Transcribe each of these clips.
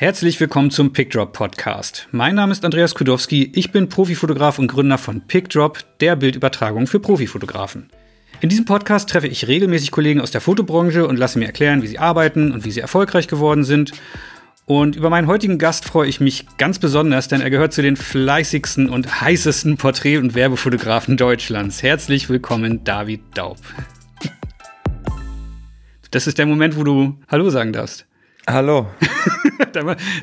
Herzlich willkommen zum PickDrop Podcast. Mein Name ist Andreas Kudowski, ich bin Profifotograf und Gründer von PickDrop, der Bildübertragung für Profifotografen. In diesem Podcast treffe ich regelmäßig Kollegen aus der Fotobranche und lasse mir erklären, wie sie arbeiten und wie sie erfolgreich geworden sind. Und über meinen heutigen Gast freue ich mich ganz besonders, denn er gehört zu den fleißigsten und heißesten Porträt- und Werbefotografen Deutschlands. Herzlich willkommen, David Daub. Das ist der Moment, wo du Hallo sagen darfst. Hallo.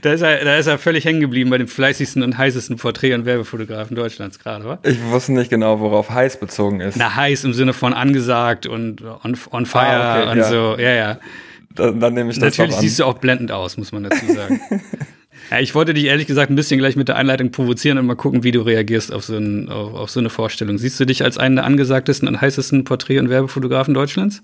da, ist er, da ist er völlig hängen geblieben bei dem fleißigsten und heißesten Porträt- und Werbefotografen Deutschlands gerade, wa? Ich wusste nicht genau, worauf heiß bezogen ist. Na, heiß im Sinne von angesagt und on, on fire ah, okay, und ja. so. Ja, ja. Dann, dann nehme ich das Natürlich siehst du auch blendend aus, muss man dazu sagen. ja, ich wollte dich ehrlich gesagt ein bisschen gleich mit der Einleitung provozieren und mal gucken, wie du reagierst auf so, ein, auf, auf so eine Vorstellung. Siehst du dich als einen der angesagtesten und heißesten Porträt- und Werbefotografen Deutschlands?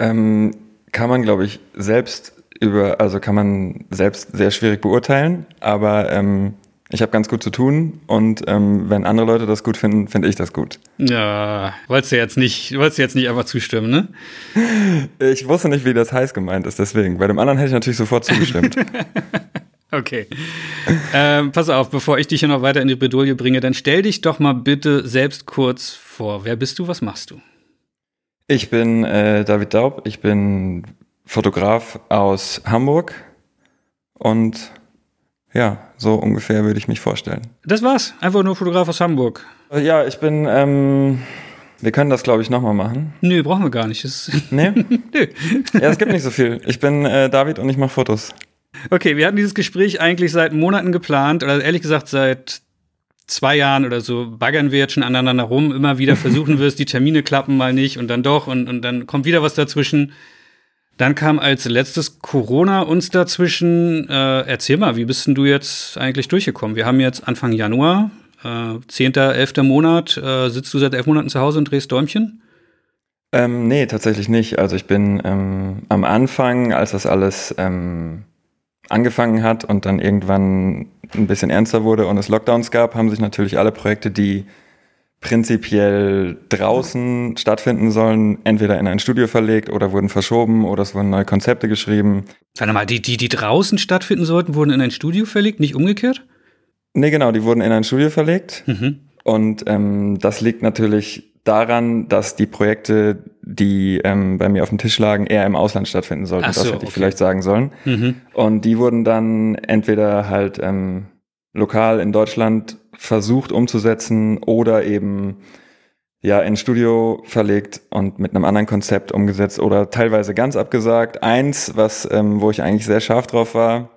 Ähm, kann man, glaube ich, selbst über, also kann man selbst sehr schwierig beurteilen, aber ähm, ich habe ganz gut zu tun und ähm, wenn andere Leute das gut finden, finde ich das gut. Ja, wolltest du jetzt nicht, wolltest du jetzt nicht einfach zustimmen, ne? Ich wusste nicht, wie das heiß gemeint ist, deswegen. Bei dem anderen hätte ich natürlich sofort zugestimmt. okay. ähm, pass auf, bevor ich dich hier noch weiter in die Bredouille bringe, dann stell dich doch mal bitte selbst kurz vor. Wer bist du, was machst du? Ich bin äh, David Daub, ich bin Fotograf aus Hamburg und ja, so ungefähr würde ich mich vorstellen. Das war's, einfach nur Fotograf aus Hamburg. Ja, ich bin, ähm, wir können das glaube ich nochmal machen. Nö, brauchen wir gar nicht. Das nee? Nö. Ja, es gibt nicht so viel. Ich bin äh, David und ich mache Fotos. Okay, wir hatten dieses Gespräch eigentlich seit Monaten geplant, oder ehrlich gesagt seit zwei Jahren oder so baggern wir jetzt schon aneinander rum. Immer wieder versuchen wir es, die Termine klappen mal nicht und dann doch und, und dann kommt wieder was dazwischen. Dann kam als letztes Corona uns dazwischen. Äh, erzähl mal, wie bist denn du jetzt eigentlich durchgekommen? Wir haben jetzt Anfang Januar, äh, 10., 11. Monat. Äh, sitzt du seit elf Monaten zu Hause und drehst Däumchen? Ähm, nee, tatsächlich nicht. Also ich bin ähm, am Anfang, als das alles ähm, angefangen hat und dann irgendwann ein bisschen ernster wurde und es Lockdowns gab, haben sich natürlich alle Projekte, die prinzipiell draußen stattfinden sollen, entweder in ein Studio verlegt oder wurden verschoben oder es wurden neue Konzepte geschrieben. Warte mal, die, die, die draußen stattfinden sollten, wurden in ein Studio verlegt, nicht umgekehrt? Nee, genau, die wurden in ein Studio verlegt. Mhm. Und ähm, das liegt natürlich daran, dass die Projekte, die ähm, bei mir auf dem Tisch lagen, eher im Ausland stattfinden sollten. So, das hätte ich vielleicht sagen sollen. Mhm. Und die wurden dann entweder halt ähm, lokal in Deutschland versucht umzusetzen oder eben ja in Studio verlegt und mit einem anderen Konzept umgesetzt oder teilweise ganz abgesagt. Eins, was ähm, wo ich eigentlich sehr scharf drauf war,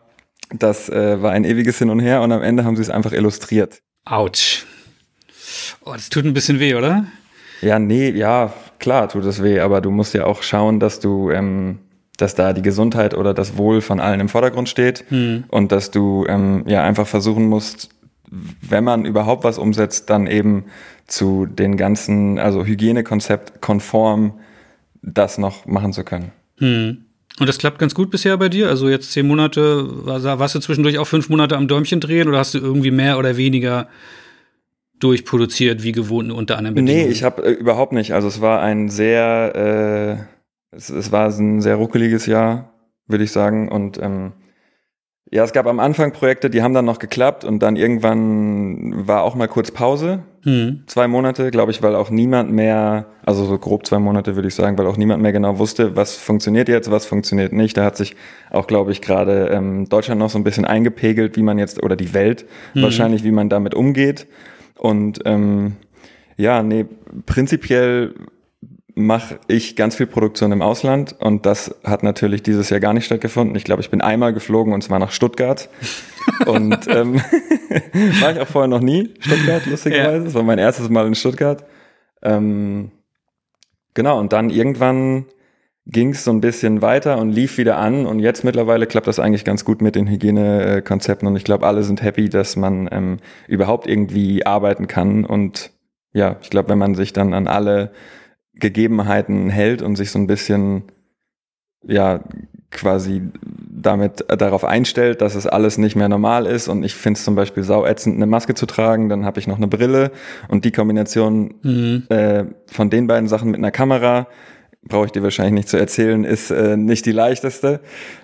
das äh, war ein ewiges Hin und Her und am Ende haben sie es einfach illustriert. Autsch. Oh, das tut ein bisschen weh, oder? Ja, nee, ja, klar tut es weh, aber du musst ja auch schauen, dass du ähm, dass da die Gesundheit oder das Wohl von allen im Vordergrund steht hm. und dass du ähm, ja einfach versuchen musst, wenn man überhaupt was umsetzt, dann eben zu den ganzen, also Hygienekonzept konform das noch machen zu können. Hm. Und das klappt ganz gut bisher bei dir? Also jetzt zehn Monate, warst du zwischendurch auch fünf Monate am Däumchen drehen oder hast du irgendwie mehr oder weniger durchproduziert wie gewohnt unter anderem? Nee, ich habe äh, überhaupt nicht. Also es war ein sehr, äh, es, es, war ein sehr ruckeliges Jahr, würde ich sagen. Und ähm, ja, es gab am Anfang Projekte, die haben dann noch geklappt und dann irgendwann war auch mal kurz Pause. Hm. Zwei Monate, glaube ich, weil auch niemand mehr, also so grob zwei Monate würde ich sagen, weil auch niemand mehr genau wusste, was funktioniert jetzt, was funktioniert nicht. Da hat sich auch, glaube ich, gerade ähm, Deutschland noch so ein bisschen eingepegelt, wie man jetzt, oder die Welt hm. wahrscheinlich, wie man damit umgeht. Und ähm, ja, nee, prinzipiell mache ich ganz viel Produktion im Ausland und das hat natürlich dieses Jahr gar nicht stattgefunden. Ich glaube, ich bin einmal geflogen und zwar nach Stuttgart. und ähm, war ich auch vorher noch nie, Stuttgart, lustigerweise. Ja. Das war mein erstes Mal in Stuttgart. Ähm, genau, und dann irgendwann ging es so ein bisschen weiter und lief wieder an und jetzt mittlerweile klappt das eigentlich ganz gut mit den Hygienekonzepten und ich glaube, alle sind happy, dass man ähm, überhaupt irgendwie arbeiten kann und ja, ich glaube, wenn man sich dann an alle Gegebenheiten hält und sich so ein bisschen ja quasi damit darauf einstellt, dass es alles nicht mehr normal ist. Und ich finde es zum Beispiel sauätzend, eine Maske zu tragen, dann habe ich noch eine Brille. Und die Kombination mhm. äh, von den beiden Sachen mit einer Kamera brauche ich dir wahrscheinlich nicht zu erzählen, ist äh, nicht die leichteste.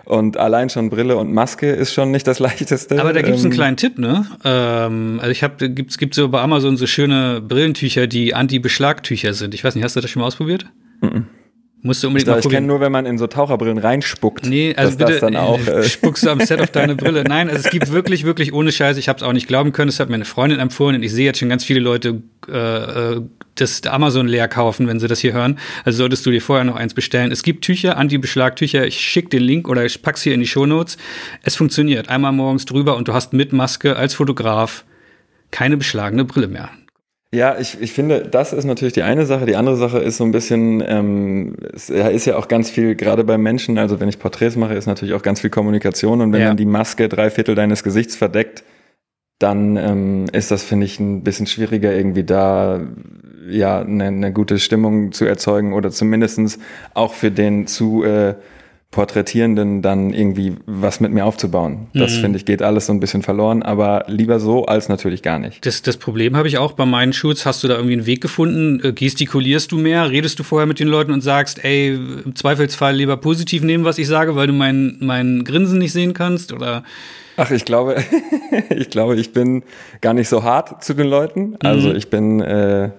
Und allein schon Brille und Maske ist schon nicht das leichteste. Aber da gibt's ähm, einen kleinen Tipp, ne? Ähm, also ich habe, gibt's gibt so bei Amazon so schöne Brillentücher, die Anti-Beschlagtücher sind. Ich weiß nicht, hast du das schon mal ausprobiert? -mm. Musst du unbedingt ich mal Ich kenne nur, wenn man in so Taucherbrillen reinspuckt. Nee, also bitte dann auch, äh, spuckst du am Set auf deine Brille. Nein, also es gibt wirklich, wirklich ohne Scheiß. Ich habe es auch nicht glauben können. Es hat mir eine Freundin empfohlen und ich sehe jetzt schon ganz viele Leute äh, äh, das Amazon leer kaufen, wenn sie das hier hören. Also solltest du dir vorher noch eins bestellen. Es gibt Tücher, Anti-Beschlagtücher. Ich schicke den Link oder ich pack's hier in die Shownotes. Es funktioniert. Einmal morgens drüber und du hast mit Maske als Fotograf keine beschlagene Brille mehr. Ja, ich, ich finde, das ist natürlich die eine Sache. Die andere Sache ist so ein bisschen, ähm, es ist ja auch ganz viel, gerade bei Menschen, also wenn ich Porträts mache, ist natürlich auch ganz viel Kommunikation und wenn ja. dann die Maske drei Viertel deines Gesichts verdeckt, dann ähm, ist das, finde ich, ein bisschen schwieriger, irgendwie da ja eine, eine gute Stimmung zu erzeugen oder zumindestens auch für den zu äh, Porträtierenden dann irgendwie was mit mir aufzubauen. Das mhm. finde ich geht alles so ein bisschen verloren, aber lieber so als natürlich gar nicht. Das, das Problem habe ich auch bei meinen Shoots. Hast du da irgendwie einen Weg gefunden? Äh, gestikulierst du mehr? Redest du vorher mit den Leuten und sagst, ey, im Zweifelsfall lieber positiv nehmen, was ich sage, weil du mein, mein Grinsen nicht sehen kannst? Oder Ach, ich glaube, ich glaube, ich bin gar nicht so hart zu den Leuten. Also mhm. ich bin äh,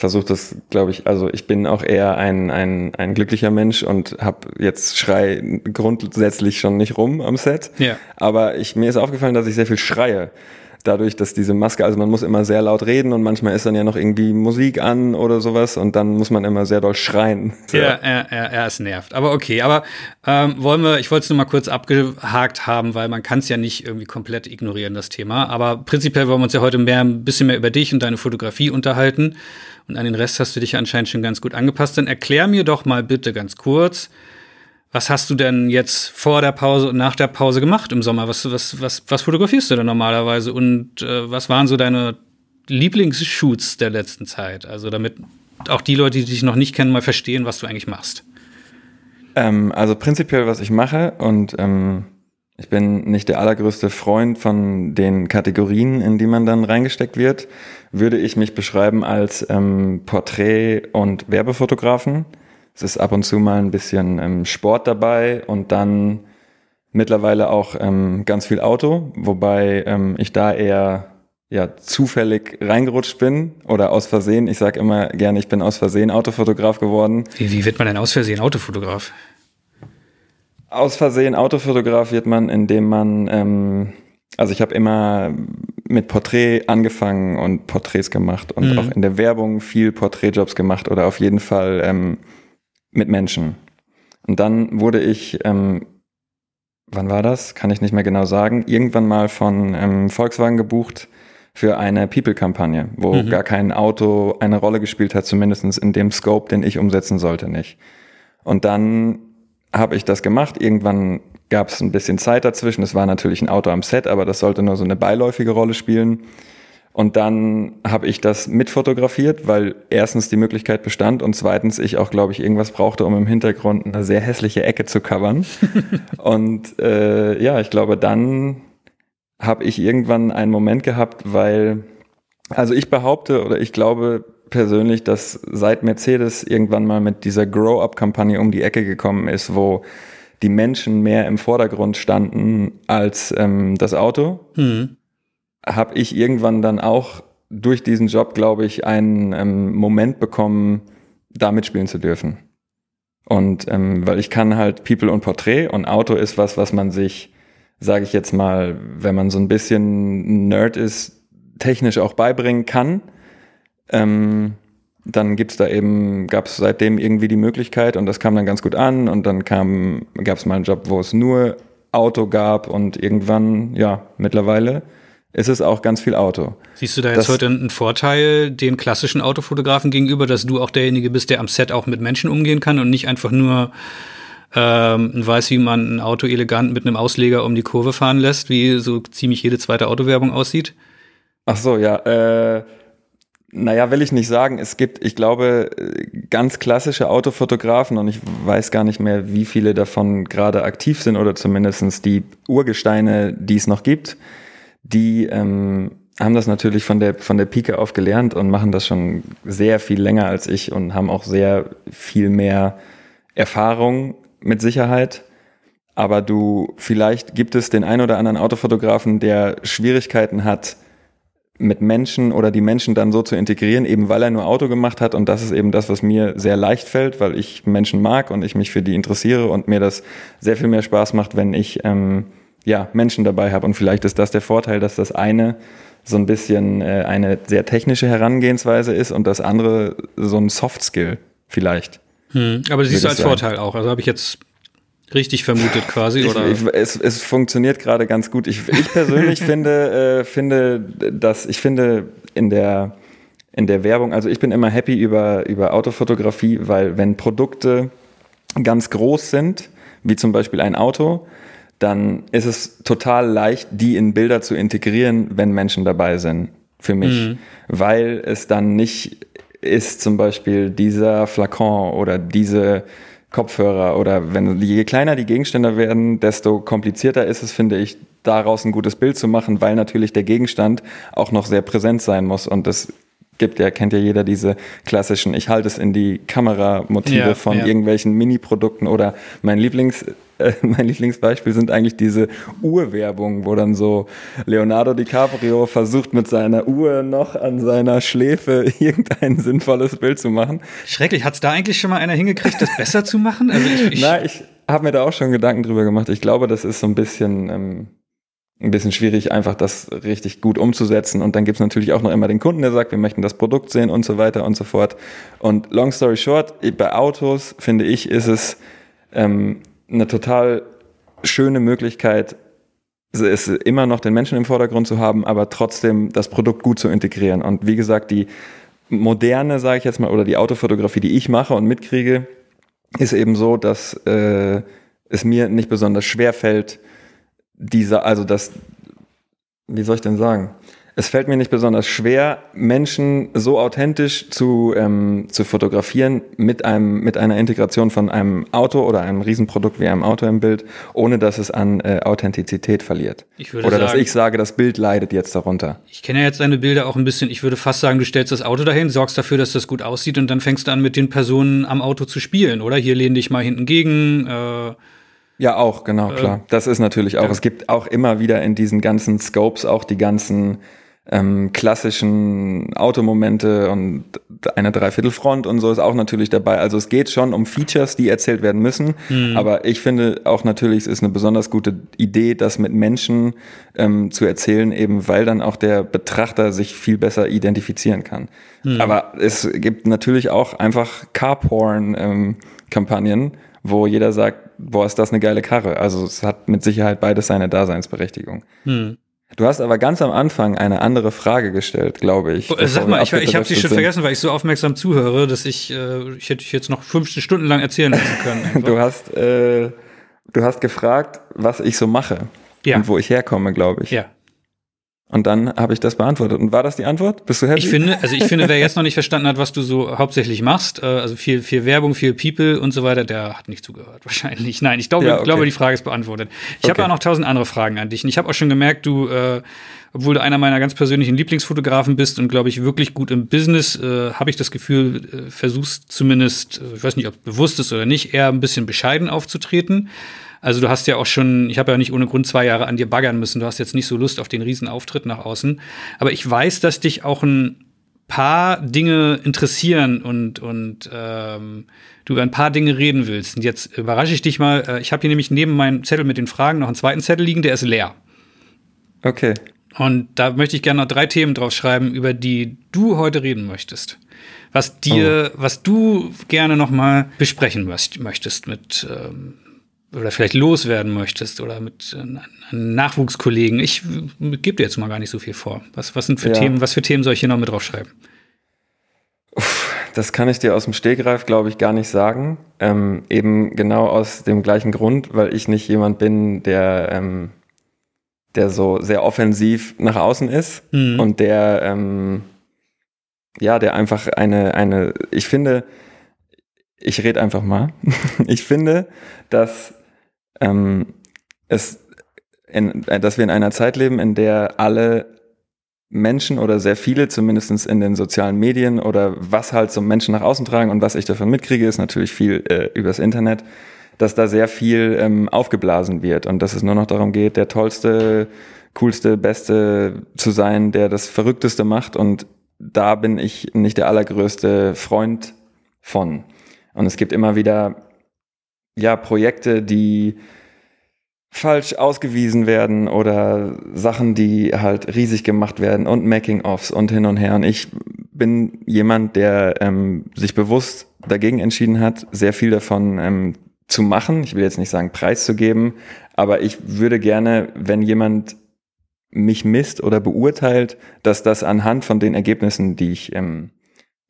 versuche das, glaube ich, also ich bin auch eher ein, ein, ein glücklicher Mensch und habe jetzt Schrei grundsätzlich schon nicht rum am Set. Ja. Aber ich, mir ist aufgefallen, dass ich sehr viel schreie dadurch, dass diese Maske, also man muss immer sehr laut reden und manchmal ist dann ja noch irgendwie Musik an oder sowas und dann muss man immer sehr doll schreien. Ja, ja, ja, ja, es nervt. Aber okay, aber ähm, wollen wir, ich wollte es nur mal kurz abgehakt haben, weil man kann es ja nicht irgendwie komplett ignorieren, das Thema. Aber prinzipiell wollen wir uns ja heute mehr, ein bisschen mehr über dich und deine Fotografie unterhalten. Und an den Rest hast du dich anscheinend schon ganz gut angepasst. Dann erklär mir doch mal bitte ganz kurz, was hast du denn jetzt vor der Pause und nach der Pause gemacht im Sommer? Was, was, was, was fotografierst du denn normalerweise? Und äh, was waren so deine Lieblingsshoots der letzten Zeit? Also damit auch die Leute, die dich noch nicht kennen, mal verstehen, was du eigentlich machst. Ähm, also prinzipiell, was ich mache und ähm, ich bin nicht der allergrößte Freund von den Kategorien, in die man dann reingesteckt wird, würde ich mich beschreiben als ähm, Porträt- und Werbefotografen. Es ist ab und zu mal ein bisschen ähm, Sport dabei und dann mittlerweile auch ähm, ganz viel Auto, wobei ähm, ich da eher ja zufällig reingerutscht bin oder aus Versehen. Ich sage immer gerne, ich bin aus Versehen Autofotograf geworden. Wie, wie wird man denn aus Versehen Autofotograf? Aus Versehen Autofotograf wird man, indem man, ähm, also ich habe immer mit Porträt angefangen und Porträts gemacht und mhm. auch in der Werbung viel Porträtjobs gemacht oder auf jeden Fall ähm, mit Menschen. Und dann wurde ich, ähm, wann war das? Kann ich nicht mehr genau sagen, irgendwann mal von ähm, Volkswagen gebucht für eine People-Kampagne, wo mhm. gar kein Auto eine Rolle gespielt hat, zumindest in dem Scope, den ich umsetzen sollte, nicht. Und dann habe ich das gemacht. Irgendwann gab es ein bisschen Zeit dazwischen. Es war natürlich ein Auto am Set, aber das sollte nur so eine beiläufige Rolle spielen. Und dann habe ich das mitfotografiert, weil erstens die Möglichkeit bestand und zweitens ich auch, glaube ich, irgendwas brauchte, um im Hintergrund eine sehr hässliche Ecke zu covern. und äh, ja, ich glaube, dann habe ich irgendwann einen Moment gehabt, weil, also ich behaupte oder ich glaube persönlich, dass seit Mercedes irgendwann mal mit dieser Grow-Up-Kampagne um die Ecke gekommen ist, wo die Menschen mehr im Vordergrund standen als ähm, das Auto. Mhm habe ich irgendwann dann auch durch diesen Job, glaube ich, einen ähm, Moment bekommen, da mitspielen zu dürfen. Und ähm, weil ich kann halt People und Porträt und Auto ist was, was man sich, sage ich jetzt mal, wenn man so ein bisschen Nerd ist, technisch auch beibringen kann. Ähm, dann gibt's da eben, gab es seitdem irgendwie die Möglichkeit und das kam dann ganz gut an und dann kam, gab es mal einen Job, wo es nur Auto gab und irgendwann, ja, mittlerweile ist es auch ganz viel Auto. Siehst du da jetzt das, heute einen Vorteil den klassischen Autofotografen gegenüber, dass du auch derjenige bist, der am Set auch mit Menschen umgehen kann und nicht einfach nur ähm, weiß, wie man ein Auto elegant mit einem Ausleger um die Kurve fahren lässt, wie so ziemlich jede zweite Autowerbung aussieht? Ach so, ja. Äh, naja, will ich nicht sagen. Es gibt, ich glaube, ganz klassische Autofotografen und ich weiß gar nicht mehr, wie viele davon gerade aktiv sind oder zumindestens die Urgesteine, die es noch gibt die ähm, haben das natürlich von der, von der Pike auf gelernt und machen das schon sehr viel länger als ich und haben auch sehr viel mehr Erfahrung mit Sicherheit. Aber du, vielleicht gibt es den ein oder anderen Autofotografen, der Schwierigkeiten hat, mit Menschen oder die Menschen dann so zu integrieren, eben weil er nur Auto gemacht hat. Und das ist eben das, was mir sehr leicht fällt, weil ich Menschen mag und ich mich für die interessiere und mir das sehr viel mehr Spaß macht, wenn ich ähm, ja, Menschen dabei habe. Und vielleicht ist das der Vorteil, dass das eine so ein bisschen äh, eine sehr technische Herangehensweise ist und das andere so ein Soft Skill vielleicht. Hm, aber das siehst du als sein. Vorteil auch. Also habe ich jetzt richtig vermutet quasi, oder? Ich, ich, es, es funktioniert gerade ganz gut. Ich, ich persönlich finde, äh, finde, dass ich finde in der in der Werbung, also ich bin immer happy über über Autofotografie, weil wenn Produkte ganz groß sind, wie zum Beispiel ein Auto, dann ist es total leicht, die in Bilder zu integrieren, wenn Menschen dabei sind. Für mich, mhm. weil es dann nicht ist zum Beispiel dieser Flakon oder diese Kopfhörer oder wenn je kleiner die Gegenstände werden, desto komplizierter ist es, finde ich, daraus ein gutes Bild zu machen, weil natürlich der Gegenstand auch noch sehr präsent sein muss und das gibt ja, kennt ja jeder diese klassischen, ich halte es in die Kamera-Motive ja, von ja. irgendwelchen Mini-Produkten oder mein Lieblings, äh, mein Lieblingsbeispiel sind eigentlich diese Uhrwerbungen, wo dann so Leonardo DiCaprio versucht mit seiner Uhr noch an seiner Schläfe irgendein sinnvolles Bild zu machen. Schrecklich. Hat es da eigentlich schon mal einer hingekriegt, das besser zu machen? Also ich, ich Na, ich habe mir da auch schon Gedanken drüber gemacht. Ich glaube, das ist so ein bisschen ähm, ein bisschen schwierig, einfach das richtig gut umzusetzen. Und dann gibt's natürlich auch noch immer den Kunden, der sagt, wir möchten das Produkt sehen und so weiter und so fort. Und long story short, bei Autos, finde ich, ist es ähm, eine total schöne Möglichkeit, es immer noch den Menschen im Vordergrund zu haben, aber trotzdem das Produkt gut zu integrieren. Und wie gesagt, die moderne, sage ich jetzt mal, oder die Autofotografie, die ich mache und mitkriege, ist eben so, dass äh, es mir nicht besonders schwer fällt, dieser, also das, wie soll ich denn sagen? Es fällt mir nicht besonders schwer, Menschen so authentisch zu, ähm, zu fotografieren mit einem mit einer Integration von einem Auto oder einem Riesenprodukt wie einem Auto im Bild, ohne dass es an äh, Authentizität verliert. Ich würde oder sagen, dass ich sage, das Bild leidet jetzt darunter. Ich kenne ja jetzt deine Bilder auch ein bisschen. Ich würde fast sagen, du stellst das Auto dahin, sorgst dafür, dass das gut aussieht und dann fängst du an, mit den Personen am Auto zu spielen, oder? Hier lehn dich mal hinten gegen. Äh ja, auch, genau, klar. Das ist natürlich auch. Ja. Es gibt auch immer wieder in diesen ganzen Scopes auch die ganzen ähm, klassischen Automomente und eine Dreiviertelfront und so ist auch natürlich dabei. Also es geht schon um Features, die erzählt werden müssen. Mhm. Aber ich finde auch natürlich, es ist eine besonders gute Idee, das mit Menschen ähm, zu erzählen, eben weil dann auch der Betrachter sich viel besser identifizieren kann. Mhm. Aber es gibt natürlich auch einfach Carporn-Kampagnen, ähm, wo jeder sagt, boah, ist das eine geile Karre. Also es hat mit Sicherheit beides seine Daseinsberechtigung. Mhm. Du hast aber ganz am Anfang eine andere Frage gestellt, glaube ich. Oh, sag mal, ich, ich habe sie schon sind. vergessen, weil ich so aufmerksam zuhöre, dass ich, äh, ich hätte jetzt noch 15 Stunden lang erzählen lassen können. du hast, äh, du hast gefragt, was ich so mache ja. und wo ich herkomme, glaube ich. Ja. Und dann habe ich das beantwortet. Und war das die Antwort? Bist du happy? Ich finde, also ich finde, wer jetzt noch nicht verstanden hat, was du so hauptsächlich machst, äh, also viel, viel Werbung, viel People und so weiter, der hat nicht zugehört, wahrscheinlich. Nein, ich glaube, ja, okay. glaube die Frage ist beantwortet. Ich okay. habe ja noch tausend andere Fragen an dich. Und ich habe auch schon gemerkt, du, äh, obwohl du einer meiner ganz persönlichen Lieblingsfotografen bist und glaube ich wirklich gut im Business, äh, habe ich das Gefühl, äh, versuchst zumindest, äh, ich weiß nicht, ob bewusst ist oder nicht, eher ein bisschen bescheiden aufzutreten. Also du hast ja auch schon, ich habe ja nicht ohne Grund zwei Jahre an dir baggern müssen. Du hast jetzt nicht so Lust auf den Riesenauftritt nach außen. Aber ich weiß, dass dich auch ein paar Dinge interessieren und, und ähm, du über ein paar Dinge reden willst. Und jetzt überrasche ich dich mal. Äh, ich habe hier nämlich neben meinem Zettel mit den Fragen noch einen zweiten Zettel liegen, der ist leer. Okay. Und da möchte ich gerne noch drei Themen drauf schreiben, über die du heute reden möchtest. Was dir, oh. was du gerne noch mal besprechen möchtest mit ähm, oder vielleicht loswerden möchtest oder mit äh, Nachwuchskollegen. Ich gebe dir jetzt mal gar nicht so viel vor. Was, was sind für ja. Themen, was für Themen soll ich hier noch mit draufschreiben? Das kann ich dir aus dem Stegreif, glaube ich, gar nicht sagen. Ähm, eben genau aus dem gleichen Grund, weil ich nicht jemand bin, der, ähm, der so sehr offensiv nach außen ist mhm. und der, ähm, ja, der einfach eine, eine, ich finde, ich rede einfach mal. ich finde, dass ähm, es in, dass wir in einer Zeit leben, in der alle Menschen oder sehr viele zumindestens in den sozialen Medien oder was halt so Menschen nach außen tragen und was ich davon mitkriege, ist natürlich viel äh, übers Internet, dass da sehr viel ähm, aufgeblasen wird und dass es nur noch darum geht, der tollste, coolste, beste zu sein, der das Verrückteste macht und da bin ich nicht der allergrößte Freund von. Und es gibt immer wieder ja Projekte, die falsch ausgewiesen werden oder Sachen, die halt riesig gemacht werden und Making-ofs und hin und her. Und ich bin jemand, der ähm, sich bewusst dagegen entschieden hat, sehr viel davon ähm, zu machen. Ich will jetzt nicht sagen, preiszugeben, aber ich würde gerne, wenn jemand mich misst oder beurteilt, dass das anhand von den Ergebnissen, die ich, ähm,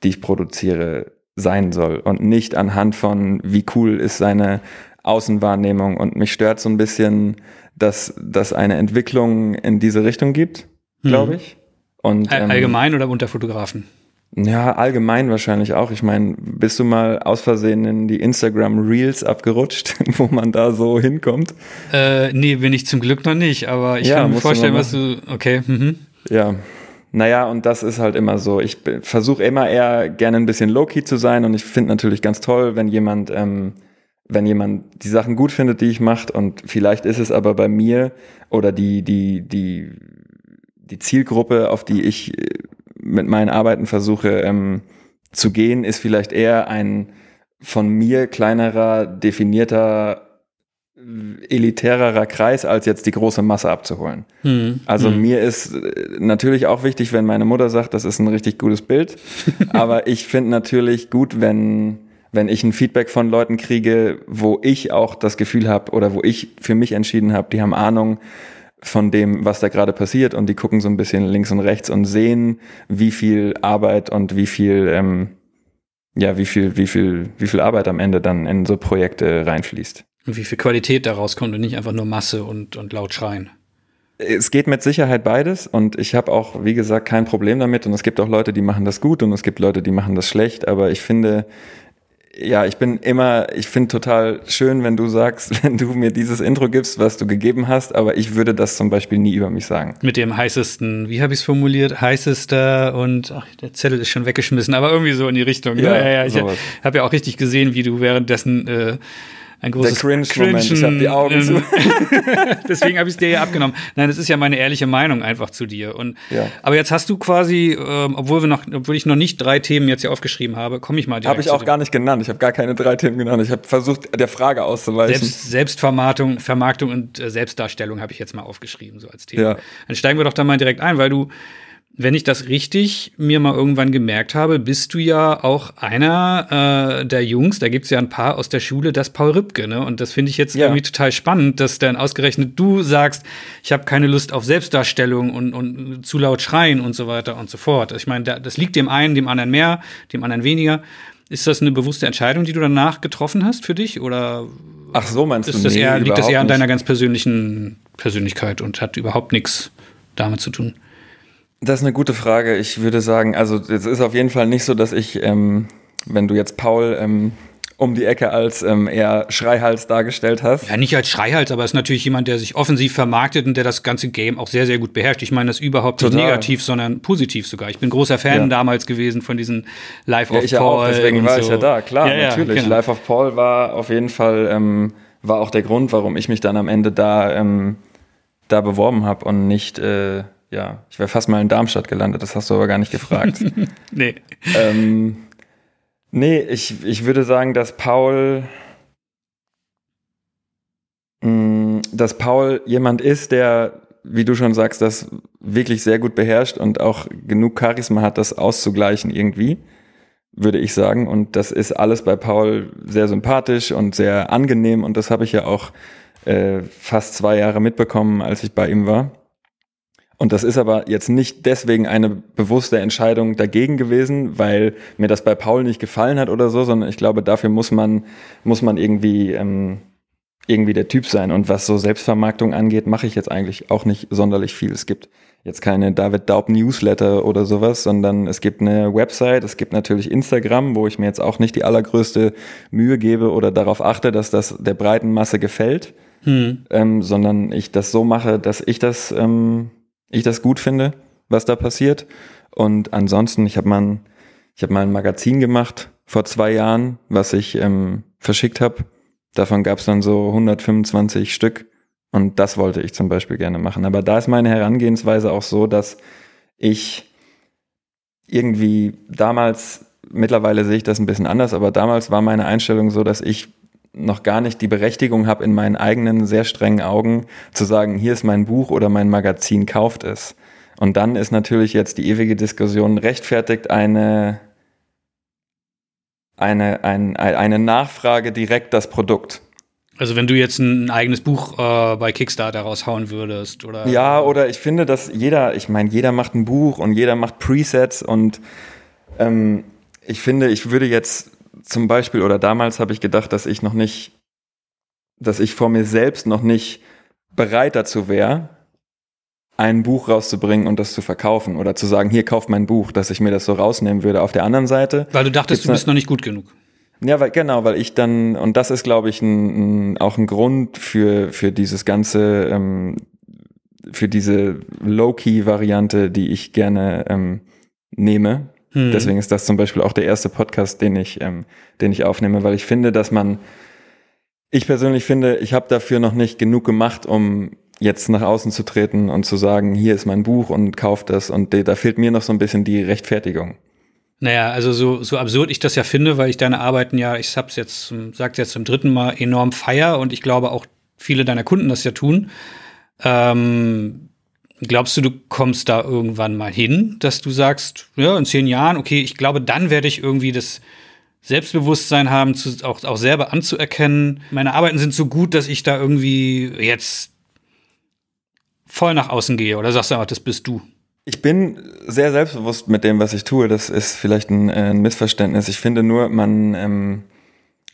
die ich produziere, sein soll und nicht anhand von, wie cool ist seine Außenwahrnehmung. Und mich stört so ein bisschen, dass dass eine Entwicklung in diese Richtung gibt, glaube mhm. ich. Und, ähm, Allgemein oder unter Fotografen? Ja, allgemein wahrscheinlich auch. Ich meine, bist du mal aus Versehen in die Instagram Reels abgerutscht, wo man da so hinkommt? Äh, nee, bin ich zum Glück noch nicht, aber ich ja, kann mir vorstellen, was du. Okay. Mhm. Ja. Naja, und das ist halt immer so. Ich versuche immer eher gerne ein bisschen low-key zu sein und ich finde natürlich ganz toll, wenn jemand ähm, wenn jemand die Sachen gut findet, die ich mache, und vielleicht ist es aber bei mir oder die, die, die, die Zielgruppe, auf die ich äh, mit meinen Arbeiten versuche ähm, zu gehen, ist vielleicht eher ein von mir kleinerer, definierter, elitärerer Kreis, als jetzt die große Masse abzuholen. Hm. Also hm. mir ist äh, natürlich auch wichtig, wenn meine Mutter sagt, das ist ein richtig gutes Bild. aber ich finde natürlich gut, wenn wenn ich ein Feedback von Leuten kriege, wo ich auch das Gefühl habe oder wo ich für mich entschieden habe, die haben Ahnung von dem, was da gerade passiert und die gucken so ein bisschen links und rechts und sehen, wie viel Arbeit und wie viel, ähm, ja, wie viel, wie viel, wie viel Arbeit am Ende dann in so Projekte reinfließt. Und wie viel Qualität daraus kommt und nicht einfach nur Masse und, und laut schreien. Es geht mit Sicherheit beides und ich habe auch, wie gesagt, kein Problem damit und es gibt auch Leute, die machen das gut und es gibt Leute, die machen das schlecht, aber ich finde, ja, ich bin immer, ich finde total schön, wenn du sagst, wenn du mir dieses Intro gibst, was du gegeben hast, aber ich würde das zum Beispiel nie über mich sagen. Mit dem heißesten, wie habe ich es formuliert, heißester und ach, der Zettel ist schon weggeschmissen, aber irgendwie so in die Richtung. Ne? Ja, ja, ja. Ich habe ja auch richtig gesehen, wie du währenddessen äh, ein großes Der Cringe-Moment, ich habe die Augen zu. Deswegen habe ich es dir ja abgenommen. Nein, das ist ja meine ehrliche Meinung einfach zu dir. Und, ja. Aber jetzt hast du quasi, ähm, obwohl, wir noch, obwohl ich noch nicht drei Themen jetzt hier aufgeschrieben habe, komme ich mal direkt Habe ich auch gar nicht genannt. Ich habe gar keine drei Themen genannt. Ich habe versucht, der Frage auszuweichen. Selbst, Selbstvermarktung Vermarktung und äh, Selbstdarstellung habe ich jetzt mal aufgeschrieben, so als Thema. Ja. Dann steigen wir doch da mal direkt ein, weil du wenn ich das richtig mir mal irgendwann gemerkt habe, bist du ja auch einer äh, der Jungs, da gibt es ja ein paar aus der Schule, das Paul Rübke, ne? Und das finde ich jetzt ja. irgendwie total spannend, dass dann ausgerechnet du sagst, ich habe keine Lust auf Selbstdarstellung und, und zu laut schreien und so weiter und so fort. Ich meine, das liegt dem einen, dem anderen mehr, dem anderen weniger. Ist das eine bewusste Entscheidung, die du danach getroffen hast für dich? Oder Ach so, meinst ist du? Das nee, eher, liegt das eher an deiner ganz persönlichen Persönlichkeit und hat überhaupt nichts damit zu tun? Das ist eine gute Frage. Ich würde sagen, also es ist auf jeden Fall nicht so, dass ich, ähm, wenn du jetzt Paul ähm, um die Ecke als ähm, eher Schreihals dargestellt hast. Ja, nicht als Schreihals, aber ist natürlich jemand, der sich offensiv vermarktet und der das ganze Game auch sehr, sehr gut beherrscht. Ich meine das überhaupt Total. nicht negativ, sondern positiv sogar. Ich bin großer Fan ja. damals gewesen von diesen Live ja, of ich Paul. Auch, deswegen war so. ich ja da, klar, ja, natürlich. Genau. Live of Paul war auf jeden Fall, ähm, war auch der Grund, warum ich mich dann am Ende da, ähm, da beworben habe und nicht äh, ja, ich wäre fast mal in Darmstadt gelandet, das hast du aber gar nicht gefragt. nee. Ähm, nee, ich, ich würde sagen, dass Paul, mh, mm, dass Paul jemand ist, der, wie du schon sagst, das wirklich sehr gut beherrscht und auch genug Charisma hat, das auszugleichen irgendwie, würde ich sagen. Und das ist alles bei Paul sehr sympathisch und sehr angenehm und das habe ich ja auch äh, fast zwei Jahre mitbekommen, als ich bei ihm war. Und das ist aber jetzt nicht deswegen eine bewusste Entscheidung dagegen gewesen, weil mir das bei Paul nicht gefallen hat oder so, sondern ich glaube, dafür muss man, muss man irgendwie, ähm, irgendwie der Typ sein. Und was so Selbstvermarktung angeht, mache ich jetzt eigentlich auch nicht sonderlich viel. Es gibt jetzt keine David Daub Newsletter oder sowas, sondern es gibt eine Website, es gibt natürlich Instagram, wo ich mir jetzt auch nicht die allergrößte Mühe gebe oder darauf achte, dass das der breiten Masse gefällt, hm. ähm, sondern ich das so mache, dass ich das ähm, ich das gut finde was da passiert. Und ansonsten, ich habe mal, hab mal ein Magazin gemacht vor zwei Jahren, was ich ähm, verschickt habe. Davon gab es dann so 125 Stück. Und das wollte ich zum Beispiel gerne machen. Aber da ist meine Herangehensweise auch so, dass ich irgendwie damals, mittlerweile sehe ich das ein bisschen anders, aber damals war meine Einstellung so, dass ich noch gar nicht die Berechtigung habe, in meinen eigenen sehr strengen Augen zu sagen, hier ist mein Buch oder mein Magazin, kauft es. Und dann ist natürlich jetzt die ewige Diskussion, rechtfertigt eine, eine, ein, eine Nachfrage direkt das Produkt. Also wenn du jetzt ein eigenes Buch äh, bei Kickstarter raushauen würdest, oder? Ja, oder ich finde, dass jeder, ich meine, jeder macht ein Buch und jeder macht Presets und ähm, ich finde, ich würde jetzt zum Beispiel, oder damals habe ich gedacht, dass ich noch nicht, dass ich vor mir selbst noch nicht bereit dazu wäre, ein Buch rauszubringen und das zu verkaufen oder zu sagen, hier kauft mein Buch, dass ich mir das so rausnehmen würde. Auf der anderen Seite. Weil du dachtest, du bist noch nicht gut genug. Ja, weil, genau, weil ich dann, und das ist, glaube ich, ein, ein, auch ein Grund für, für dieses ganze, ähm, für diese Low-Key-Variante, die ich gerne ähm, nehme. Hm. Deswegen ist das zum Beispiel auch der erste Podcast, den ich, ähm, den ich aufnehme, weil ich finde, dass man, ich persönlich finde, ich habe dafür noch nicht genug gemacht, um jetzt nach außen zu treten und zu sagen, hier ist mein Buch und kauft das. Und da fehlt mir noch so ein bisschen die Rechtfertigung. Naja, also so, so absurd ich das ja finde, weil ich deine Arbeiten ja, ich hab's jetzt, sag's jetzt zum dritten Mal, enorm feier und ich glaube auch viele deiner Kunden das ja tun. Ähm, glaubst du, du kommst da irgendwann mal hin, dass du sagst, ja, in zehn Jahren, okay, ich glaube, dann werde ich irgendwie das Selbstbewusstsein haben, zu, auch, auch selber anzuerkennen. Meine Arbeiten sind so gut, dass ich da irgendwie jetzt voll nach außen gehe. Oder sagst du einfach, das bist du? Ich bin sehr selbstbewusst mit dem, was ich tue. Das ist vielleicht ein, äh, ein Missverständnis. Ich finde nur, man, ähm,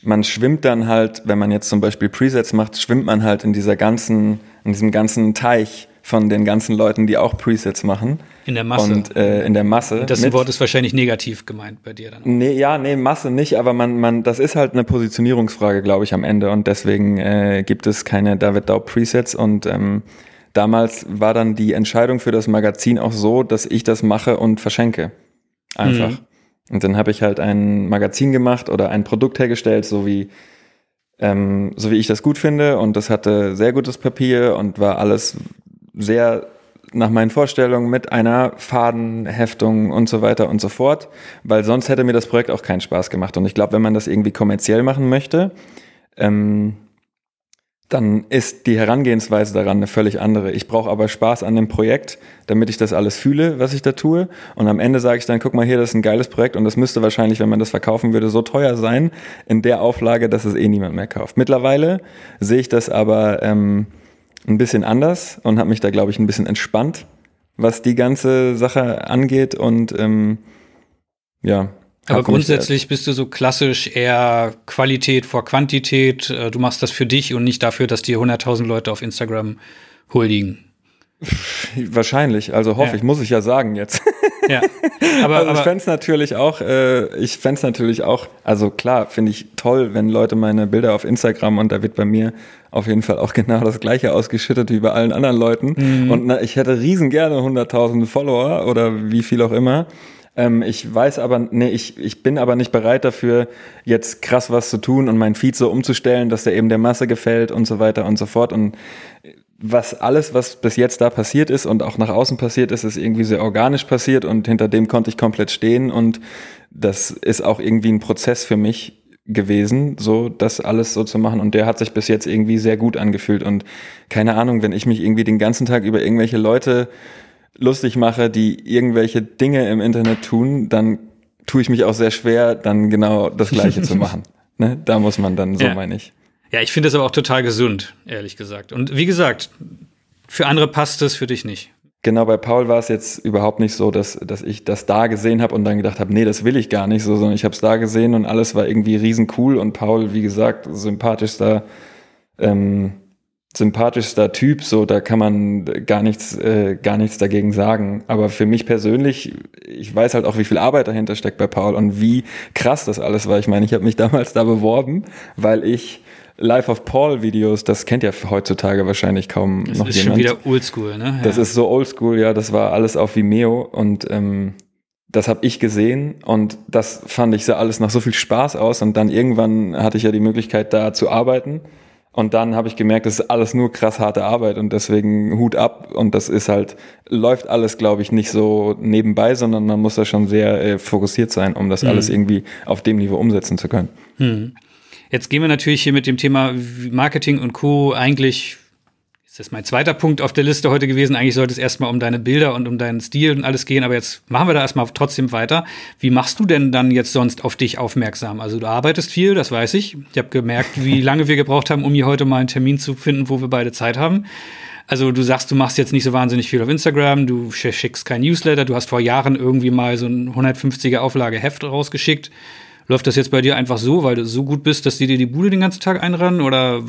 man schwimmt dann halt, wenn man jetzt zum Beispiel Presets macht, schwimmt man halt in dieser ganzen, in diesem ganzen Teich von den ganzen Leuten, die auch Presets machen. In der Masse. Und äh, in der Masse. Das mit. Wort ist wahrscheinlich negativ gemeint bei dir dann. Nee, ja, nee, Masse nicht, aber man, man, das ist halt eine Positionierungsfrage, glaube ich, am Ende. Und deswegen äh, gibt es keine David Daub Presets und ähm, damals war dann die Entscheidung für das Magazin auch so, dass ich das mache und verschenke. Einfach. Mhm. Und dann habe ich halt ein Magazin gemacht oder ein Produkt hergestellt, so wie, ähm, so wie ich das gut finde. Und das hatte sehr gutes Papier und war alles sehr nach meinen Vorstellungen mit einer Fadenheftung und so weiter und so fort, weil sonst hätte mir das Projekt auch keinen Spaß gemacht. Und ich glaube, wenn man das irgendwie kommerziell machen möchte, ähm, dann ist die Herangehensweise daran eine völlig andere. Ich brauche aber Spaß an dem Projekt, damit ich das alles fühle, was ich da tue. Und am Ende sage ich dann, guck mal hier, das ist ein geiles Projekt und das müsste wahrscheinlich, wenn man das verkaufen würde, so teuer sein in der Auflage, dass es eh niemand mehr kauft. Mittlerweile sehe ich das aber ähm, ein bisschen anders und habe mich da, glaube ich, ein bisschen entspannt, was die ganze Sache angeht und ähm, ja, aber grundsätzlich bist du so klassisch eher Qualität vor Quantität. Äh, du machst das für dich und nicht dafür, dass dir 100.000 Leute auf Instagram huldigen. Wahrscheinlich, also hoffe ja. ich, muss ich ja sagen jetzt. Ja, aber, also ich fände es natürlich auch, äh, ich fände natürlich auch, also klar, finde ich toll, wenn Leute meine Bilder auf Instagram und da wird bei mir auf jeden Fall auch genau das gleiche ausgeschüttet wie bei allen anderen Leuten. Mhm. Und na, ich hätte riesen gerne 100.000 Follower oder wie viel auch immer. Ähm, ich weiß aber, nee, ich, ich bin aber nicht bereit dafür, jetzt krass was zu tun und mein Feed so umzustellen, dass der eben der Masse gefällt und so weiter und so fort. Und was alles, was bis jetzt da passiert ist und auch nach außen passiert ist, ist irgendwie sehr organisch passiert und hinter dem konnte ich komplett stehen und das ist auch irgendwie ein Prozess für mich gewesen, so das alles so zu machen und der hat sich bis jetzt irgendwie sehr gut angefühlt und keine Ahnung, wenn ich mich irgendwie den ganzen Tag über irgendwelche Leute lustig mache, die irgendwelche Dinge im Internet tun, dann tue ich mich auch sehr schwer, dann genau das Gleiche zu machen. Ne? Da muss man dann, so ja. meine ich. Ja, ich finde das aber auch total gesund, ehrlich gesagt. Und wie gesagt, für andere passt es, für dich nicht. Genau, bei Paul war es jetzt überhaupt nicht so, dass, dass ich das da gesehen habe und dann gedacht habe, nee, das will ich gar nicht so, sondern ich habe es da gesehen und alles war irgendwie riesen cool und Paul, wie gesagt, sympathischster ähm, sympathischster Typ, so da kann man gar nichts, äh, gar nichts dagegen sagen. Aber für mich persönlich, ich weiß halt auch, wie viel Arbeit dahinter steckt bei Paul und wie krass das alles war. Ich meine, ich habe mich damals da beworben, weil ich Life of Paul Videos, das kennt ja heutzutage wahrscheinlich kaum das noch ist jemand. schon wieder oldschool, ne? Das ist so oldschool, ja, das war alles auf Vimeo und ähm, das habe ich gesehen und das fand ich sah alles nach so viel Spaß aus und dann irgendwann hatte ich ja die Möglichkeit da zu arbeiten und dann habe ich gemerkt, das ist alles nur krass harte Arbeit und deswegen Hut ab und das ist halt läuft alles, glaube ich, nicht so nebenbei, sondern man muss da schon sehr äh, fokussiert sein, um das Mhm. alles irgendwie auf dem Niveau umsetzen zu können. Hm. Jetzt gehen wir natürlich hier mit dem Thema Marketing und Co. eigentlich, ist das mein zweiter Punkt auf der Liste heute gewesen, eigentlich sollte es erstmal um deine Bilder und um deinen Stil und alles gehen, aber jetzt machen wir da erstmal trotzdem weiter. Wie machst du denn dann jetzt sonst auf dich aufmerksam? Also du arbeitest viel, das weiß ich. Ich habe gemerkt, wie lange wir gebraucht haben, um hier heute mal einen Termin zu finden, wo wir beide Zeit haben. Also du sagst, du machst jetzt nicht so wahnsinnig viel auf Instagram, du sch- schickst kein Newsletter, du hast vor Jahren irgendwie mal so ein 150er Auflage Heft rausgeschickt. Läuft das jetzt bei dir einfach so, weil du so gut bist, dass die dir die Bude den ganzen Tag einrennen? Oder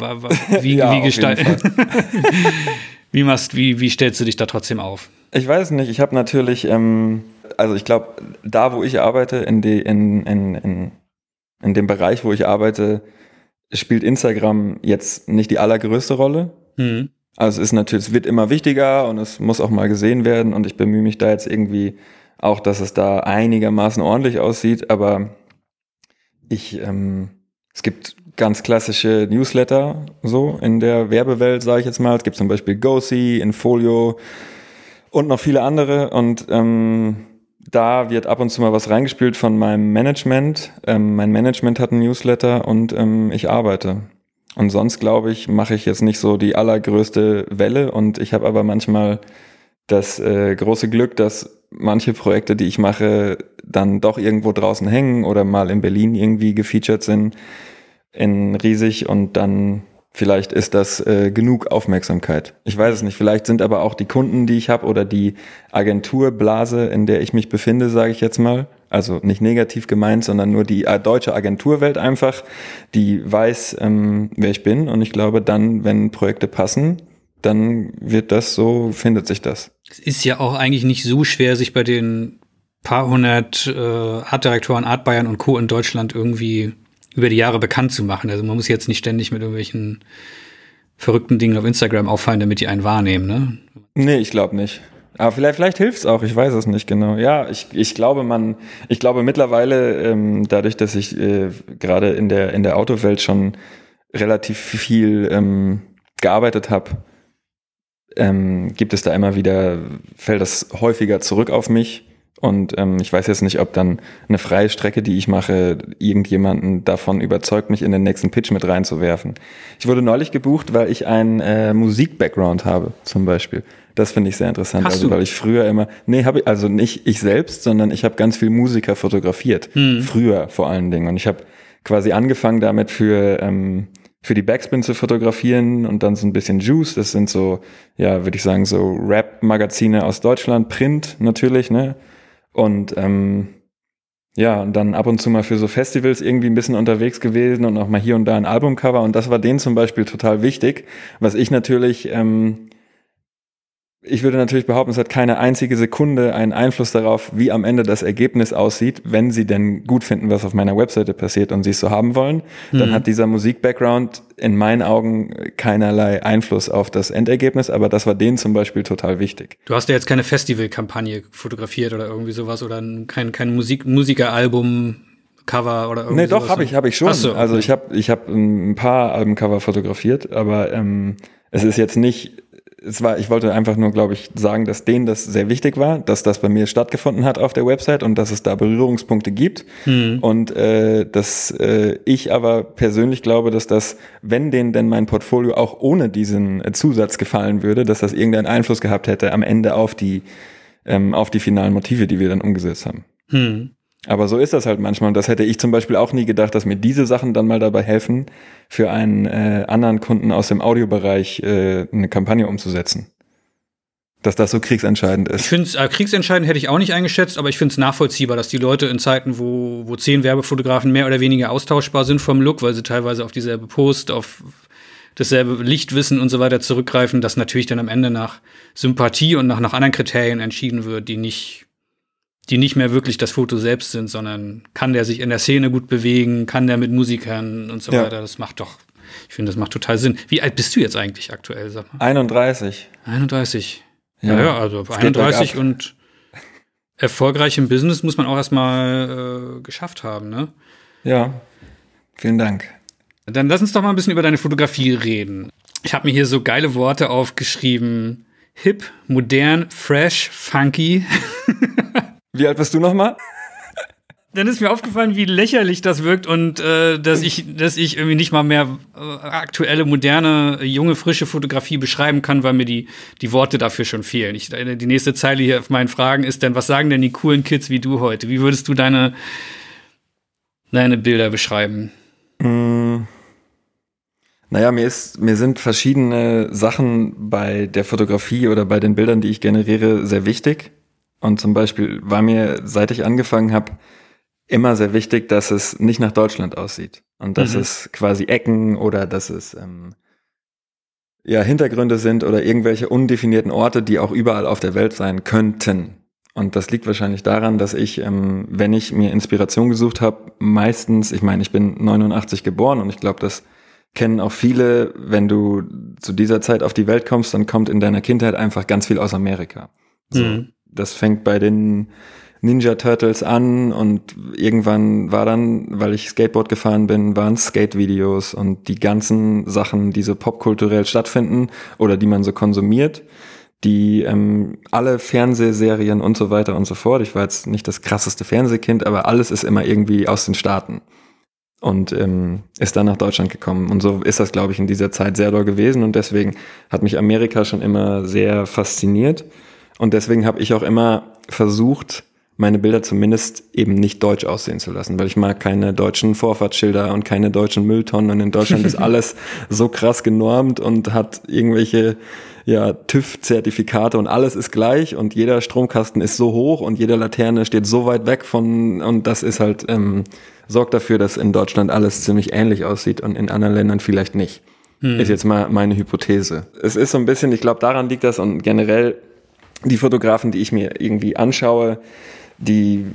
wie, Ja, wie, auf gestalt jeden Fall. wie, machst, wie, wie stellst du dich da trotzdem auf? Ich weiß nicht, ich habe natürlich, ähm, also ich glaube, da wo ich arbeite, in, die, in, in, in, in dem Bereich, wo ich arbeite, spielt Instagram jetzt nicht die allergrößte Rolle. Hm. Also es ist natürlich, es wird immer wichtiger und es muss auch mal gesehen werden und ich bemühe mich da jetzt irgendwie auch, dass es da einigermaßen ordentlich aussieht, aber ich, ähm, es gibt ganz klassische Newsletter so in der Werbewelt, sage ich jetzt mal. Es gibt zum Beispiel GoSee, Infolio und noch viele andere und ähm, da wird ab und zu mal was reingespielt von meinem Management. Ähm, mein Management hat einen Newsletter und ähm, ich arbeite. Und sonst glaube ich, mache ich jetzt nicht so die allergrößte Welle und ich habe aber manchmal das äh, große Glück, dass manche Projekte, die ich mache, dann doch irgendwo draußen hängen oder mal in Berlin irgendwie gefeatured sind in riesig und dann vielleicht ist das äh, genug Aufmerksamkeit. Ich weiß es nicht. Vielleicht sind aber auch die Kunden, die ich habe oder die Agenturblase, in der ich mich befinde, sage ich jetzt mal, also nicht negativ gemeint, sondern nur die äh, deutsche Agenturwelt einfach, die weiß, ähm, wer ich bin und ich glaube dann, wenn Projekte passen, dann wird das so, findet sich das. Es ist ja auch eigentlich nicht so schwer, sich bei den paar hundert äh, Artdirektoren, Artbayern und Co. in Deutschland irgendwie über die Jahre bekannt zu machen. Also man muss jetzt nicht ständig mit irgendwelchen verrückten Dingen auf Instagram auffallen, damit die einen wahrnehmen, ne? Nee, ich glaube nicht. Aber vielleicht, vielleicht hilft's auch, ich weiß es nicht genau. Ja, ich, ich glaube, man, ich glaube mittlerweile, ähm, dadurch, dass ich äh, gerade in der, in der Autowelt schon relativ viel ähm, gearbeitet habe, ähm, gibt es da immer wieder, fällt das häufiger zurück auf mich. Und ähm, ich weiß jetzt nicht, ob dann eine freie Strecke, die ich mache, irgendjemanden davon überzeugt, mich in den nächsten Pitch mit reinzuwerfen. Ich wurde neulich gebucht, weil ich einen äh, Musik-Background habe, zum Beispiel. Das finde ich sehr interessant. Hast also, du? weil ich früher immer, nee, habe ich, also nicht ich selbst, sondern ich habe ganz viel Musiker fotografiert. Hm. Früher vor allen Dingen. Und ich habe quasi angefangen damit für, ähm, für die Backspin zu fotografieren und dann so ein bisschen Juice. Das sind so, ja, würde ich sagen, so Rap-Magazine aus Deutschland, Print natürlich, ne? Und ähm, ja, und dann ab und zu mal für so Festivals irgendwie ein bisschen unterwegs gewesen und auch mal hier und da ein Albumcover. Und das war denen zum Beispiel total wichtig, was ich natürlich, ähm, ich würde natürlich behaupten, es hat keine einzige Sekunde einen Einfluss darauf, wie am Ende das Ergebnis aussieht, wenn sie denn gut finden, was auf meiner Webseite passiert und sie es so haben wollen. Dann Mhm. hat dieser Musik-Background in meinen Augen keinerlei Einfluss auf das Endergebnis, aber das war denen zum Beispiel total wichtig. Du hast ja jetzt keine Festivalkampagne fotografiert oder irgendwie sowas oder ein- kein, kein Musik Musikeralbum, Cover oder irgendwie Nee, doch, habe ich, habe ich schon. So, Also ich habe ich hab ein paar Albencover fotografiert, aber ähm, es ist jetzt nicht, es war, ich wollte einfach nur, glaube ich, sagen, dass denen das sehr wichtig war, dass das bei mir stattgefunden hat auf der Website und dass es da Berührungspunkte gibt. Hm. Und äh, dass äh, ich aber persönlich glaube, dass das, wenn denen denn mein Portfolio auch ohne diesen äh, Zusatz gefallen würde, dass das irgendeinen Einfluss gehabt hätte am Ende auf die, ähm, auf die finalen Motive, die wir dann umgesetzt haben. Hm. Aber so ist das halt manchmal. Und das hätte ich zum Beispiel auch nie gedacht, dass mir diese Sachen dann mal dabei helfen, für einen äh, anderen Kunden aus dem Audiobereich äh, eine Kampagne umzusetzen. Dass das so kriegsentscheidend Ich ist. finde es, äh, kriegsentscheidend hätte ich auch nicht eingeschätzt, aber ich finde es nachvollziehbar, dass die Leute in Zeiten, wo, wo zehn Werbefotografen mehr oder weniger austauschbar sind vom Look, weil sie teilweise auf dieselbe Post, auf dasselbe Lichtwissen und so weiter zurückgreifen, dass natürlich dann am Ende nach Sympathie und nach, nach anderen Kriterien entschieden wird, die nicht, die nicht mehr wirklich das Foto selbst sind, sondern kann der sich in der Szene gut bewegen, kann der mit Musikern und so Ja. weiter. Das macht doch, ich finde, das macht total Sinn. Wie alt bist du jetzt eigentlich aktuell, sag mal? 31. 31. Ja, ja also 31 und erfolgreich im Business muss man auch erstmal äh, geschafft haben, ne? Ja, vielen Dank. Dann lass uns doch mal ein bisschen über deine Fotografie reden. Ich habe mir hier so geile Worte aufgeschrieben. Hip, modern, fresh, funky. Wie alt bist du nochmal? Dann ist mir aufgefallen, wie lächerlich das wirkt und äh, dass ich, dass ich irgendwie nicht mal mehr äh, aktuelle, moderne, junge, frische Fotografie beschreiben kann, weil mir die, die Worte dafür schon fehlen. Ich, die nächste Zeile hier auf meinen Fragen ist dann, was sagen denn die coolen Kids wie du heute? Wie würdest du deine, deine Bilder beschreiben? Mm. Naja, mir, ist, mir sind verschiedene Sachen bei der Fotografie oder bei den Bildern, die ich generiere, sehr wichtig. Und zum Beispiel war mir, seit ich angefangen habe, immer sehr wichtig, dass es nicht nach Deutschland aussieht. Und dass mhm. es quasi Ecken oder dass es ähm, ja, Hintergründe sind oder irgendwelche undefinierten Orte, die auch überall auf der Welt sein könnten. Und das liegt wahrscheinlich daran, dass ich, ähm, wenn ich mir Inspiration gesucht habe, meistens, ich meine, ich bin 89 geboren und ich glaube, das kennen auch viele, wenn du zu dieser Zeit auf die Welt kommst, dann kommt in deiner Kindheit einfach ganz viel aus Amerika. So, mhm. Das fängt bei den Ninja Turtles an und irgendwann war dann, weil ich Skateboard gefahren bin, waren Skate-Videos und die ganzen Sachen, die so popkulturell stattfinden oder die man so konsumiert, die ähm, alle Fernsehserien und so weiter und so fort. Ich war jetzt nicht das krasseste Fernsehkind, aber alles ist immer irgendwie aus den Staaten und ähm, ist dann nach Deutschland gekommen. Und so ist das, glaube ich, in dieser Zeit sehr doll gewesen. Und deswegen hat mich Amerika schon immer sehr fasziniert. Und deswegen habe ich auch immer versucht, meine Bilder zumindest eben nicht deutsch aussehen zu lassen, weil ich mag keine deutschen Vorfahrtsschilder und keine deutschen Mülltonnen. Und in Deutschland ist alles so krass genormt und hat irgendwelche ja, TÜV-Zertifikate und alles ist gleich und jeder Stromkasten ist so hoch und jede Laterne steht so weit weg von und das ist halt ähm, sorgt dafür, dass in Deutschland alles ziemlich ähnlich aussieht und in anderen Ländern vielleicht nicht. Hm. Ist jetzt mal meine Hypothese. Es ist so ein bisschen, ich glaube, daran liegt das und generell die Fotografen, die ich mir irgendwie anschaue, die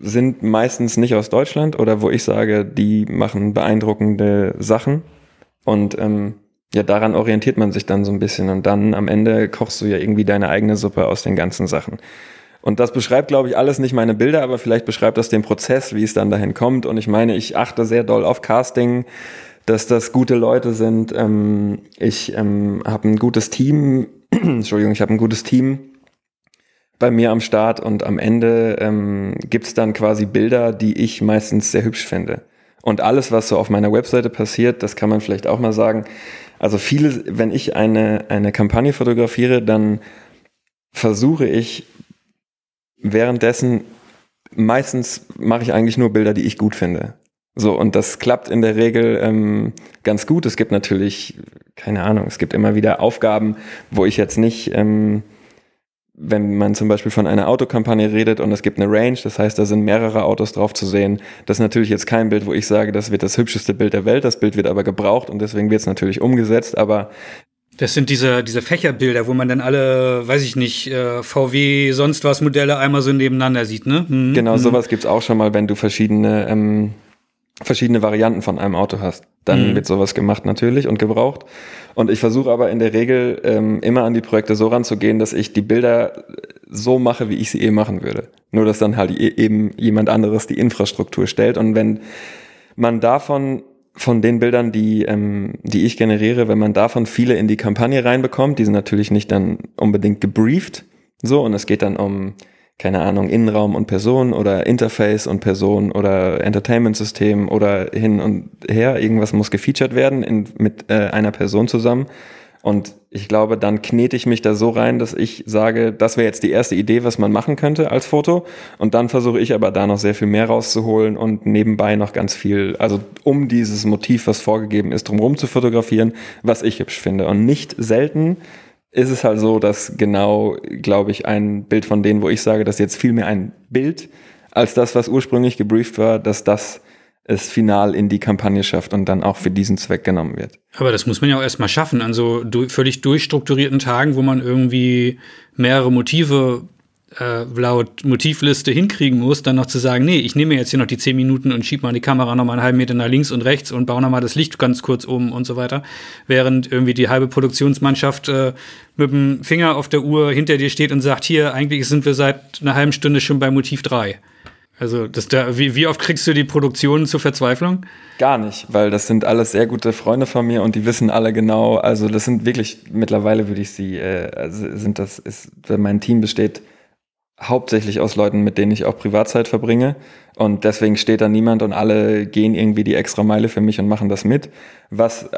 sind meistens nicht aus Deutschland oder wo ich sage, die machen beeindruckende Sachen und ähm, ja, daran orientiert man sich dann so ein bisschen und dann am Ende kochst du ja irgendwie deine eigene Suppe aus den ganzen Sachen. Und das beschreibt, glaube ich, alles nicht meine Bilder, aber vielleicht beschreibt das den Prozess, wie es dann dahin kommt. Und ich meine, ich achte sehr doll auf Casting, dass das gute Leute sind. Ähm, ich ähm, habe ein gutes Team, Entschuldigung, ich habe ein gutes Team bei mir am Start und am Ende ähm, gibt dann quasi Bilder, die ich meistens sehr hübsch finde. Und alles, was so auf meiner Webseite passiert, das kann man vielleicht auch mal sagen, also viele, wenn ich eine, eine Kampagne fotografiere, dann versuche ich währenddessen, meistens mache ich eigentlich nur Bilder, die ich gut finde. So, und das klappt in der Regel ähm, ganz gut. Es gibt natürlich, keine Ahnung, es gibt immer wieder Aufgaben, wo ich jetzt nicht ähm, wenn man zum Beispiel von einer Autokampagne redet und es gibt eine Range, das heißt, da sind mehrere Autos drauf zu sehen, das ist natürlich jetzt kein Bild, wo ich sage, das wird das hübscheste Bild der Welt, das Bild wird aber gebraucht und deswegen wird es natürlich umgesetzt, aber das sind diese, diese Fächerbilder, wo man dann alle, weiß ich nicht, äh, VW, sonst was Modelle einmal so nebeneinander sieht, ne? Mhm. Genau, mhm. sowas gibt's auch schon mal, wenn du verschiedene, ähm, verschiedene Varianten von einem Auto hast. Dann mhm. wird sowas gemacht natürlich und gebraucht. Und ich versuche aber in der Regel ähm, immer an die Projekte so ranzugehen, dass ich die Bilder so mache, wie ich sie eh machen würde. Nur dass dann halt e-, eben jemand anderes die Infrastruktur stellt. Und wenn man davon von den Bildern, die, ähm, die ich generiere, wenn man davon viele in die Kampagne reinbekommt, die sind natürlich nicht dann unbedingt gebrieft, so, und es geht dann um keine Ahnung, Innenraum und Person oder Interface und Person oder Entertainment-System oder hin und her. Irgendwas muss gefeatured werden in, mit äh, einer Person zusammen. Und ich glaube, dann knete ich mich da so rein, dass ich sage, das wäre jetzt die erste Idee, was man machen könnte als Foto. Und dann versuche ich aber da noch sehr viel mehr rauszuholen und nebenbei noch ganz viel, also um dieses Motiv, was vorgegeben ist, drumherum zu fotografieren, was ich hübsch finde. Und nicht selten ist es halt so, dass genau, glaube ich, ein Bild von denen, wo ich sage, dass jetzt viel mehr ein Bild als das, was ursprünglich gebrieft war, dass das es final in die Kampagne schafft und dann auch für diesen Zweck genommen wird. Aber das muss man ja auch erstmal schaffen, an so du völlig durchstrukturierten Tagen, wo man irgendwie mehrere Motive äh, laut Motivliste hinkriegen muss, dann noch zu sagen, nee, ich nehme jetzt hier noch die zehn Minuten und schiebe mal die Kamera noch mal einen halben Meter nach links und rechts und baue noch mal das Licht ganz kurz um und so weiter. Während irgendwie die halbe Produktionsmannschaft äh, mit dem Finger auf der Uhr hinter dir steht und sagt, hier, eigentlich sind wir seit einer halben Stunde schon bei Motiv 3. Also, das da, wie, wie oft kriegst du die Produktionen zur Verzweiflung? Gar nicht, weil das sind alles sehr gute Freunde von mir und die wissen alle genau, also das sind wirklich, mittlerweile würde ich sie, äh, also sind das, ist, mein Team besteht hauptsächlich aus Leuten, mit denen ich auch Privatzeit verbringe. Und deswegen steht da niemand und alle gehen irgendwie die extra Meile für mich und machen das mit. Was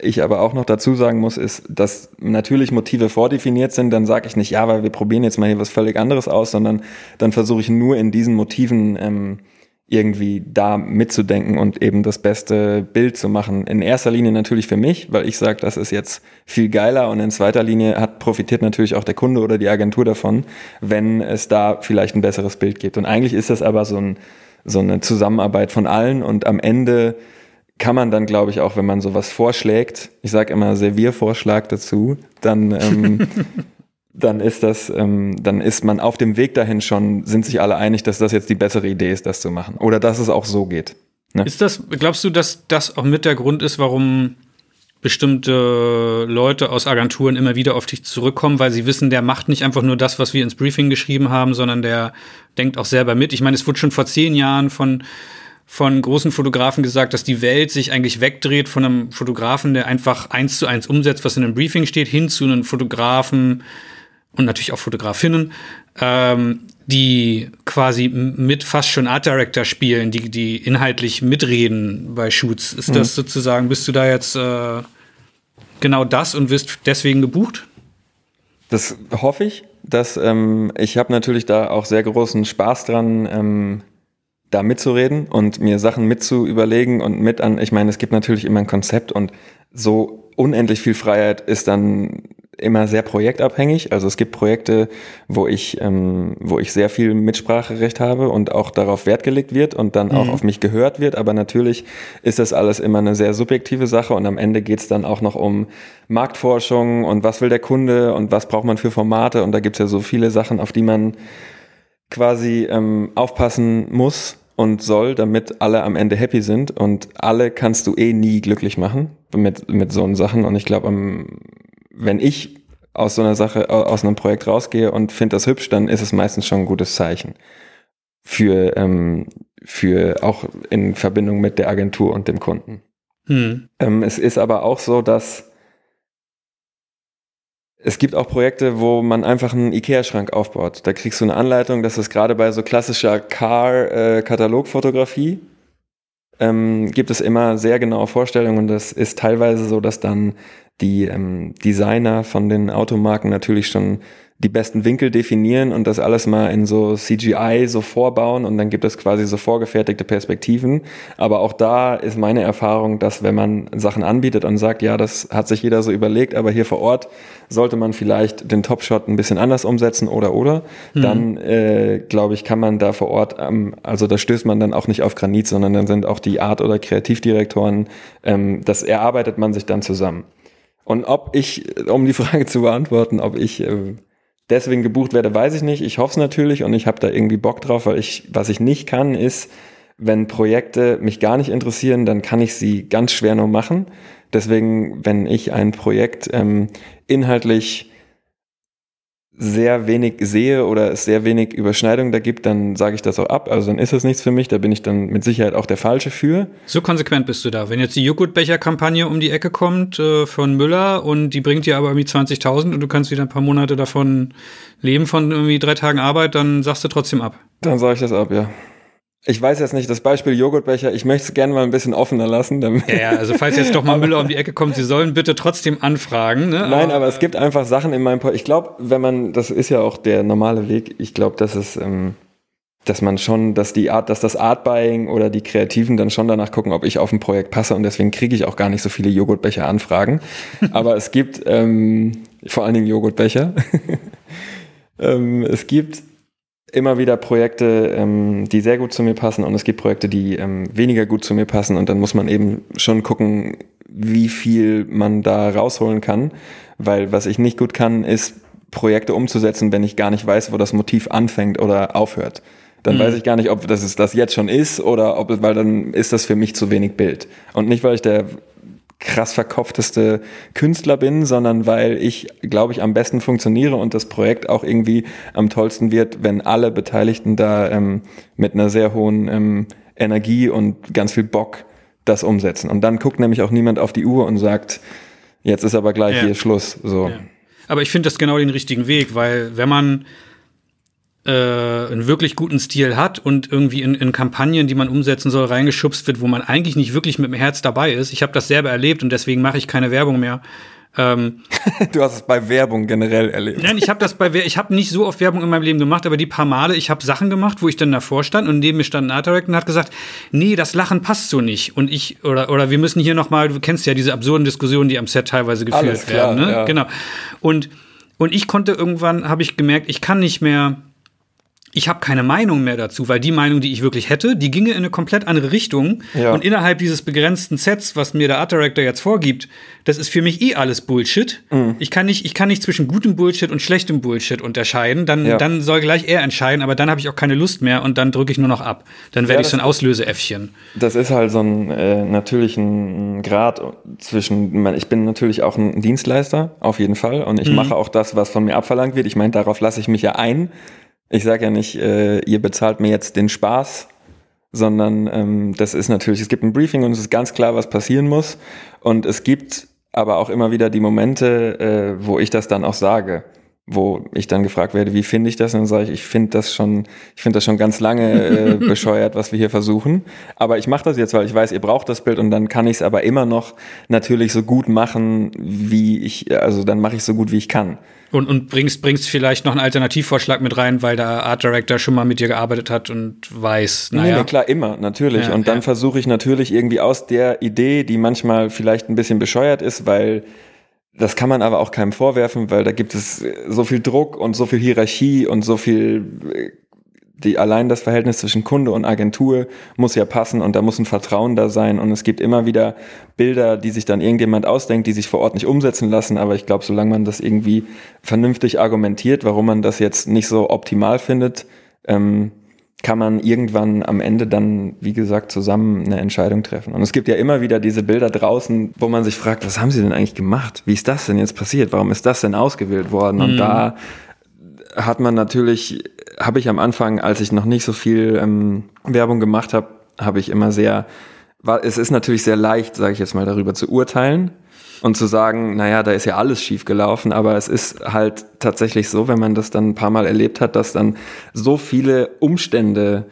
ich aber auch noch dazu sagen muss, ist, dass natürlich Motive vordefiniert sind. Dann sage ich nicht, ja, weil wir probieren jetzt mal hier was völlig anderes aus, sondern dann versuche ich nur in diesen Motiven ähm, irgendwie da mitzudenken und eben das beste Bild zu machen. In erster Linie natürlich für mich, weil ich sage, das ist jetzt viel geiler und in zweiter Linie hat profitiert natürlich auch der Kunde oder die Agentur davon, wenn es da vielleicht ein besseres Bild gibt. Und eigentlich ist das aber so, ein, so eine Zusammenarbeit von allen und am Ende kann man dann, glaube ich, auch, wenn man sowas vorschlägt, ich sage immer Serviervorschlag dazu, dann ähm, dann ist das, ähm, dann ist man auf dem Weg dahin schon, sind sich alle einig, dass das jetzt die bessere Idee ist, das zu machen. Oder dass es auch so geht. Ne? Ist das, glaubst du, dass das auch mit der Grund ist, warum bestimmte Leute aus Agenturen immer wieder auf dich zurückkommen, weil sie wissen, der macht nicht einfach nur das, was wir ins Briefing geschrieben haben, sondern der denkt auch selber mit. Ich meine, es wurde schon vor zehn Jahren von von großen Fotografen gesagt, dass die Welt sich eigentlich wegdreht von einem Fotografen, der einfach eins zu eins umsetzt, was in einem Briefing steht, hin zu einem Fotografen, und natürlich auch Fotografinnen, ähm, die quasi mit fast schon Art Director spielen, die, die inhaltlich mitreden bei Shoots. Ist mhm. das sozusagen, bist du da jetzt äh, genau das und wirst deswegen gebucht? Das hoffe ich. Dass, ähm, ich habe natürlich da auch sehr großen Spaß dran, ähm, da mitzureden und mir Sachen mitzuüberlegen und mit an, ich meine, es gibt natürlich immer ein Konzept und so unendlich viel Freiheit ist dann immer sehr projektabhängig. Also es gibt Projekte, wo ich, ähm, wo ich sehr viel Mitspracherecht habe und auch darauf Wert gelegt wird und dann mhm. auch auf mich gehört wird. Aber natürlich ist das alles immer eine sehr subjektive Sache und am Ende geht es dann auch noch um Marktforschung und was will der Kunde und was braucht man für Formate. Und da gibt es ja so viele Sachen, auf die man quasi ähm, aufpassen muss und soll, damit alle am Ende happy sind. Und alle kannst du eh nie glücklich machen mit, mit so Sachen. Und ich glaube, wenn ich aus so einer Sache, aus einem Projekt rausgehe und finde das hübsch, dann ist es meistens schon ein gutes Zeichen. Für, ähm, für auch in Verbindung mit der Agentur und dem Kunden. Hm. Ähm, es ist aber auch so, dass es gibt auch Projekte, wo man einfach einen Ikea-Schrank aufbaut. Da kriegst du eine Anleitung, das ist gerade bei so klassischer Car-Katalogfotografie, äh, ähm, gibt es immer sehr genaue Vorstellungen und das ist teilweise so, dass dann die ähm, Designer von den Automarken natürlich schon die besten Winkel definieren und das alles mal in so CGI so vorbauen und dann gibt es quasi so vorgefertigte Perspektiven. Aber auch da ist meine Erfahrung, dass wenn man Sachen anbietet und sagt, ja, das hat sich jeder so überlegt, aber hier vor Ort sollte man vielleicht den Topshot ein bisschen anders umsetzen oder oder, mhm. dann äh, glaube ich, kann man da vor Ort, ähm, also da stößt man dann auch nicht auf Granit, sondern dann sind auch die Art- oder Kreativdirektoren, ähm, das erarbeitet man sich dann zusammen. Und ob ich, um die Frage zu beantworten, ob ich äh, deswegen gebucht werde, weiß ich nicht. Ich hoffe es natürlich und ich habe da irgendwie Bock drauf, weil ich, was ich nicht kann, ist, wenn Projekte mich gar nicht interessieren, dann kann ich sie ganz schwer nur machen. Deswegen, wenn ich ein Projekt ähm, inhaltlich sehr wenig sehe oder es sehr wenig Überschneidung da gibt, dann sage ich das auch ab. Also dann ist es nichts für mich, da bin ich dann mit Sicherheit auch der Falsche für. So konsequent bist du da. Wenn jetzt die Joghurtbecher-Kampagne um die Ecke kommt äh, von Müller und die bringt dir aber irgendwie 20.000 und du kannst wieder ein paar Monate davon leben von irgendwie drei Tagen Arbeit, dann sagst du trotzdem ab. Dann sage ich das ab, ja. Ich weiß jetzt nicht, das Beispiel Joghurtbecher, ich möchte es gerne mal ein bisschen offener lassen. Ja, ja, also falls jetzt doch mal Müller um die Ecke kommt, Sie sollen bitte trotzdem anfragen. Ne? Nein, aber, aber es gibt einfach Sachen in meinem, Podcast. ich glaube, wenn man, das ist ja auch der normale Weg, ich glaube, dass es, ähm, dass man schon, dass die Art, dass das Art-Buying oder die Kreativen dann schon danach gucken, ob ich auf ein Projekt passe und deswegen kriege ich auch gar nicht so viele Joghurtbecher-Anfragen. aber es gibt ähm, vor allen Dingen Joghurtbecher. ähm, es gibt immer wieder Projekte, ähm, die sehr gut zu mir passen und es gibt Projekte, die ähm, weniger gut zu mir passen und dann muss man eben schon gucken, wie viel man da rausholen kann, weil was ich nicht gut kann, ist Projekte umzusetzen, wenn ich gar nicht weiß, wo das Motiv anfängt oder aufhört. Dann mhm. weiß ich gar nicht, ob das, das jetzt schon ist oder ob, weil dann ist das für mich zu wenig Bild. Und nicht, weil ich der krass verkopfteste Künstler bin, sondern weil ich, glaube ich, am besten funktioniere und das Projekt auch irgendwie am tollsten wird, wenn alle Beteiligten da ähm, mit einer sehr hohen ähm, Energie und ganz viel Bock das umsetzen. Und dann guckt nämlich auch niemand auf die Uhr und sagt, jetzt ist aber gleich ja. hier Schluss. So. Ja. Aber ich finde das genau den richtigen Weg, weil wenn man äh, einen wirklich guten Stil hat und irgendwie in, in Kampagnen, die man umsetzen soll, reingeschubst wird, wo man eigentlich nicht wirklich mit dem Herz dabei ist. Ich habe das selber erlebt und deswegen mache ich keine Werbung mehr. Ähm, du hast es bei Werbung generell erlebt. Nein, ich habe das bei ich habe nicht so oft Werbung in meinem Leben gemacht, aber die paar Male, ich habe Sachen gemacht, wo ich dann davor stand und neben mir stand ein Art Director und hat gesagt, nee, das Lachen passt so nicht und ich oder oder wir müssen hier noch mal, du kennst ja diese absurden Diskussionen, die am Set teilweise geführt klar, werden, ne? Ja. Genau. Und und ich konnte irgendwann habe ich gemerkt, ich kann nicht mehr ich habe keine Meinung mehr dazu, weil die Meinung, die ich wirklich hätte, die ginge in eine komplett andere Richtung. Ja. Und innerhalb dieses begrenzten Sets, was mir der Art Director jetzt vorgibt, das ist für mich eh alles Bullshit. Mhm. Ich, kann nicht, ich kann nicht zwischen gutem Bullshit und schlechtem Bullshit unterscheiden. Dann, ja. dann soll gleich er entscheiden, aber dann habe ich auch keine Lust mehr und dann drücke ich nur noch ab. Dann werde ja, ich so ein Auslöseäffchen. Das ist halt so ein äh, natürlich ein Grad zwischen, ich bin natürlich auch ein Dienstleister, auf jeden Fall. Und ich mhm. mache auch das, was von mir abverlangt wird. Ich meine, darauf lasse ich mich ja ein. Ich sage ja nicht, äh, ihr bezahlt mir jetzt den Spaß, sondern ähm, das ist natürlich, es gibt ein Briefing und es ist ganz klar, was passieren muss. Und es gibt aber auch immer wieder die Momente, äh, wo ich das dann auch sage wo ich dann gefragt werde, wie finde ich das? Und dann sage ich, ich finde das schon, ich finde das schon ganz lange äh, bescheuert, was wir hier versuchen. Aber ich mache das jetzt, weil ich weiß, ihr braucht das Bild und dann kann ich es aber immer noch natürlich so gut machen, wie ich, also dann mache ich so gut wie ich kann. Und, und bringst, bringst vielleicht noch einen Alternativvorschlag mit rein, weil der Art Director schon mal mit dir gearbeitet hat und weiß, naja. Nee, klar, immer, natürlich. Ja, und dann ja. versuche ich natürlich irgendwie aus der Idee, die manchmal vielleicht ein bisschen bescheuert ist, weil das kann man aber auch keinem vorwerfen, weil da gibt es so viel Druck und so viel Hierarchie und so viel, die allein das Verhältnis zwischen Kunde und Agentur muss ja passen und da muss ein Vertrauen da sein. Und es gibt immer wieder Bilder, die sich dann irgendjemand ausdenkt, die sich vor Ort nicht umsetzen lassen, aber ich glaube, solange man das irgendwie vernünftig argumentiert, warum man das jetzt nicht so optimal findet, ähm, kann man irgendwann am Ende dann, wie gesagt, zusammen eine Entscheidung treffen. Und es gibt ja immer wieder diese Bilder draußen, wo man sich fragt, was haben sie denn eigentlich gemacht? Wie ist das denn jetzt passiert? Warum ist das denn ausgewählt worden? Und mhm. da hat man natürlich, habe ich am Anfang, als ich noch nicht so viel ähm, Werbung gemacht habe, habe ich immer sehr, war, es ist natürlich sehr leicht, sage ich jetzt mal, darüber zu urteilen und zu sagen, naja, da ist ja alles schief gelaufen, aber es ist halt tatsächlich so, wenn man das dann ein paar Mal erlebt hat, dass dann so viele Umstände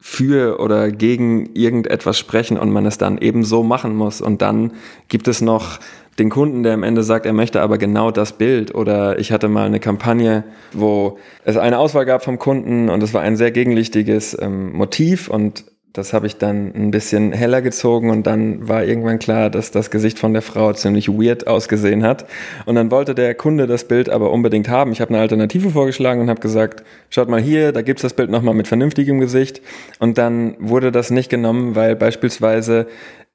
für oder gegen irgendetwas sprechen und man es dann eben so machen muss. Und dann gibt es noch den Kunden, der am Ende sagt, er möchte aber genau das Bild. Oder ich hatte mal eine Kampagne, wo es eine Auswahl gab vom Kunden und es war ein sehr gegenlichtiges ähm, Motiv und das habe ich dann ein bisschen heller gezogen und dann war irgendwann klar, dass das Gesicht von der Frau ziemlich weird ausgesehen hat. Und dann wollte der Kunde das Bild aber unbedingt haben. Ich habe eine Alternative vorgeschlagen und habe gesagt, schaut mal hier, da gibt's das Bild nochmal mit vernünftigem Gesicht. Und dann wurde das nicht genommen, weil beispielsweise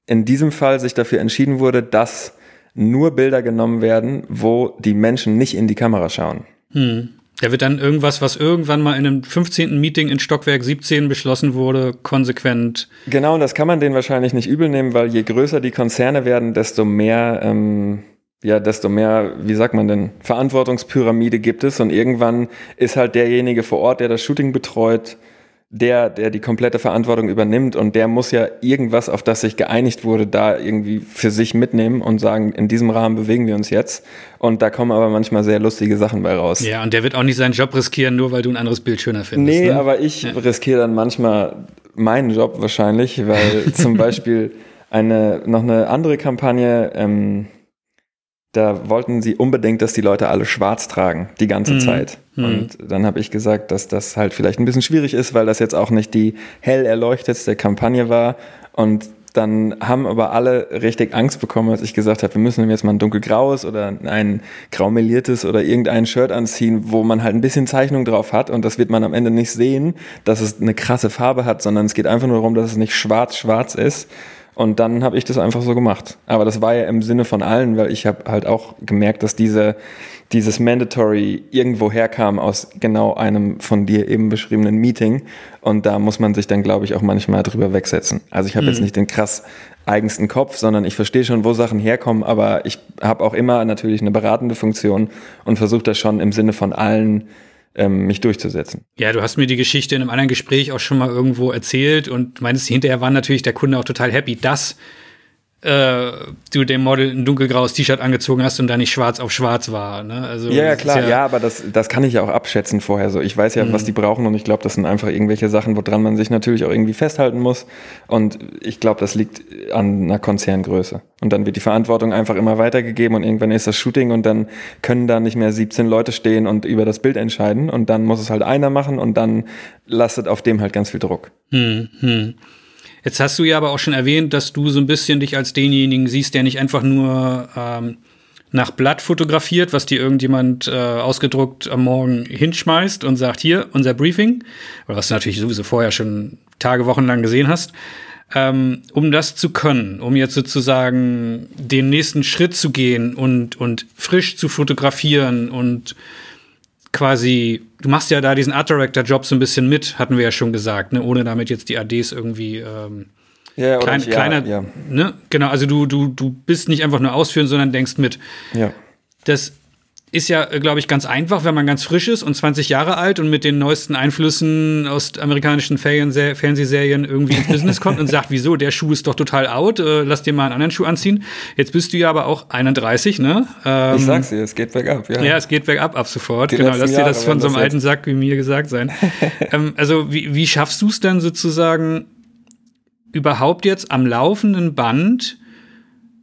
in diesem Fall sich dafür entschieden wurde, dass nur Bilder genommen werden, wo die Menschen nicht in die Kamera schauen. Hm. Da wird dann irgendwas, was irgendwann mal in einem 15. Meeting in Stockwerk 17 beschlossen wurde, konsequent. Genau, und das kann man denen wahrscheinlich nicht übel nehmen, weil je größer die Konzerne werden, desto mehr, ähm, ja, desto mehr, wie sagt man denn, Verantwortungspyramide gibt es. Und irgendwann ist halt derjenige vor Ort, der das Shooting betreut, der, der die komplette Verantwortung übernimmt und der muss ja irgendwas, auf das sich geeinigt wurde, da irgendwie für sich mitnehmen und sagen, in diesem Rahmen bewegen wir uns jetzt. Und da kommen aber manchmal sehr lustige Sachen bei raus. Ja, und der wird auch nicht seinen Job riskieren, nur weil du ein anderes Bild schöner findest. Nee, ne? aber ich ja. riskiere dann manchmal meinen Job wahrscheinlich, weil zum Beispiel eine, noch eine andere Kampagne, ähm, da wollten sie unbedingt, dass die Leute alle schwarz tragen, die ganze mhm. Zeit. Mhm. Und dann habe ich gesagt, dass das halt vielleicht ein bisschen schwierig ist, weil das jetzt auch nicht die hell erleuchtetste Kampagne war. Und dann haben aber alle richtig Angst bekommen, als ich gesagt habe, wir müssen jetzt mal ein dunkelgraues oder ein graumeliertes oder irgendein Shirt anziehen, wo man halt ein bisschen Zeichnung drauf hat und das wird man am Ende nicht sehen, dass es eine krasse Farbe hat, sondern es geht einfach nur darum, dass es nicht schwarz-schwarz ist. Und dann habe ich das einfach so gemacht. Aber das war ja im Sinne von allen, weil ich habe halt auch gemerkt, dass diese, dieses Mandatory irgendwo herkam aus genau einem von dir eben beschriebenen Meeting. Und da muss man sich dann, glaube ich, auch manchmal drüber wegsetzen. Also ich habe mhm. jetzt nicht den krass eigensten Kopf, sondern ich verstehe schon, wo Sachen herkommen, aber ich habe auch immer natürlich eine beratende Funktion und versuche das schon im Sinne von allen ähm, mich durchzusetzen. Ja, du hast mir die Geschichte in einem anderen Gespräch auch schon mal irgendwo erzählt und meinst, hinterher war natürlich der Kunde auch total happy, dass äh, du dem Model ein dunkelgraues T-Shirt angezogen hast und da nicht schwarz auf schwarz war. Ne? Also, ja, ja klar, ja, ja, aber das, das kann ich ja auch abschätzen vorher so. Ich weiß ja, mhm. was die brauchen und ich glaube, das sind einfach irgendwelche Sachen, woran man sich natürlich auch irgendwie festhalten muss. Und ich glaube, das liegt an einer Konzerngröße. Und dann wird die Verantwortung einfach immer weitergegeben und irgendwann ist das Shooting und dann können da nicht mehr 17 Leute stehen und über das Bild entscheiden und dann muss es halt einer machen und dann lastet auf dem halt ganz viel Druck. Mhm. Jetzt hast du ja aber auch schon erwähnt, dass du so ein bisschen dich als denjenigen siehst, der nicht einfach nur ähm, nach Blatt fotografiert, was dir irgendjemand äh, ausgedruckt am Morgen hinschmeißt und sagt, hier, unser Briefing, was du natürlich sowieso vorher schon Tage, Wochen lang gesehen hast, ähm, um das zu können, um jetzt sozusagen den nächsten Schritt zu gehen und, und frisch zu fotografieren und quasi, du machst ja da diesen Art Director Job so ein bisschen mit, hatten wir ja schon gesagt, ne? ohne damit jetzt die ADs irgendwie ähm, ja, klein, ich, kleiner, ja. ne? Genau, also du, du, du bist nicht einfach nur ausführen, sondern denkst mit. Ja. Das ist ja, äh, glaube ich, ganz einfach, wenn man ganz frisch ist und 20 Jahre alt und mit den neuesten Einflüssen aus amerikanischen Fernseh Fernsehserien irgendwie ins Business kommt und sagt, wieso, der Schuh ist doch total out, äh, lass dir mal einen anderen Schuh anziehen. Jetzt bist du ja aber auch 31, ne? Ähm, ich sag's dir, es geht bergab, ja. Ja, es geht bergab ab sofort. Die genau, lass dir das von so einem alten Sack wie mir gesagt sein. ähm, also, wie, wie schaffst du es dann sozusagen überhaupt jetzt am laufenden Band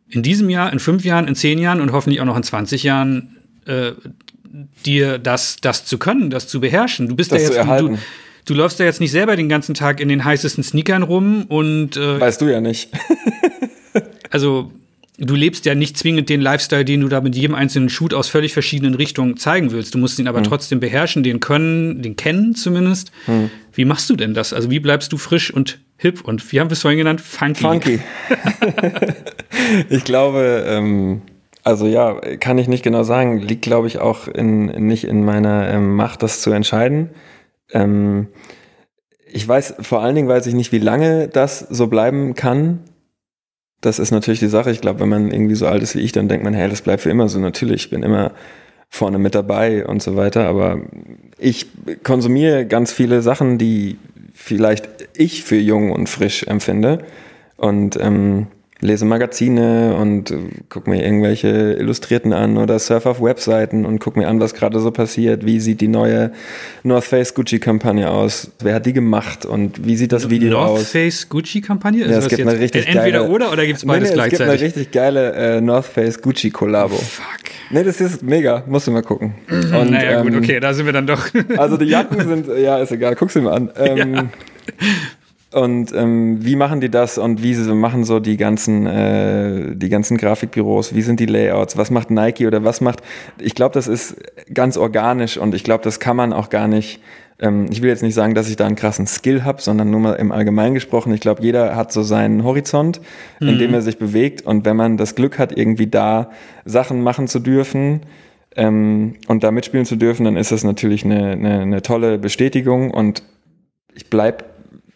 in diesem Jahr, in fünf Jahren, in zehn Jahren und hoffentlich auch noch in 20 Jahren äh, dir das, das zu können, das zu beherrschen. Du bist das da jetzt, du, du läufst da jetzt nicht selber den ganzen Tag in den heißesten Sneakern rum und äh, weißt du ja nicht. also du lebst ja nicht zwingend den Lifestyle, den du da mit jedem einzelnen Shoot aus völlig verschiedenen Richtungen zeigen willst. Du musst ihn aber hm. trotzdem beherrschen, den können, den kennen zumindest. Hm. Wie machst du denn das? Also wie bleibst du frisch und hip und wie haben wir es vorhin genannt? Funky. Funky. ich glaube, ähm, also ja, kann ich nicht genau sagen. Liegt, glaube ich, auch in, nicht in meiner ähm, Macht, das zu entscheiden. Ähm, ich weiß, vor allen Dingen weiß ich nicht, wie lange das so bleiben kann. Das ist natürlich die Sache. Ich glaube, wenn man irgendwie so alt ist wie ich, dann denkt man, hey, das bleibt für immer so. Natürlich, ich bin immer vorne mit dabei und so weiter. Aber ich konsumiere ganz viele Sachen, die vielleicht ich für jung und frisch empfinde. Und ähm, lese Magazine und äh, gucke mir irgendwelche Illustrierten an oder surf auf Webseiten und gucke mir an, was gerade so passiert. Wie sieht die neue North Face Gucci Kampagne aus? Wer hat die gemacht und wie sieht das Video North aus? North Face Gucci Kampagne? Ja, es gibt eine richtig entweder geile, oder oder gibt es beides nee, nee, gleichzeitig? Es gibt eine richtig geile äh, North Face Gucci Kollabo. Oh, fuck. Nee, das ist mega. Musst du mal gucken. Und, naja, ähm, gut, okay, da sind wir dann doch. also die Jacken sind, ja, ist egal, guck's dir mal an. Ähm, ja. Und ähm, wie machen die das und wie machen so die ganzen, äh, die ganzen Grafikbüros, wie sind die Layouts, was macht Nike oder was macht, ich glaube, das ist ganz organisch und ich glaube, das kann man auch gar nicht, ähm, ich will jetzt nicht sagen, dass ich da einen krassen Skill habe, sondern nur mal im Allgemeinen gesprochen, ich glaube, jeder hat so seinen Horizont, mhm. in dem er sich bewegt. Und wenn man das Glück hat, irgendwie da Sachen machen zu dürfen, ähm, und da mitspielen zu dürfen, dann ist das natürlich eine, eine, eine tolle Bestätigung. Und ich bleib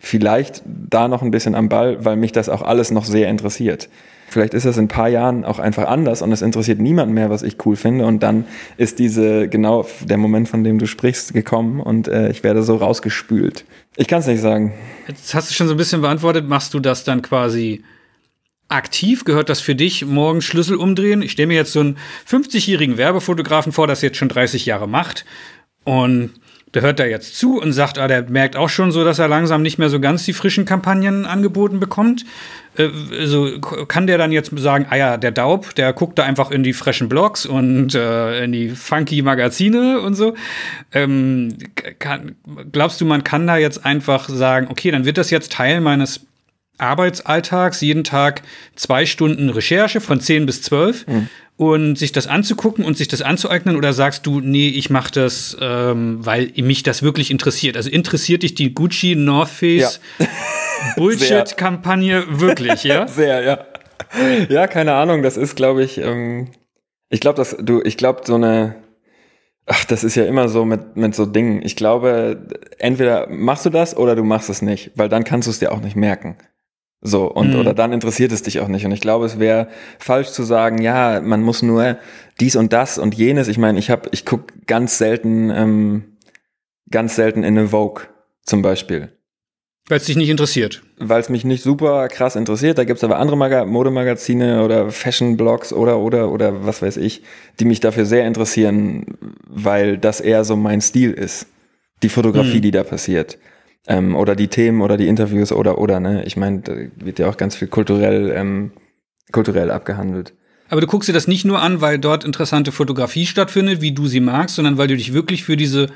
vielleicht da noch ein bisschen am Ball, weil mich das auch alles noch sehr interessiert. Vielleicht ist das in ein paar Jahren auch einfach anders und es interessiert niemand mehr, was ich cool finde. Und dann ist diese, genau der Moment, von dem du sprichst, gekommen und äh, ich werde so rausgespült. Ich kann es nicht sagen. Jetzt hast du schon so ein bisschen beantwortet. Machst du das dann quasi aktiv? Gehört das für dich morgen Schlüssel umdrehen? Ich stelle mir jetzt so einen 50-jährigen Werbefotografen vor, das jetzt schon 30 Jahre macht. Und der hört da jetzt zu und sagt, ah, der merkt auch schon so, dass er langsam nicht mehr so ganz die frischen Kampagnen angeboten bekommt. Äh, also kann der dann jetzt sagen, ah ja, der Daub, der guckt da einfach in die frischen Blogs und äh, in die funky Magazine und so. Ähm, kann, glaubst du, man kann da jetzt einfach sagen, okay, dann wird das jetzt Teil meines Arbeitsalltags, jeden Tag zwei Stunden Recherche von 10 bis 12. Mhm und sich das anzugucken und sich das anzueignen oder sagst du, nee, ich mache das, ähm, weil mich das wirklich interessiert? Also interessiert dich die Gucci North Face ja. Bullshit-Kampagne wirklich, ja? Sehr, ja. Ja, keine Ahnung, das ist, glaube ich, ähm, ich glaube, dass du, ich glaube, so eine, Ach, das ist ja immer so mit, mit so Dingen. Ich glaube, entweder machst du das oder du machst es nicht, weil dann kannst du es dir auch nicht merken. So, und mhm. oder dann interessiert es dich auch nicht. Und ich glaube, es wäre falsch zu sagen, ja, man muss nur dies und das und jenes. Ich meine, ich habe, ich guck ganz selten, ähm, ganz selten in eine Vogue zum Beispiel. Weil es dich nicht interessiert. Weil es mich nicht super krass interessiert. Da gibt's aber andere Mag Modemagazine oder Fashion-Blogs oder oder oder was weiß ich, die mich dafür sehr interessieren, weil das eher so mein Stil ist. Die Fotografie, hm. die da passiert. Ähm, oder die Themen oder die Interviews oder oder, ne? Ich meine, da wird ja auch ganz viel kulturell, ähm, kulturell abgehandelt. Aber du guckst dir das nicht nur an, weil dort interessante Fotografie stattfindet, wie du sie magst, sondern weil du dich wirklich für diese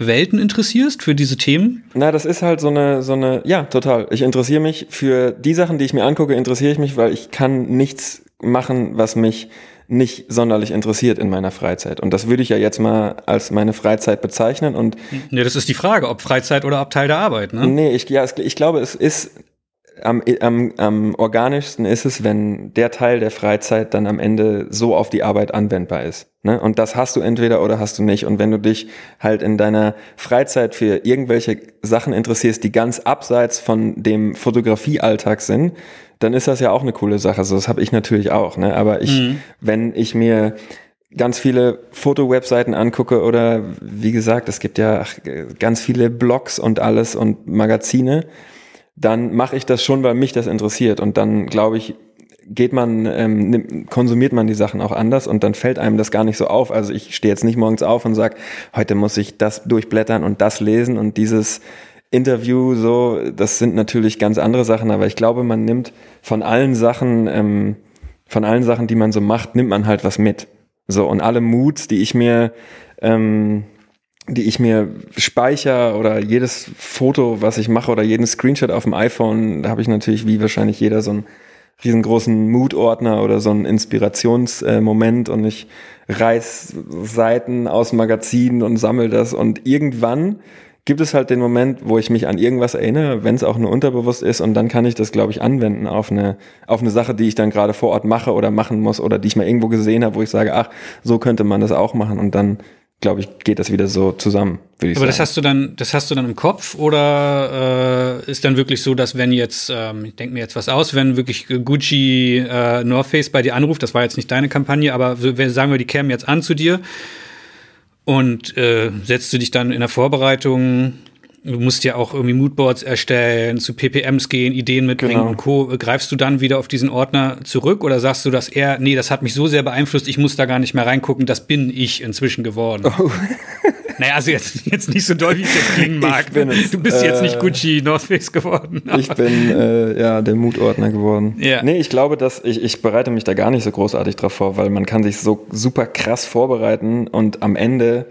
Welten interessierst, für diese Themen? Na, das ist halt so eine, so eine, ja, total. Ich interessiere mich für die Sachen, die ich mir angucke, interessiere ich mich, weil ich kann nichts machen, was mich nicht sonderlich interessiert in meiner Freizeit. Und das würde ich ja jetzt mal als meine Freizeit bezeichnen. Und ja, das ist die Frage, ob Freizeit oder Abteil der Arbeit, ne? Nee, ich, ja, ich glaube, es ist am, am, am organischsten ist es, wenn der Teil der Freizeit dann am Ende so auf die Arbeit anwendbar ist. Ne? Und das hast du entweder oder hast du nicht. Und wenn du dich halt in deiner Freizeit für irgendwelche Sachen interessierst, die ganz abseits von dem Fotografiealltag sind, dann ist das ja auch eine coole Sache. Also das habe ich natürlich auch. Ne? Aber ich, mhm. wenn ich mir ganz viele Foto-Webseiten angucke oder wie gesagt, es gibt ja ganz viele Blogs und alles und Magazine, dann mache ich das schon, weil mich das interessiert. Und dann, glaube ich, geht man, ähm, konsumiert man die Sachen auch anders und dann fällt einem das gar nicht so auf. Also ich stehe jetzt nicht morgens auf und sage, heute muss ich das durchblättern und das lesen und dieses Interview so, das sind natürlich ganz andere Sachen, aber ich glaube, man nimmt von allen Sachen, ähm, von allen Sachen, die man so macht, nimmt man halt was mit. So, und alle Moods, die ich mir ähm, die ich mir speichere oder jedes Foto, was ich mache oder jeden Screenshot auf dem iPhone, da habe ich natürlich wie wahrscheinlich jeder so einen riesengroßen Mood-Ordner oder so einen Inspirationsmoment äh, und ich reiß Seiten aus Magazinen und sammle das und irgendwann gibt es halt den Moment, wo ich mich an irgendwas erinnere, wenn es auch nur unterbewusst ist und dann kann ich das, glaube ich, anwenden auf eine, auf eine Sache, die ich dann gerade vor Ort mache oder machen muss oder die ich mal irgendwo gesehen habe, wo ich sage, ach, so könnte man das auch machen und dann glaube ich, geht das wieder so zusammen, würde ich Aber sagen. Aber das hast du dann, das hast du dann im Kopf oder äh, ist dann wirklich so, dass wenn jetzt, ähm, ich denke mir jetzt was aus, wenn wirklich Gucci äh, North Face bei dir anruft, das war jetzt nicht deine Kampagne, aber sagen wir, die kämen jetzt an zu dir und äh, setzt du dich dann in der Vorbereitung Du musst ja auch irgendwie Moodboards erstellen, zu PPMs gehen, Ideen mitbringen genau. und Co. Greifst du dann wieder auf diesen Ordner zurück oder sagst du, dass er, nee, das hat mich so sehr beeinflusst, ich muss da gar nicht mehr reingucken, das bin ich inzwischen geworden? Oh. Naja, also jetzt, jetzt nicht so doll, wie ich jetzt klingen mag. Es, du bist äh, jetzt nicht Gucci North Face geworden. Ich bin äh, ja der Moodordner geworden. Ja. Nee, ich glaube, dass ich, ich bereite mich da gar nicht so großartig drauf vor, weil man kann sich so super krass vorbereiten und am Ende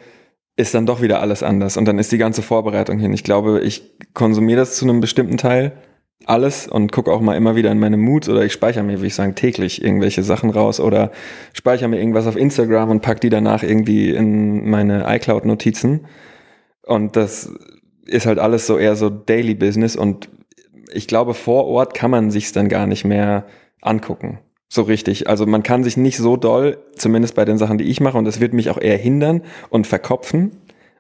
ist dann doch wieder alles anders und dann ist die ganze Vorbereitung hin. Ich glaube, ich konsumiere das zu einem bestimmten Teil alles und gucke auch mal immer wieder in meine Moods oder ich speichere mir, wie ich sagen, täglich irgendwelche Sachen raus oder speichere mir irgendwas auf Instagram und pack die danach irgendwie in meine iCloud-Notizen. Und das ist halt alles so eher so Daily Business und ich glaube, vor Ort kann man sich's dann gar nicht mehr angucken so richtig. Also man kann sich nicht so doll, zumindest bei den Sachen, die ich mache, und das wird mich auch eher hindern und verkopfen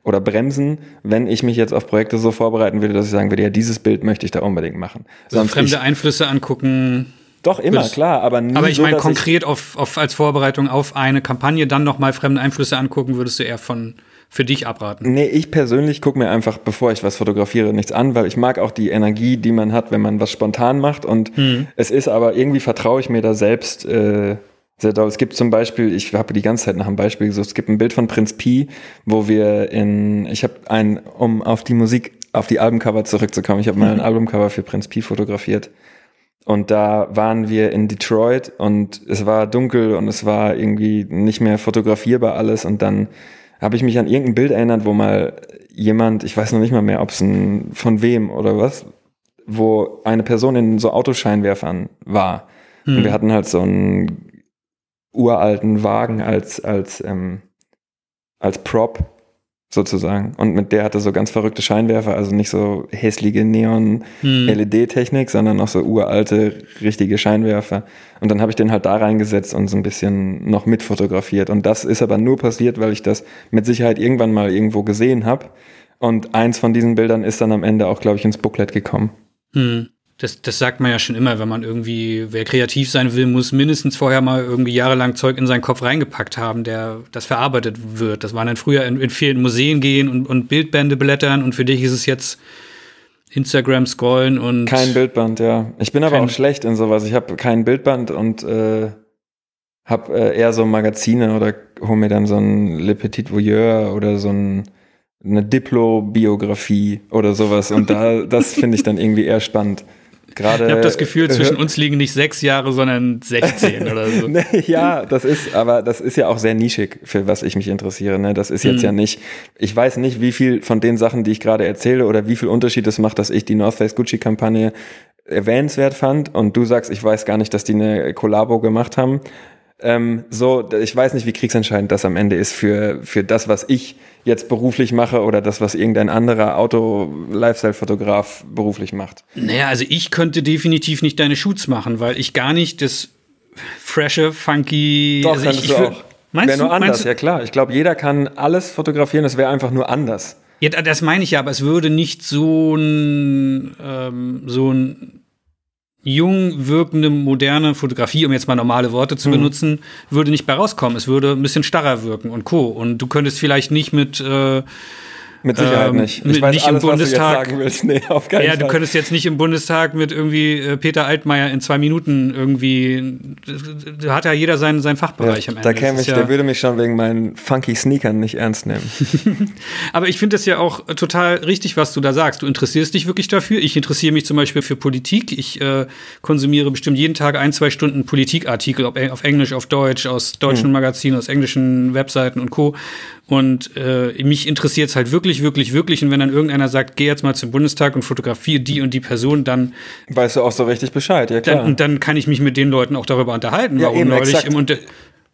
oder bremsen, wenn ich mich jetzt auf Projekte so vorbereiten würde, dass ich sagen würde, ja, dieses Bild möchte ich da unbedingt machen. Also Sonst fremde ich, Einflüsse angucken. Doch, immer, klar, aber nie Aber ich so, meine, konkret auf, auf, als Vorbereitung auf eine Kampagne dann nochmal fremde Einflüsse angucken, würdest du eher von für dich abraten? Nee, ich persönlich gucke mir einfach, bevor ich was fotografiere, nichts an, weil ich mag auch die Energie, die man hat, wenn man was spontan macht. Und hm. es ist aber irgendwie vertraue ich mir da selbst äh, sehr doll. Es gibt zum Beispiel, ich habe die ganze Zeit nach einem Beispiel gesucht, es gibt ein Bild von Prinz Pi, wo wir in, ich habe ein, um auf die Musik, auf die Albumcover zurückzukommen, ich habe mal ein Albumcover für Prinz Pi fotografiert. Und da waren wir in Detroit und es war dunkel und es war irgendwie nicht mehr fotografierbar alles und dann habe ich mich an irgendein Bild erinnert, wo mal jemand, ich weiß noch nicht mal mehr, ob es ein von wem oder was, wo eine Person in so Autoscheinwerfern war. Hm. Und wir hatten halt so einen uralten Wagen als, als, ähm, als Prop. sozusagen. Und mit der hatte so ganz verrückte Scheinwerfer, also nicht so hässliche Neon-LED-Technik, hm. sondern noch so uralte, richtige Scheinwerfer. Und dann habe ich den halt da reingesetzt und so ein bisschen noch mitfotografiert. Und das ist aber nur passiert, weil ich das mit Sicherheit irgendwann mal irgendwo gesehen habe. Und eins von diesen Bildern ist dann am Ende auch, glaube ich, ins Booklet gekommen. Hm. Das, das sagt man ja schon immer, wenn man irgendwie, wer kreativ sein will, muss mindestens vorher mal irgendwie jahrelang Zeug in seinen Kopf reingepackt haben, der das verarbeitet wird. Das war dann früher in, in vielen Museen gehen und, und Bildbände blättern und für dich ist es jetzt Instagram scrollen und. Kein Bildband, ja. Ich bin aber auch schlecht in sowas. Ich habe kein Bildband und äh, habe äh, eher so Magazine oder hol mir dann so ein Le Petit Voyeur oder so ein eine Diplo-Biografie oder sowas. Und da, das finde ich dann irgendwie eher spannend. Gerade, ich habe das Gefühl, zwischen uns liegen nicht sechs Jahre, sondern 16 oder so. ja, das ist, aber das ist ja auch sehr nischig, für was ich mich interessiere. Ne? Das ist jetzt mhm. ja nicht, ich weiß nicht, wie viel von den Sachen, die ich gerade erzähle oder wie viel Unterschied es macht, dass ich die North Face Gucci Kampagne erwähnenswert fand und du sagst, ich weiß gar nicht, dass die eine Kollabo gemacht haben. Ähm, so, ich weiß nicht, wie kriegsentscheidend das am Ende ist für, für das, was ich jetzt beruflich mache oder das, was irgendein anderer Auto-Lifestyle-Fotograf beruflich macht. Naja, also ich könnte definitiv nicht deine Shoots machen, weil ich gar nicht das frische, funky. Doch, also kannst ich, ich du auch. Wäre nur anders, ja klar. Ich glaube, jeder kann alles fotografieren, es wäre einfach nur anders. Ja, das meine ich ja, aber es würde nicht so ein, ähm, so ein jung wirkende, moderne Fotografie, um jetzt mal normale Worte zu mhm. benutzen, würde nicht bei rauskommen. Es würde ein bisschen starrer wirken und Co. Und du könntest vielleicht nicht mit äh, mit Sicherheit ähm, nicht. Ich weiß nicht alles, im Bundestag. Nee, auf keinen ja, du könntest jetzt nicht im Bundestag mit irgendwie äh, Peter Altmaier in zwei Minuten irgendwie. Da hat ja jeder seinen, seinen Fachbereich ja, am Ende. Da käme ich, ja der würde mich schon wegen meinen funky Sneakern nicht ernst nehmen. Aber ich finde es ja auch total richtig, was du da sagst. Du interessierst dich wirklich dafür. Ich interessiere mich zum Beispiel für Politik. Ich äh, konsumiere bestimmt jeden Tag ein, zwei Stunden Politikartikel, ob auf Englisch, auf Deutsch, aus deutschen hm. Magazinen, aus englischen Webseiten und Co. Und äh, mich interessiert es halt wirklich, wirklich, wirklich. Und wenn dann irgendeiner sagt, geh jetzt mal zum Bundestag und fotografiere die und die Person, dann weißt du auch so richtig Bescheid, ja klar. Dann, und dann kann ich mich mit den Leuten auch darüber unterhalten, ja, warum eben, neulich im, Unter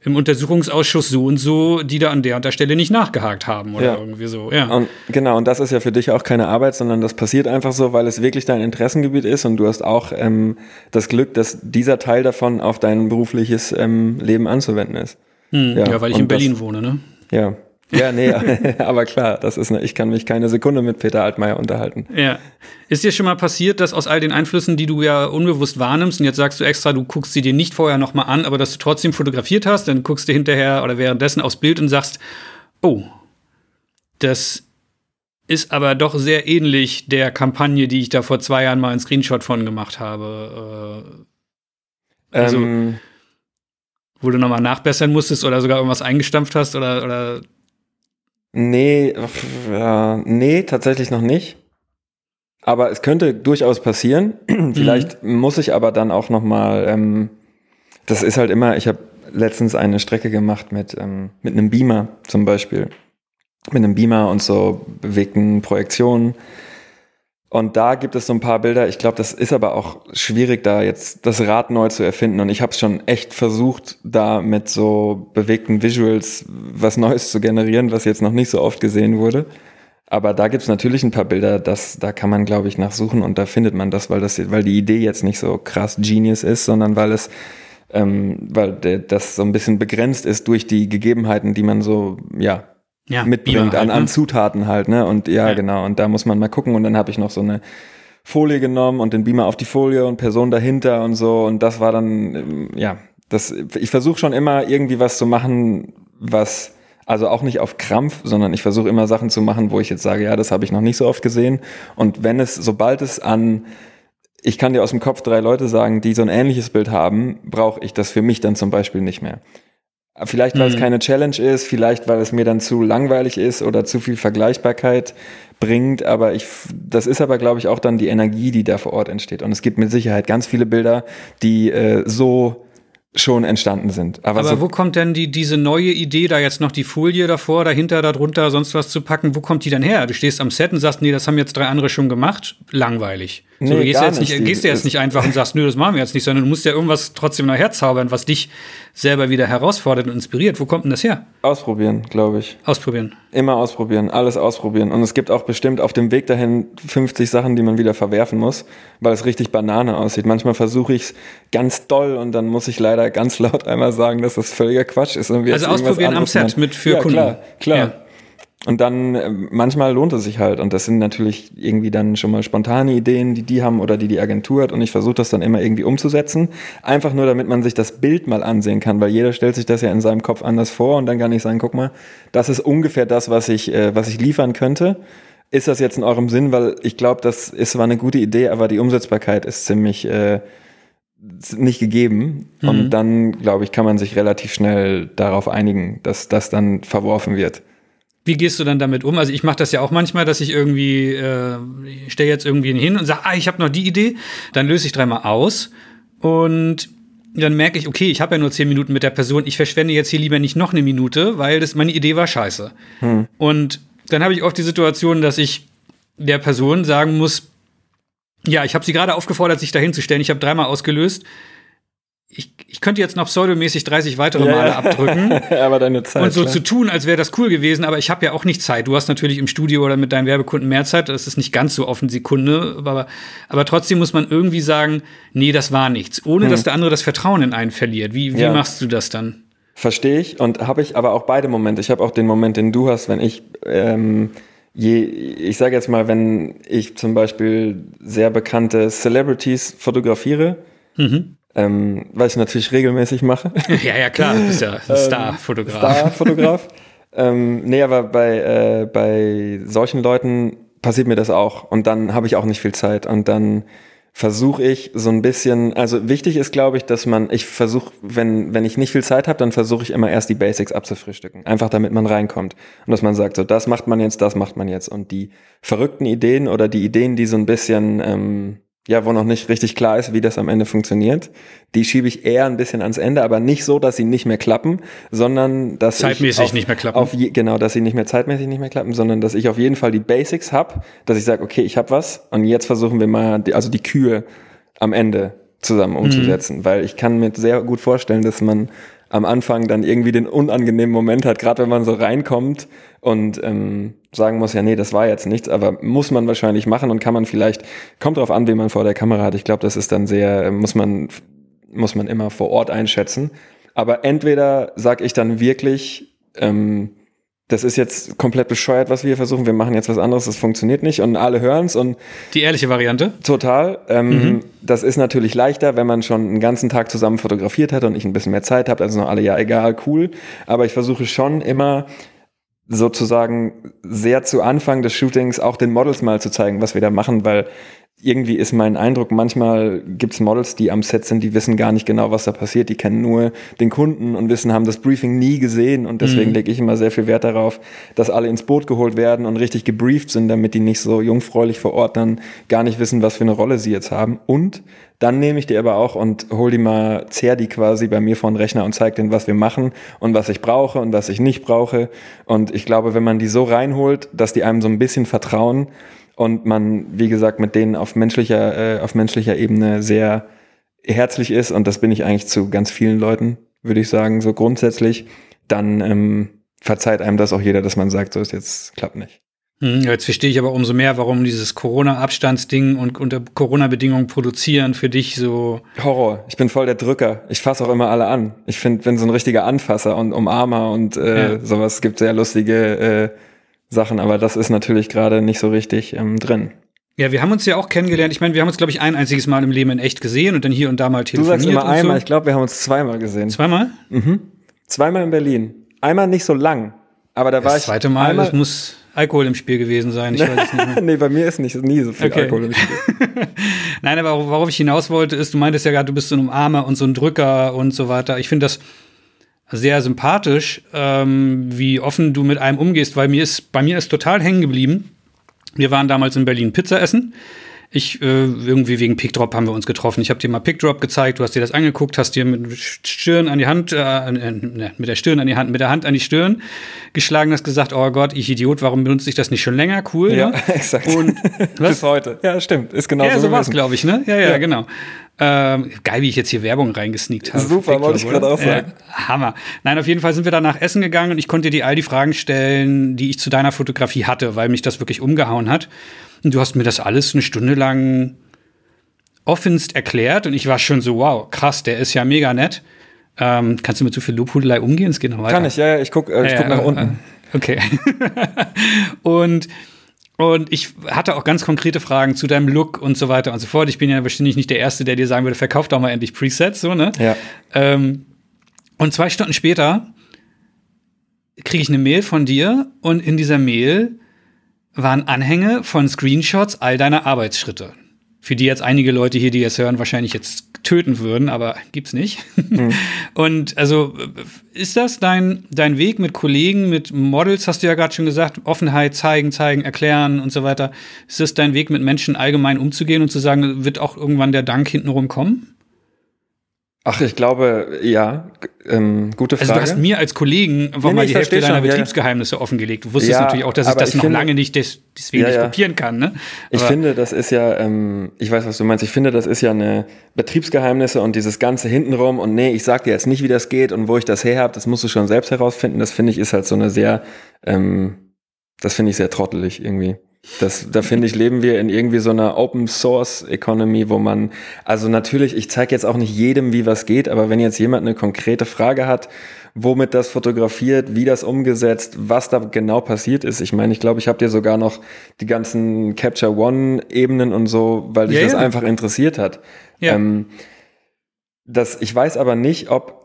im Untersuchungsausschuss so und so, die da an der und der Stelle nicht nachgehakt haben oder ja. irgendwie so. Ja. Und genau, und das ist ja für dich auch keine Arbeit, sondern das passiert einfach so, weil es wirklich dein Interessengebiet ist und du hast auch ähm, das Glück, dass dieser Teil davon auf dein berufliches ähm, Leben anzuwenden ist. Hm, ja, ja, weil ich in Berlin das, wohne, ne? Ja, ja, nee, aber klar, das ist eine, ich kann mich keine Sekunde mit Peter Altmaier unterhalten. Ja. Ist dir schon mal passiert, dass aus all den Einflüssen, die du ja unbewusst wahrnimmst, und jetzt sagst du extra, du guckst sie dir nicht vorher nochmal an, aber dass du trotzdem fotografiert hast, dann guckst du hinterher oder währenddessen aufs Bild und sagst, oh, das ist aber doch sehr ähnlich der Kampagne, die ich da vor zwei Jahren mal einen Screenshot von gemacht habe. Äh, also, ähm, wo du nochmal nachbessern musstest oder sogar irgendwas eingestampft hast oder, oder Nee, ja, nee, tatsächlich noch nicht. Aber es könnte durchaus passieren. Vielleicht mhm. muss ich aber dann auch noch mal. Ähm, das ist halt immer. Ich habe letztens eine Strecke gemacht mit ähm, mit einem Beamer zum Beispiel, mit einem Beamer und so bewegten Projektionen. Und da gibt es so ein paar Bilder. Ich glaube, das ist aber auch schwierig, da jetzt das Rad neu zu erfinden. Und ich habe es schon echt versucht, da mit so bewegten Visuals was Neues zu generieren, was jetzt noch nicht so oft gesehen wurde. Aber da gibt es natürlich ein paar Bilder, das, da kann man, glaube ich, nachsuchen und da findet man das, weil das, weil die Idee jetzt nicht so krass Genius ist, sondern weil es, ähm, weil das so ein bisschen begrenzt ist durch die Gegebenheiten, die man so, ja, ja, mitbringt halt, an, an ne? Zutaten halt, ne? Und ja, ja, genau. Und da muss man mal gucken. Und dann habe ich noch so eine Folie genommen und den Beamer auf die Folie und Person dahinter und so. Und das war dann, ähm, ja, das, ich versuche schon immer irgendwie was zu machen, was, also auch nicht auf Krampf, sondern ich versuche immer Sachen zu machen, wo ich jetzt sage, ja, das habe ich noch nicht so oft gesehen. Und wenn es, sobald es an ich kann dir aus dem Kopf drei Leute sagen, die so ein ähnliches Bild haben, brauche ich das für mich dann zum Beispiel nicht mehr. Vielleicht, weil mhm. es keine Challenge ist, vielleicht, weil es mir dann zu langweilig ist oder zu viel Vergleichbarkeit bringt. Aber ich, das ist aber, glaube ich, auch dann die Energie, die da vor Ort entsteht. Und es gibt mit Sicherheit ganz viele Bilder, die äh, so schon entstanden sind. Aber, aber so wo kommt denn die, diese neue Idee, da jetzt noch die Folie davor, dahinter, darunter, sonst was zu packen? Wo kommt die denn her? Du stehst am Set und sagst, nee, das haben jetzt drei andere schon gemacht. Langweilig. So, nee, du gehst, jetzt nicht, gehst du jetzt nicht einfach und sagst, nö, das machen wir jetzt nicht, sondern du musst ja irgendwas trotzdem noch herzaubern, was dich selber wieder herausfordert und inspiriert. Wo kommt denn das her? Ausprobieren, glaube ich. Ausprobieren. Immer ausprobieren, alles ausprobieren. Und es gibt auch bestimmt auf dem Weg dahin 50 Sachen, die man wieder verwerfen muss, weil es richtig Banane aussieht. Manchmal versuche ich es ganz doll und dann muss ich leider ganz laut einmal sagen, dass das völliger Quatsch ist. Und wir also ausprobieren am Set mit für ja, Kunden. Klar, klar. Ja. Und dann äh, manchmal lohnt es sich halt. Und das sind natürlich irgendwie dann schon mal spontane Ideen, die die haben oder die die Agentur hat. Und ich versuche das dann immer irgendwie umzusetzen. Einfach nur, damit man sich das Bild mal ansehen kann, weil jeder stellt sich das ja in seinem Kopf anders vor und dann kann ich sagen, guck mal, das ist ungefähr das, was ich, äh, was ich liefern könnte. Ist das jetzt in eurem Sinn? Weil ich glaube, das ist zwar eine gute Idee, aber die Umsetzbarkeit ist ziemlich äh, nicht gegeben. Mhm. Und dann, glaube ich, kann man sich relativ schnell darauf einigen, dass das dann verworfen wird. Wie gehst du dann damit um? Also ich mache das ja auch manchmal, dass ich irgendwie äh, stelle jetzt irgendwie hin und sage, ah, ich habe noch die Idee, dann löse ich dreimal aus und dann merke ich, okay, ich habe ja nur zehn Minuten mit der Person, ich verschwende jetzt hier lieber nicht noch eine Minute, weil das meine Idee war scheiße. Hm. Und dann habe ich oft die Situation, dass ich der Person sagen muss, ja, ich habe sie gerade aufgefordert, sich dahin zu stellen. Ich habe dreimal ausgelöst ich, ich könnte jetzt noch pseudomäßig 30 weitere Male ja. abdrücken. aber deine Zeit. Und so klar. zu tun, als wäre das cool gewesen, aber ich habe ja auch nicht Zeit. Du hast natürlich im Studio oder mit deinen Werbekunden mehr Zeit, das ist nicht ganz so offen Sekunde, aber, aber trotzdem muss man irgendwie sagen, nee, das war nichts, ohne hm. dass der andere das Vertrauen in einen verliert. Wie, wie ja. machst du das dann? Verstehe ich und habe ich aber auch beide Momente. Ich habe auch den Moment, den du hast, wenn ich ähm, je, ich sage jetzt mal, wenn ich zum Beispiel sehr bekannte Celebrities fotografiere, mhm ähm, was ich natürlich regelmäßig mache. Ja, ja, klar, du bist ja ein Star-Fotograf. Star-Fotograf. ähm, nee, aber bei, äh, bei solchen Leuten passiert mir das auch. Und dann habe ich auch nicht viel Zeit. Und dann versuche ich so ein bisschen, also wichtig ist, glaube ich, dass man, ich versuche, wenn, wenn ich nicht viel Zeit habe, dann versuche ich immer erst die Basics abzufrühstücken. Einfach damit man reinkommt. Und dass man sagt, so, das macht man jetzt, das macht man jetzt. Und die verrückten Ideen oder die Ideen, die so ein bisschen, ähm, ja, wo noch nicht richtig klar ist, wie das am Ende funktioniert. Die schiebe ich eher ein bisschen ans Ende, aber nicht so, dass sie nicht mehr klappen, sondern dass zeitmäßig auf, nicht mehr klappen. Auf, genau, dass sie nicht mehr zeitmäßig nicht mehr klappen, sondern dass ich auf jeden Fall die Basics hab, dass ich sage, okay, ich habe was und jetzt versuchen wir mal, die, also die Kühe am Ende zusammen umzusetzen, mhm. weil ich kann mir sehr gut vorstellen, dass man am Anfang dann irgendwie den unangenehmen Moment hat, gerade wenn man so reinkommt und ähm, sagen muss, ja, nee, das war jetzt nichts, aber muss man wahrscheinlich machen und kann man vielleicht, kommt drauf an, wen man vor der Kamera hat. Ich glaube, das ist dann sehr, muss man, muss man immer vor Ort einschätzen. Aber entweder sage ich dann wirklich, ähm, das ist jetzt komplett bescheuert, was wir hier versuchen. Wir machen jetzt was anderes, das funktioniert nicht und alle hören es. Und die ehrliche Variante? Total. Ähm, mhm. Das ist natürlich leichter, wenn man schon einen ganzen Tag zusammen fotografiert hat und ich ein bisschen mehr Zeit habe. Also noch alle, ja, egal, cool. Aber ich versuche schon immer sozusagen sehr zu Anfang des Shootings auch den Models mal zu zeigen, was wir da machen, weil irgendwie ist mein Eindruck, manchmal gibt's Models, die am Set sind, die wissen gar nicht genau, was da passiert. Die kennen nur den Kunden und wissen, haben das Briefing nie gesehen. Und deswegen mhm. lege ich immer sehr viel Wert darauf, dass alle ins Boot geholt werden und richtig gebrieft sind, damit die nicht so jungfräulich vor Ort dann gar nicht wissen, was für eine Rolle sie jetzt haben. Und dann nehme ich die aber auch und hol die mal, zehr die quasi bei mir vor den Rechner und zeige denen, was wir machen und was ich brauche und was ich nicht brauche. Und ich glaube, wenn man die so reinholt, dass die einem so ein bisschen vertrauen, und man, wie gesagt, mit denen auf menschlicher, äh, auf menschlicher Ebene sehr herzlich ist, und das bin ich eigentlich zu ganz vielen Leuten, würde ich sagen, so grundsätzlich, dann ähm, verzeiht einem das auch jeder, dass man sagt, so ist jetzt klappt nicht. Hm, jetzt verstehe ich aber umso mehr, warum dieses Corona-Abstandsding und unter Corona-Bedingungen produzieren für dich so. Horror. Ich bin voll der Drücker. Ich fasse auch immer alle an. Ich finde, bin so ein richtiger Anfasser und Umarmer und äh, ja. sowas gibt sehr lustige äh, Sachen, aber das ist natürlich gerade nicht so richtig ähm, drin. Ja, wir haben uns ja auch kennengelernt. Ich meine, wir haben uns, glaube ich, ein einziges Mal im Leben in echt gesehen und dann hier und da mal telefoniert. Du sagst immer einmal, so. ich glaube, wir haben uns zweimal gesehen. Zweimal? Mhm. Zweimal in Berlin. Einmal nicht so lang, aber da das war ich. Das zweite Mal, einmal, das muss Alkohol im Spiel gewesen sein. Ich weiß es nicht mehr. nee, bei mir ist nicht nie so viel okay. Alkohol im Spiel. Nein, aber worauf ich hinaus wollte, ist, du meintest ja gerade, du bist so ein Umarmer und so ein Drücker und so weiter. Ich finde das sehr sympathisch, ähm, wie offen du mit einem umgehst, weil mir ist, bei mir ist total hängen geblieben. Wir waren damals in Berlin Pizza essen. ich äh, irgendwie wegen Pickdrop haben wir uns getroffen. Ich habe dir mal Pickdrop gezeigt, du hast dir das angeguckt, hast dir mit Stirn an die Hand, äh, äh, mit der Stirn an die Hand, mit der Hand an die Stirn geschlagen, hast gesagt, oh Gott, ich Idiot, warum benutze ich das nicht schon länger? Cool. Ja, ne? exakt. Und was? Bis heute. Ja, stimmt. Ist genau ja, so so war es, glaube ich, ne? Ja, ja, Ja. genau. Ähm, geil, wie ich jetzt hier Werbung reingesneakt habe. Super, wollte ich gerade auch sagen. Ja, Hammer. Nein, auf jeden Fall sind wir danach essen gegangen und ich konnte dir all die Fragen stellen, die ich zu deiner Fotografie hatte, weil mich das wirklich umgehauen hat. Und du hast mir das alles eine Stunde lang offenst erklärt und ich war schon so, wow, krass, der ist ja mega nett. Ähm, kannst du mit so viel Lobhudelei umgehen? Es geht noch weiter. Kann ich, ja, ja, ich guck, äh, ich Ja, guck nach ja, unten. äh, Okay. und, und ich hatte auch ganz konkrete Fragen zu deinem Look und so weiter und so fort. Ich bin ja wahrscheinlich nicht der Erste, der dir sagen würde, verkauf doch mal endlich Presets, so, ne? Ja. Ähm, und zwei Stunden später kriege ich eine Mail von dir und in dieser Mail waren Anhänge von Screenshots all deiner Arbeitsschritte. Für die jetzt einige Leute hier, die jetzt hören, wahrscheinlich jetzt töten würden, aber gibt's nicht. Und also ist das dein, dein Weg mit Kollegen, mit Models, hast du ja gerade schon gesagt, Offenheit zeigen, zeigen, erklären und so weiter. Ist das dein Weg, mit Menschen allgemein umzugehen und zu sagen, wird auch irgendwann der Dank hintenrum kommen? Ach, ich glaube, ja. Ähm, gute Also Frage. du hast mir als Kollegen einfach Nee, mal die Hälfte deiner schon, ja, ja. Betriebsgeheimnisse offengelegt. Du wusstest Ja, natürlich auch, dass ich das noch finde- lange nicht des, deswegen Ja, nicht kopieren kann. Ne? Ich finde, das ist ja, ähm, ich weiß, was du meinst. Ich finde, das ist ja eine Betriebsgeheimnisse und dieses ganze hintenrum und nee, ich sag dir jetzt nicht, wie das geht und wo ich das her habe, das musst du schon selbst herausfinden. Das finde ich ist halt so eine sehr, ähm, das finde ich sehr trottelig irgendwie. Das, da finde ich, leben wir in irgendwie so einer Open Source Economy, wo man, also natürlich, ich zeige jetzt auch nicht jedem, wie was geht, aber wenn jetzt jemand eine konkrete Frage hat, womit das fotografiert, wie das umgesetzt, was da genau passiert ist. Ich meine, ich glaube, ich habe dir sogar noch die ganzen Capture One Ebenen und so, weil dich Ja, das ja. einfach interessiert hat. Ja. Ähm, das, ich weiß aber nicht, ob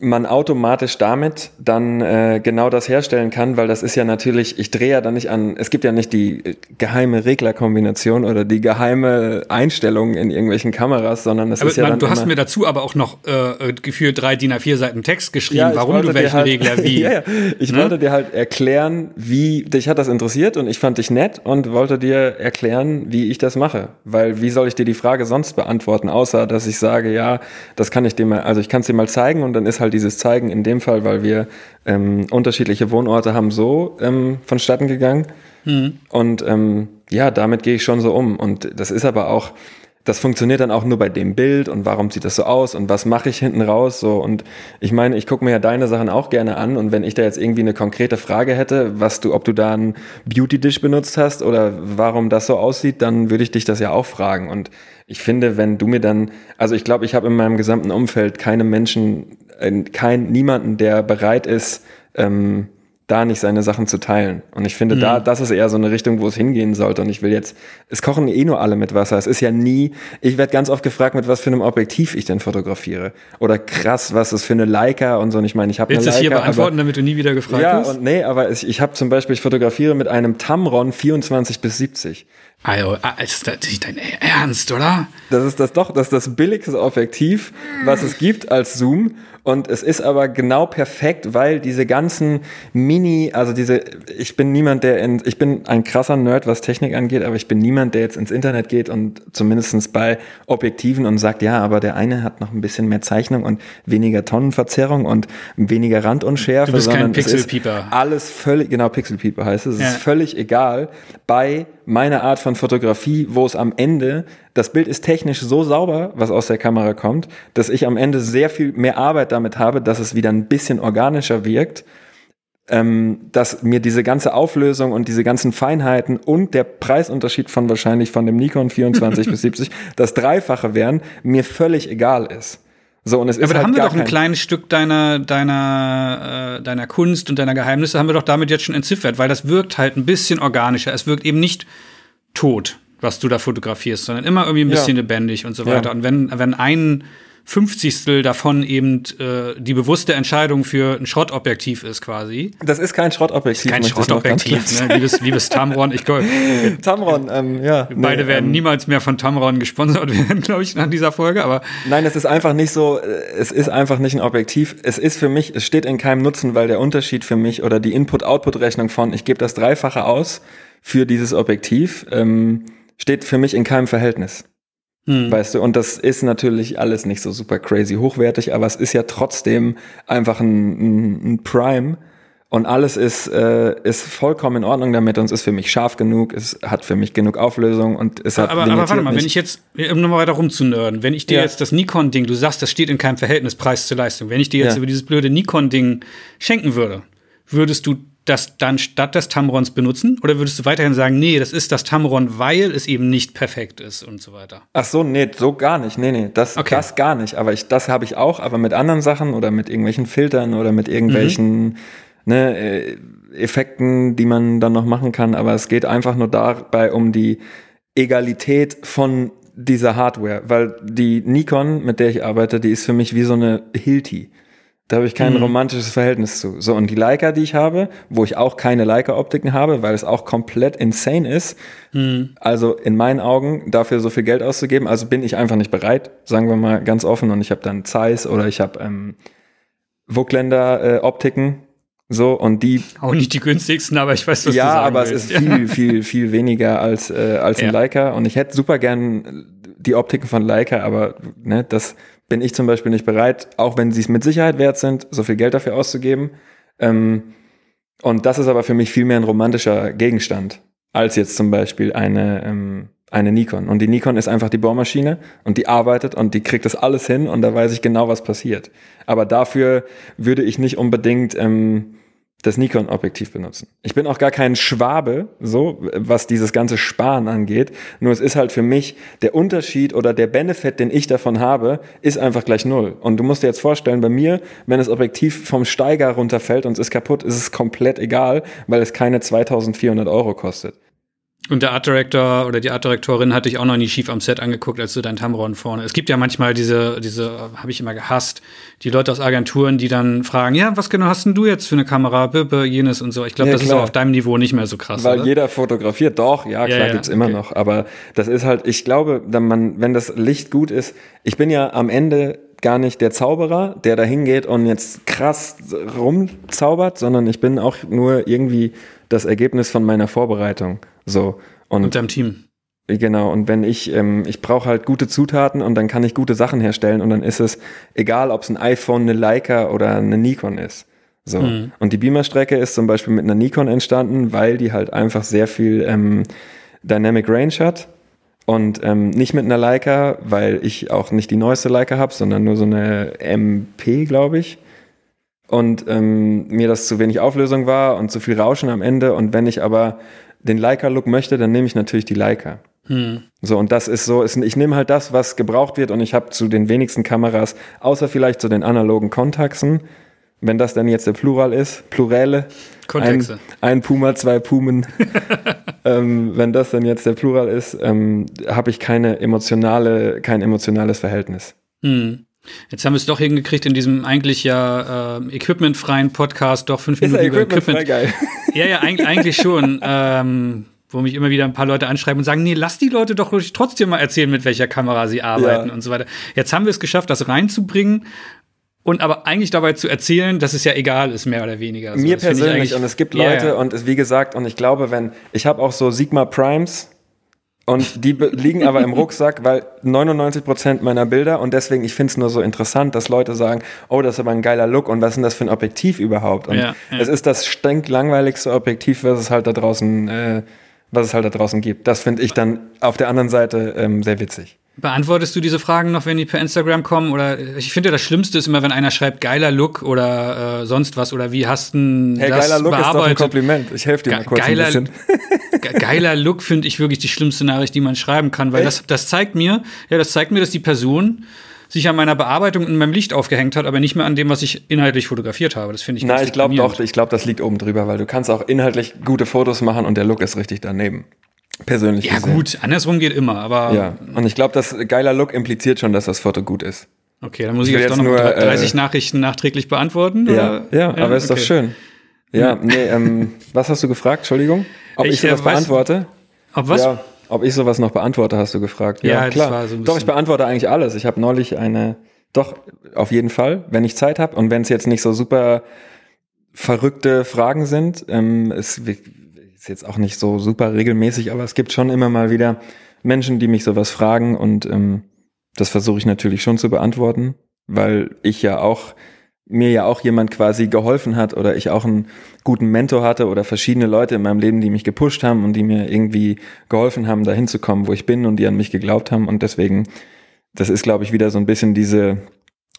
man automatisch damit dann äh, genau das herstellen kann, weil das ist ja natürlich, ich drehe ja dann nicht an, es gibt ja nicht die äh, geheime Reglerkombination oder die geheime Einstellung in irgendwelchen Kameras, sondern es Aber ist ja man, dann du hast mir dazu aber auch noch äh, gefühlt drei DIN A4 Seiten Text geschrieben, Ja, warum du welchen halt, Regler wie. ja, ja. Ich Ne? wollte dir halt erklären, wie dich hat das interessiert und ich fand dich nett und wollte dir erklären, wie ich das mache. Weil wie soll ich dir die Frage sonst beantworten, außer dass ich sage, ja, das kann ich dir mal, also ich kann es dir mal zeigen und dann ist halt dieses Zeigen. In dem Fall, weil wir ähm, unterschiedliche Wohnorte haben, so ähm, vonstatten gegangen. Und ähm, ja, damit gehe ich schon so um. Und das ist aber auch, das funktioniert dann auch nur bei dem Bild und warum sieht das so aus und was mache ich hinten raus so. Und ich meine, ich gucke mir ja deine Sachen auch gerne an. Und wenn ich da jetzt irgendwie eine konkrete Frage hätte, was du, ob du da einen Beauty Dish benutzt hast oder warum das so aussieht, dann würde ich dich das ja auch fragen. Und ich finde, wenn du mir dann, also ich glaube, ich habe in meinem gesamten Umfeld keine Menschen, kein niemanden, der bereit ist, ähm, da nicht seine Sachen zu teilen. Und ich finde, da, das ist eher so eine Richtung, wo es hingehen sollte. Und ich will jetzt, es kochen eh nur alle mit Wasser. Es ist ja nie, ich werde ganz oft gefragt, mit was für einem Objektiv ich denn fotografiere. Oder krass, was ist für eine Leica und so. Und ich meine, ich habe eine Willst du Leica. hier beantworten, aber, damit du nie wieder gefragt ja, wirst? und nee, aber ich, ich habe zum Beispiel, ich fotografiere mit einem Tamron 24 bis 70. Also, ah, ist das nicht dein Ernst, oder? Das ist das doch, das ist das billigste Objektiv, was es gibt als Zoom. Und es ist aber genau perfekt, weil diese ganzen Mini, also diese, ich bin niemand, der in, ich bin ein krasser Nerd, was Technik angeht, aber ich bin niemand, der jetzt ins Internet geht und zumindestens bei Objektiven und sagt, ja, aber der eine hat noch ein bisschen mehr Zeichnung und weniger Tonnenverzerrung und weniger Randunschärfe. Du bist kein Pixelpieper. Alles völlig, genau, Pixelpieper heißt es. Es Ja. ist völlig egal bei meiner Art von Fotografie, wo es am Ende, das Bild ist technisch so sauber, was aus der Kamera kommt, dass ich am Ende sehr viel mehr Arbeit damit habe, dass es wieder ein bisschen organischer wirkt, ähm, dass mir diese ganze Auflösung und diese ganzen Feinheiten und der Preisunterschied von wahrscheinlich von dem Nikon 24 bis 70 das Dreifache wären, mir völlig egal ist. So, und es ist Aber da halt haben wir doch ein kleines Stück deiner, deiner, äh, deiner Kunst und deiner Geheimnisse haben wir doch damit jetzt schon entziffert, weil das wirkt halt ein bisschen organischer. Es wirkt eben nicht tot, was du da fotografierst, sondern immer irgendwie ein Ja. bisschen lebendig und so Ja. weiter. Und wenn, wenn ein Fünfzigstel davon eben äh, die bewusste Entscheidung für ein Schrottobjektiv ist quasi. Das ist kein Schrottobjektiv. Kein Schrottobjektiv, ne? liebes, liebes Tamron. Ich glaub. Tamron, ähm, ja. beide nee, werden ähm, niemals mehr von Tamron gesponsert werden, glaube ich, nach dieser Folge. Aber Nein, es ist einfach nicht so, äh, es ist einfach nicht ein Objektiv. Es ist für mich, es steht in keinem Nutzen, weil der Unterschied für mich oder die Input-Output-Rechnung von, ich gebe das Dreifache aus für dieses Objektiv, ähm, steht für mich in keinem Verhältnis. Hm. Weißt du, und das ist natürlich alles nicht so super crazy hochwertig, aber es ist ja trotzdem einfach ein, ein, ein Prime und alles ist, äh, ist vollkommen in Ordnung damit und es ist für mich scharf genug, es hat für mich genug Auflösung und es hat aber, aber warte mal, nicht. wenn ich jetzt, um nochmal weiter rumzunörden, wenn ich dir Ja. jetzt das Nikon-Ding, du sagst, das steht in keinem Verhältnis Preis zur Leistung, wenn ich dir jetzt Ja. über dieses blöde Nikon-Ding schenken würde, würdest du das dann statt des Tamrons benutzen? Oder würdest du weiterhin sagen, nee, das ist das Tamron, weil es eben nicht perfekt ist und so weiter? Ach so, nee, so gar nicht. Nee, nee, das, Okay. das gar nicht. Aber ich, das habe ich auch, aber mit anderen Sachen oder mit irgendwelchen Filtern oder mit irgendwelchen ne, äh, Effekten, die man dann noch machen kann. Aber es geht einfach nur dabei um die Egalität von dieser Hardware. Weil die Nikon, mit der ich arbeite, die ist für mich wie so eine Hilti. Da habe ich kein romantisches Verhältnis zu. So, und die Leica, die ich habe, wo ich auch keine Leica-Optiken habe, weil es auch komplett insane ist, also in meinen Augen dafür so viel Geld auszugeben, also bin ich einfach nicht bereit, sagen wir mal ganz offen. Und ich habe dann Zeiss oder ich habe ähm, Vogtländer äh, Optiken, so und die, Auch nicht die günstigsten, aber ich weiß, was du ja, sagen aber es willst. ist viel, viel, viel weniger als äh, als ein Ja. Leica. Und ich hätte super gern die Optiken von Leica, aber ne, das bin ich zum Beispiel nicht bereit, auch wenn sie es mit Sicherheit wert sind, so viel Geld dafür auszugeben. Ähm, und das ist aber für mich viel mehr ein romantischer Gegenstand als jetzt zum Beispiel eine, ähm, eine Nikon. Und die Nikon ist einfach die Bohrmaschine und die arbeitet und die kriegt das alles hin und da weiß ich genau, was passiert. Aber dafür würde ich nicht unbedingt ähm, das Nikon-Objektiv benutzen. Ich bin auch gar kein Schwabe, so, was dieses ganze Sparen angeht. Nur es ist halt für mich der Unterschied oder der Benefit, den ich davon habe, ist einfach gleich null. Und du musst dir jetzt vorstellen, bei mir, wenn das Objektiv vom Steiger runterfällt und es ist kaputt, ist es komplett egal, weil es keine 2400 Euro kostet. Und der Art Director oder die Art Directorin hat dich auch noch nie schief am Set angeguckt, als du dein Tamron vorne. Es gibt ja manchmal diese, diese, habe ich immer gehasst, die Leute aus Agenturen, die dann fragen, ja, was genau hast denn du jetzt für eine Kamera, Bippe, jenes und so. Ich glaube, Ja, das ist klar. auch auf deinem Niveau nicht mehr so krass. Weil oder? jeder fotografiert, doch, ja, klar ja, gibt's immer okay. noch. Aber das ist halt, ich glaube, wenn man, wenn das Licht gut ist, ich bin ja am Ende gar nicht der Zauberer, der da hingeht und jetzt krass rumzaubert, sondern ich bin auch nur irgendwie das Ergebnis von meiner Vorbereitung. So. Und und deinem Team. Genau, und wenn ich, ähm, ich brauche halt gute Zutaten und dann kann ich gute Sachen herstellen und dann ist es egal, ob es ein iPhone, eine Leica oder eine Nikon ist. So. Mhm. Und die Beamer-Strecke ist zum Beispiel mit einer Nikon entstanden, weil die halt einfach sehr viel ähm, Dynamic Range hat. Und ähm, nicht mit einer Leica, weil ich auch nicht die neueste Leica habe, sondern nur so eine MP, glaube ich. Und ähm, mir das zu wenig Auflösung war und zu viel Rauschen am Ende. Und wenn ich aber den Leica-Look möchte, dann nehme ich natürlich die Leica. Hm. So, und das ist so, ist, ich nehme halt das, was gebraucht wird und ich habe zu den wenigsten Kameras, außer vielleicht zu den analogen Kontaxen, wenn das dann jetzt der Plural ist, Pluräle, Kontexe. ein, ein Puma, zwei Pumen, ähm, wenn das dann jetzt der Plural ist, ähm, habe ich keine emotionale, kein emotionales Verhältnis. Hm. Jetzt haben wir es doch hingekriegt, in diesem eigentlich ja äh, equipmentfreien Podcast doch fünf Minuten über Equipment geil. Ja, ja, eigentlich, eigentlich schon. ähm, wo mich immer wieder ein paar Leute anschreiben und sagen, nee, lass die Leute doch ruhig trotzdem mal erzählen, mit welcher Kamera sie arbeiten Ja. und so weiter. Jetzt haben wir es geschafft, das reinzubringen und aber eigentlich dabei zu erzählen, dass es ja egal ist, mehr oder weniger. So, Mir persönlich und es gibt Leute ja. und es, wie gesagt, und ich glaube, wenn, ich habe auch so Sigma Primes und die liegen aber im Rucksack, weil 99 Prozent meiner Bilder und deswegen, ich finde es nur so interessant, dass Leute sagen, oh, das ist aber ein geiler Look und was ist denn das für ein Objektiv überhaupt? Und Ja, ja. es ist das stinklangweiligste Objektiv, was es halt da draußen, äh, was es halt da draußen gibt. Das finde ich dann auf der anderen Seite ähm, sehr witzig. Beantwortest du diese Fragen noch, wenn die per Instagram kommen? Oder ich finde, das Schlimmste ist immer, wenn einer schreibt, geiler Look oder äh, sonst was oder wie hast du Hey, das geiler Look ist doch ein bearbeitet? Kompliment. Ich helfe dir Ge- mal kurz geiler- ein bisschen. Ge- geiler Look finde ich wirklich die schlimmste Nachricht, die man schreiben kann, weil das, das zeigt mir, ja, das zeigt mir, dass die Person sich an meiner Bearbeitung in meinem Licht aufgehängt hat, aber nicht mehr an dem, was ich inhaltlich fotografiert habe. Das finde ich Nein, ich glaube doch, ich glaube, das liegt oben drüber, weil du kannst auch inhaltlich gute Fotos machen und der Look ist richtig daneben. Persönlich Ja, gesehen. gut, andersrum geht immer, aber Ja, und ich glaube, das geiler Look impliziert schon, dass das Foto gut ist. okay, dann muss ich Ich will jetzt doch jetzt noch nur, 30 äh, Nachrichten nachträglich beantworten. Ja, oder? ja, aber ist doch okay. schön. Ja, nee, ähm, was hast du gefragt? Entschuldigung? Ob ich, Ich, äh, sowas weiß- beantworte? Ob was? Ja, ob ich sowas noch beantworte, hast du gefragt. Ja, Ja, klar. war so doch, ich beantworte eigentlich alles. Ich habe neulich eine, doch, auf jeden Fall, wenn ich Zeit habe und wenn es jetzt nicht so super verrückte Fragen sind, ähm, es ist jetzt auch nicht so super regelmäßig, aber es gibt schon immer mal wieder Menschen, die mich sowas fragen und ähm, das versuche ich natürlich schon zu beantworten, weil ich ja auch mir ja auch jemand quasi geholfen hat oder ich auch einen guten Mentor hatte oder verschiedene Leute in meinem Leben, die mich gepusht haben und die mir irgendwie geholfen haben, dahin zu kommen, wo ich bin und die an mich geglaubt haben. Und deswegen, das ist, glaube ich, wieder so ein bisschen diese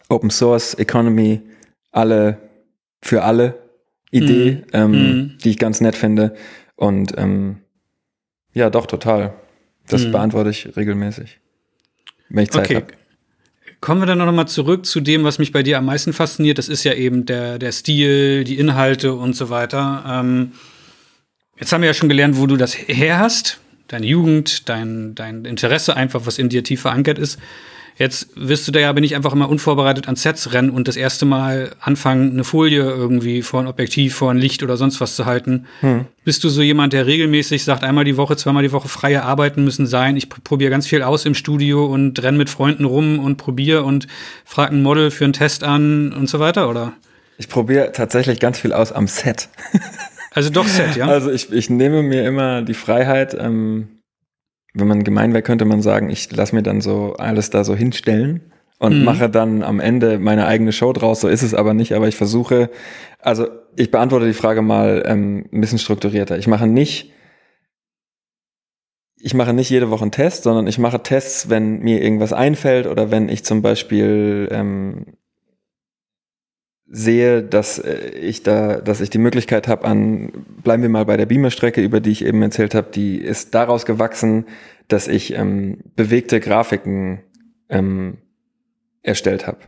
Open Source Economy, alle für alle Idee, mm. Ähm, mm. die ich ganz nett finde. Und ähm, ja, doch, total. Das mm. beantworte ich regelmäßig, wenn ich Zeit okay. habe. Kommen wir dann noch mal zurück zu dem, was mich bei dir am meisten fasziniert. Das ist ja eben der, der Stil, die Inhalte und so weiter. Ähm, jetzt haben wir ja schon gelernt, wo du das her hast. Deine Jugend, dein, dein Interesse einfach, was in dir tief verankert ist. Jetzt wirst du da ja, bin ich einfach immer unvorbereitet ans Sets rennen und das erste Mal anfangen, eine Folie irgendwie vor ein Objektiv, vor ein Licht oder sonst was zu halten. Hm. Bist du so jemand, der regelmäßig sagt, einmal die Woche, zweimal die Woche freie Arbeiten müssen sein? Ich probiere ganz viel aus im Studio und renn mit Freunden rum und probiere und frage ein Model für einen Test an und so weiter, oder? Ich probiere tatsächlich ganz viel aus am Set. Also doch Set, ja? Also ich, ich nehme mir immer die Freiheit, ähm, wenn man gemein wäre, könnte man sagen, ich lasse mir dann so alles da so hinstellen und mhm. mache dann am Ende meine eigene Show draus. So ist es aber nicht, aber ich versuche, also ich beantworte die Frage mal ähm, ein bisschen strukturierter. Ich mache nicht, ich mache nicht jede Woche einen Test, sondern ich mache Tests, wenn mir irgendwas einfällt oder wenn ich zum Beispiel ähm, sehe, dass äh, ich da, dass ich die Möglichkeit habe an, bleiben wir mal bei der Beamer-Strecke, über die ich eben erzählt habe, die ist daraus gewachsen, dass ich ähm, bewegte Grafiken ähm, erstellt habe.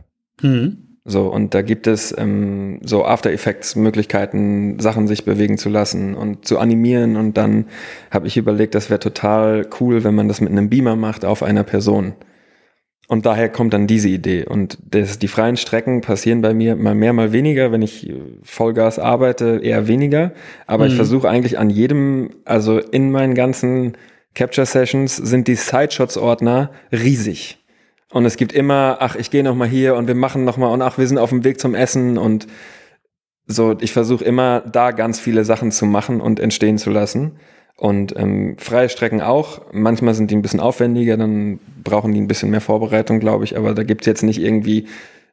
Mhm. So, und da gibt es ähm, so After Effects Möglichkeiten, Sachen sich bewegen zu lassen und zu animieren. Und dann habe ich überlegt, das wäre total cool, wenn man das mit einem Beamer macht auf einer Person. Und daher kommt dann diese Idee. Und das, die freien Strecken passieren bei mir mal mehr, mal weniger. Wenn ich Vollgas arbeite, eher weniger. Aber mhm. ich versuche eigentlich an jedem, also in meinen ganzen Capture Sessions sind die Sideshots-Ordner riesig. Und es gibt immer, ach, ich gehe noch mal hier und wir machen noch mal und ach, wir sind auf dem Weg zum Essen und so. Ich versuche immer da ganz viele Sachen zu machen und entstehen zu lassen. Und ähm, freie Strecken auch. Manchmal sind die ein bisschen aufwendiger, dann brauchen die ein bisschen mehr Vorbereitung, glaube ich. Aber da gibt's jetzt nicht irgendwie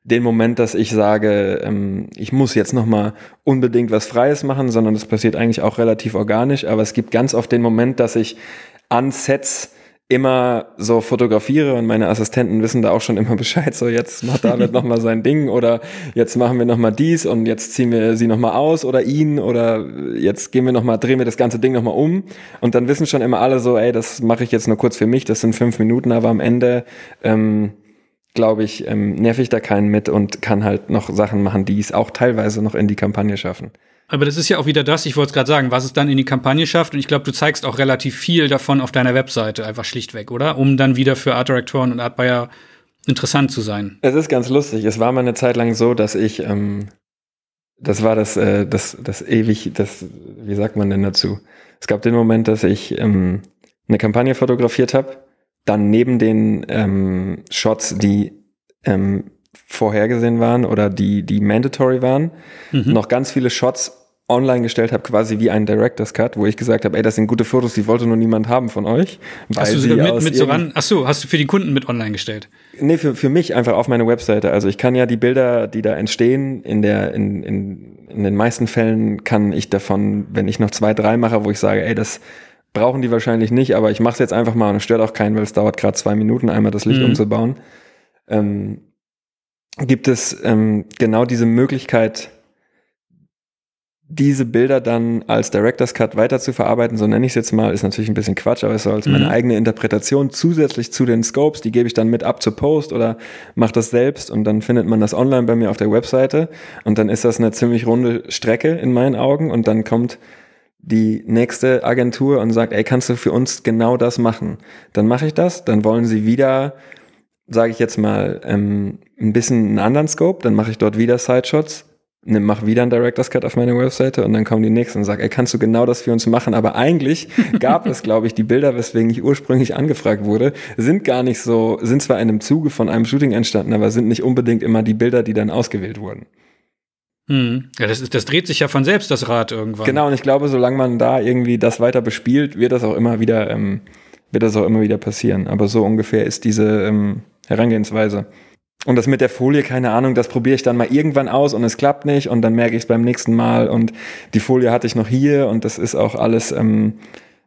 den Moment, dass ich sage, ähm, ich muss jetzt nochmal unbedingt was Freies machen, sondern das passiert eigentlich auch relativ organisch. Aber es gibt ganz oft den Moment, dass ich an Sets immer so fotografiere und meine Assistenten wissen da auch schon immer Bescheid, so jetzt macht David nochmal sein Ding oder jetzt machen wir nochmal dies und jetzt ziehen wir sie nochmal aus oder ihn oder jetzt gehen wir nochmal, drehen wir das ganze Ding nochmal um und dann wissen schon immer alle so, ey, das mache ich jetzt nur kurz für mich, das sind fünf Minuten, aber am Ende ähm, glaube ich, ähm, nerv ich da keinen mit und kann halt noch Sachen machen, die es auch teilweise noch in die Kampagne schaffen. Aber das ist ja auch wieder das, ich wollte es gerade sagen, was es dann in die Kampagne schafft. Und ich glaube, du zeigst auch relativ viel davon auf deiner Webseite, einfach schlichtweg, oder? Um dann wieder für Art Directoren und Art Buyer interessant zu sein. Es ist ganz lustig. Es war mal eine Zeit lang so, dass ich, ähm, das war das, äh, das, das ewig, das, wie sagt man denn dazu? Es gab den Moment, dass ich ähm, eine Kampagne fotografiert habe, dann neben den ähm, Shots, die ähm, vorhergesehen waren oder die, die mandatory waren, mhm. noch ganz viele Shots online gestellt habe, quasi wie ein Director's Cut, wo ich gesagt habe, ey, das sind gute Fotos, die wollte nur niemand haben von euch. Hast du mit, mit so ran, ach so, hast du für die Kunden mit online gestellt? Nee, für, für mich einfach auf meine Webseite. Also ich kann ja die Bilder, die da entstehen, in der, in, in, in den meisten Fällen kann ich davon, wenn ich noch zwei, drei mache, wo ich sage, ey, das brauchen die wahrscheinlich nicht, aber ich mache es jetzt einfach mal und es stört auch keinen, weil es dauert gerade zwei Minuten, einmal das Licht mhm. umzubauen. Ähm, gibt es ähm, genau diese Möglichkeit, diese Bilder dann als Director's Cut weiter zu verarbeiten, so nenne ich es jetzt mal, ist natürlich ein bisschen Quatsch, aber es soll als meine mhm. eigene Interpretation zusätzlich zu den Scopes, die gebe ich dann mit ab zur Post oder mache das selbst und dann findet man das online bei mir auf der Webseite und dann ist das eine ziemlich runde Strecke in meinen Augen und dann kommt die nächste Agentur und sagt, ey, kannst du für uns genau das machen? Dann mache ich das, dann wollen sie wieder, sage ich jetzt mal, ähm, ein bisschen einen anderen Scope, dann mache ich dort wieder Sideshots ne, mach wieder einen Director's Cut auf meine Webseite und dann kommen die nächsten und sagen, ey, kannst du genau das für uns machen? Aber eigentlich gab es, glaube ich, die Bilder, weswegen ich ursprünglich angefragt wurde, sind gar nicht so, sind zwar in einem Zuge von einem Shooting entstanden, aber sind nicht unbedingt immer die Bilder, die dann ausgewählt wurden. Hm. Ja, das, ist, das dreht sich ja von selbst, das Rad irgendwann. Genau, und ich glaube, solange man da irgendwie das weiter bespielt, wird das auch immer wieder ähm, wird das auch immer wieder passieren. Aber so ungefähr ist diese ähm, Herangehensweise. Und das mit der Folie, keine Ahnung, das probiere ich dann mal irgendwann aus und es klappt nicht und dann merke ich es beim nächsten Mal und die Folie hatte ich noch hier und das ist auch alles ähm,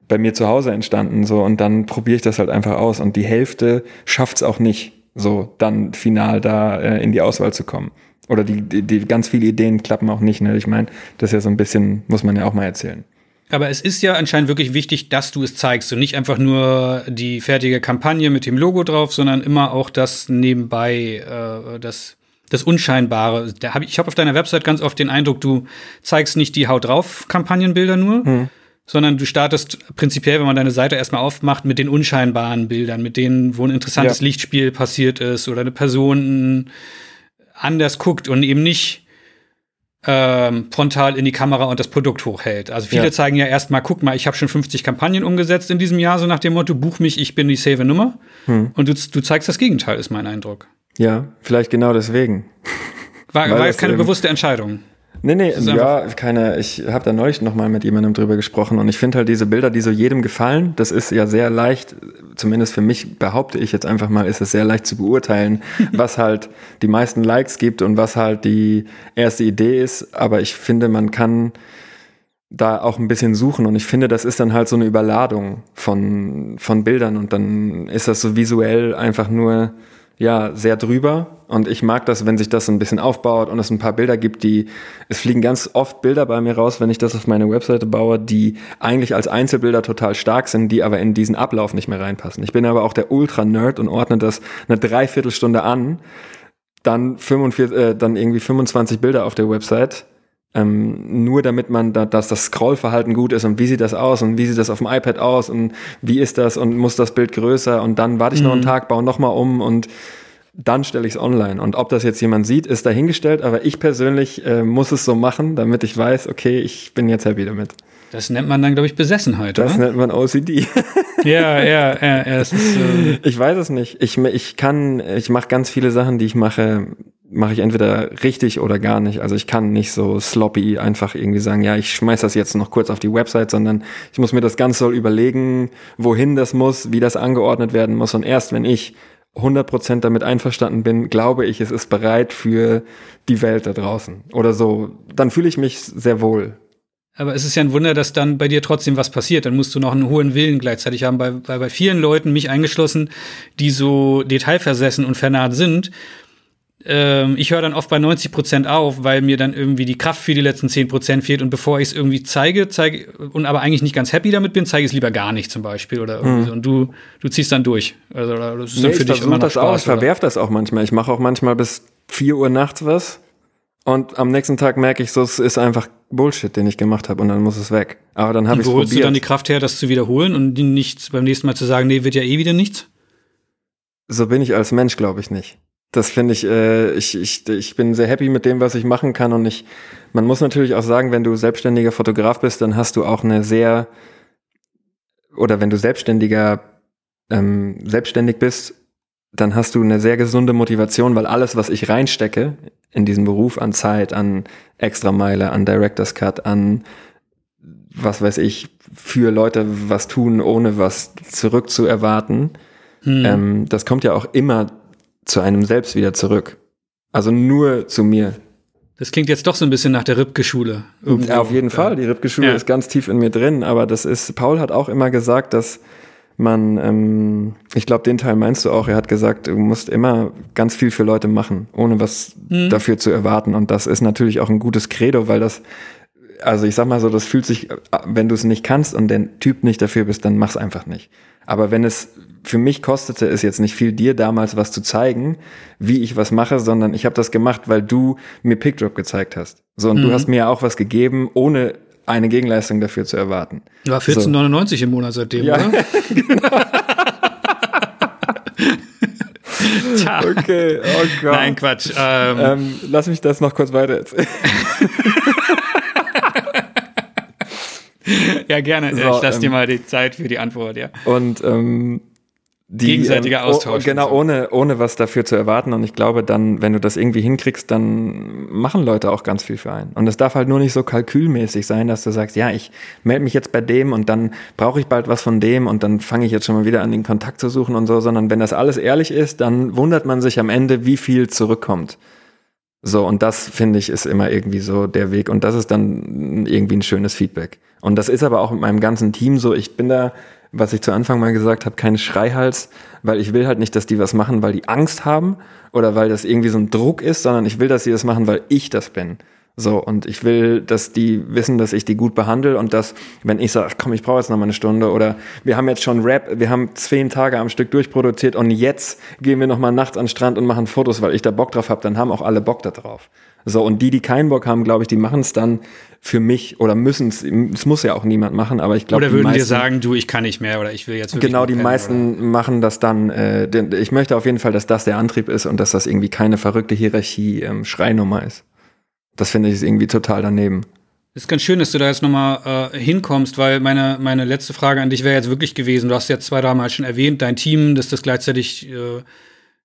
bei mir zu Hause entstanden so und dann probiere ich das halt einfach aus und die Hälfte schafft es auch nicht, so dann final da äh, in die Auswahl zu kommen. Oder die, die, die ganz viele Ideen klappen auch nicht. Ne? Ich meine, das ist ja so ein bisschen, muss man ja auch mal erzählen. Aber es ist ja anscheinend wirklich wichtig, dass du es zeigst und nicht einfach nur die fertige Kampagne mit dem Logo drauf, sondern immer auch das nebenbei, äh, das, das Unscheinbare. Da hab ich ich habe auf deiner Website ganz oft den Eindruck, du zeigst nicht die Haut drauf Kampagnenbilder nur, hm. sondern du startest prinzipiell, wenn man deine Seite erstmal aufmacht, mit den unscheinbaren Bildern, mit denen, wo ein interessantes ja. Lichtspiel passiert ist oder eine Person anders guckt und eben nicht ähm, frontal in die Kamera und das Produkt hochhält. Also viele ja. zeigen ja erstmal, guck mal, ich habe schon 50 Kampagnen umgesetzt in diesem Jahr, so nach dem Motto, buch mich, ich bin die safe Nummer. Hm. Und du, du zeigst das Gegenteil, ist mein Eindruck. Ja, vielleicht genau deswegen. War, war jetzt keine bewusste Entscheidung. Nee, nee, ja, keine, ich habe da neulich nochmal mit jemandem drüber gesprochen und ich finde halt diese Bilder, die so jedem gefallen, das ist ja sehr leicht, zumindest für mich behaupte ich jetzt einfach mal, ist es sehr leicht zu beurteilen, was halt die meisten Likes gibt und was halt die erste Idee ist, aber ich finde, man kann da auch ein bisschen suchen und ich finde, das ist dann halt so eine Überladung von, von Bildern und dann ist das so visuell einfach nur ja sehr drüber und ich mag das, wenn sich das so ein bisschen aufbaut und es ein paar Bilder gibt, die es fliegen ganz oft Bilder bei mir raus, wenn ich das auf meine Webseite baue, die eigentlich als Einzelbilder total stark sind, die aber in diesen Ablauf nicht mehr reinpassen. Ich bin aber auch der Ultra Nerd und ordne das eine Dreiviertelstunde an, dann 45 äh, dann irgendwie 25 Bilder auf der Website ähm, nur damit man da, dass das Scrollverhalten gut ist und wie sieht das aus und wie sieht das auf dem iPad aus und wie ist das und muss das Bild größer und dann warte ich mhm. noch einen mhm. Tag, baue nochmal um und dann stelle ich es online. Und ob das jetzt jemand sieht, ist dahingestellt, aber ich persönlich äh, muss es so machen, damit ich weiß, okay, ich bin jetzt happy damit. Das nennt man dann, glaube ich, Besessenheit, Das oder? nennt man OCD. ja, ja, ja, ja. Es ist, äh ich weiß es nicht. Ich, ich kann, ich mache ganz viele Sachen, die ich mache, mache ich entweder richtig oder gar nicht. Also ich kann nicht so sloppy einfach irgendwie sagen, ja, ich schmeiß das jetzt noch kurz auf die Website, sondern ich muss mir das ganz doll überlegen, wohin das muss, wie das angeordnet werden muss. Und erst wenn ich 100% damit einverstanden bin, glaube ich, es ist bereit für die Welt da draußen. Oder so, dann fühle ich mich sehr wohl. Aber es ist ja ein Wunder, dass dann bei dir trotzdem was passiert. Dann musst du noch einen hohen Willen gleichzeitig haben. Bei, bei, bei vielen Leuten, mich eingeschlossen, die so detailversessen und vernarrt sind, ähm, ich höre dann oft bei 90 Prozent auf, weil mir dann irgendwie die Kraft für die letzten 10 Prozent fehlt. Und bevor ich es irgendwie zeige, zeige und aber eigentlich nicht ganz happy damit bin, zeige ich es lieber gar nicht zum Beispiel. Oder irgendwie mhm. so. Und du, du ziehst dann durch. Also das ist dann nee, für dich immer noch das Spaß. Auch. Ich verwerf das auch manchmal. Ich mache auch manchmal bis 4 Uhr nachts was und am nächsten Tag merke ich so, es ist einfach Bullshit, den ich gemacht habe und dann muss es weg. Aber dann habe ich probiert. holst du dann die Kraft her, das zu wiederholen und nicht beim nächsten Mal zu sagen, nee, wird ja eh wieder nichts? So bin ich als Mensch, glaube ich nicht. Das finde ich, äh, ich, ich, ich bin sehr happy mit dem, was ich machen kann und ich, man muss natürlich auch sagen, wenn du selbstständiger Fotograf bist, dann hast du auch eine sehr, oder wenn du selbstständiger, ähm, selbstständig bist, dann hast du eine sehr gesunde Motivation, weil alles, was ich reinstecke in diesen Beruf an Zeit, an Extrameile, an Director's Cut, an was weiß ich, für Leute was tun, ohne was zurückzuerwarten, hm. ähm, das kommt ja auch immer zu einem selbst wieder zurück. Also nur zu mir. Das klingt jetzt doch so ein bisschen nach der Ripke-Schule. Ja, auf jeden Fall. Die Ripke-Schule ja. ist ganz tief in mir drin, aber das ist, Paul hat auch immer gesagt, dass man, ähm, ich glaube, den Teil meinst du auch, er hat gesagt, du musst immer ganz viel für Leute machen, ohne was mhm. dafür zu erwarten. Und das ist natürlich auch ein gutes Credo, weil das, also ich sag mal so, das fühlt sich, wenn du es nicht kannst und der Typ nicht dafür bist, dann mach's einfach nicht. Aber wenn es für mich kostete es jetzt nicht viel, dir damals was zu zeigen, wie ich was mache, sondern ich habe das gemacht, weil du mir Pickdrop gezeigt hast. So, und mhm. du hast mir auch was gegeben, ohne eine Gegenleistung dafür zu erwarten. Ja, 14,99 so. im Monat seitdem, ja, oder? genau. okay, oh Gott. Nein, Quatsch. Ähm, ähm, lass mich das noch kurz weiter erzählen. ja, gerne. So, ich lasse ähm, dir mal die Zeit für die Antwort, ja. Und ähm, die, gegenseitiger ähm, Austausch. Oh, genau, so. ohne, ohne was dafür zu erwarten. Und ich glaube, dann, wenn du das irgendwie hinkriegst, dann machen Leute auch ganz viel für einen. Und es darf halt nur nicht so kalkülmäßig sein, dass du sagst, ja, ich melde mich jetzt bei dem und dann brauche ich bald was von dem und dann fange ich jetzt schon mal wieder an, den Kontakt zu suchen und so, sondern wenn das alles ehrlich ist, dann wundert man sich am Ende, wie viel zurückkommt. So, und das finde ich ist immer irgendwie so der Weg. Und das ist dann irgendwie ein schönes Feedback. Und das ist aber auch mit meinem ganzen Team so. Ich bin da was ich zu Anfang mal gesagt habe, keine Schreihals, weil ich will halt nicht, dass die was machen, weil die Angst haben oder weil das irgendwie so ein Druck ist, sondern ich will, dass sie das machen, weil ich das bin. So, und ich will, dass die wissen, dass ich die gut behandle und dass, wenn ich sage, komm, ich brauche jetzt noch mal eine Stunde oder wir haben jetzt schon Rap, wir haben zehn Tage am Stück durchproduziert und jetzt gehen wir noch mal nachts an den Strand und machen Fotos, weil ich da Bock drauf habe, dann haben auch alle Bock da drauf. So, und die, die keinen Bock haben, glaube ich, die machen es dann für mich oder müssen es, es muss ja auch niemand machen, aber ich glaube, Oder würden dir sagen, du, ich kann nicht mehr oder ich will jetzt wirklich Genau, die pennen, meisten oder? machen das dann, äh, denn ich möchte auf jeden Fall, dass das der Antrieb ist und dass das irgendwie keine verrückte Hierarchie ähm, Schreinummer ist. Das finde ich irgendwie total daneben. ist ganz schön, dass du da jetzt nochmal äh, hinkommst, weil meine, meine letzte Frage an dich wäre jetzt wirklich gewesen. Du hast jetzt zwei, dreimal schon erwähnt, dein Team, dass das gleichzeitig äh,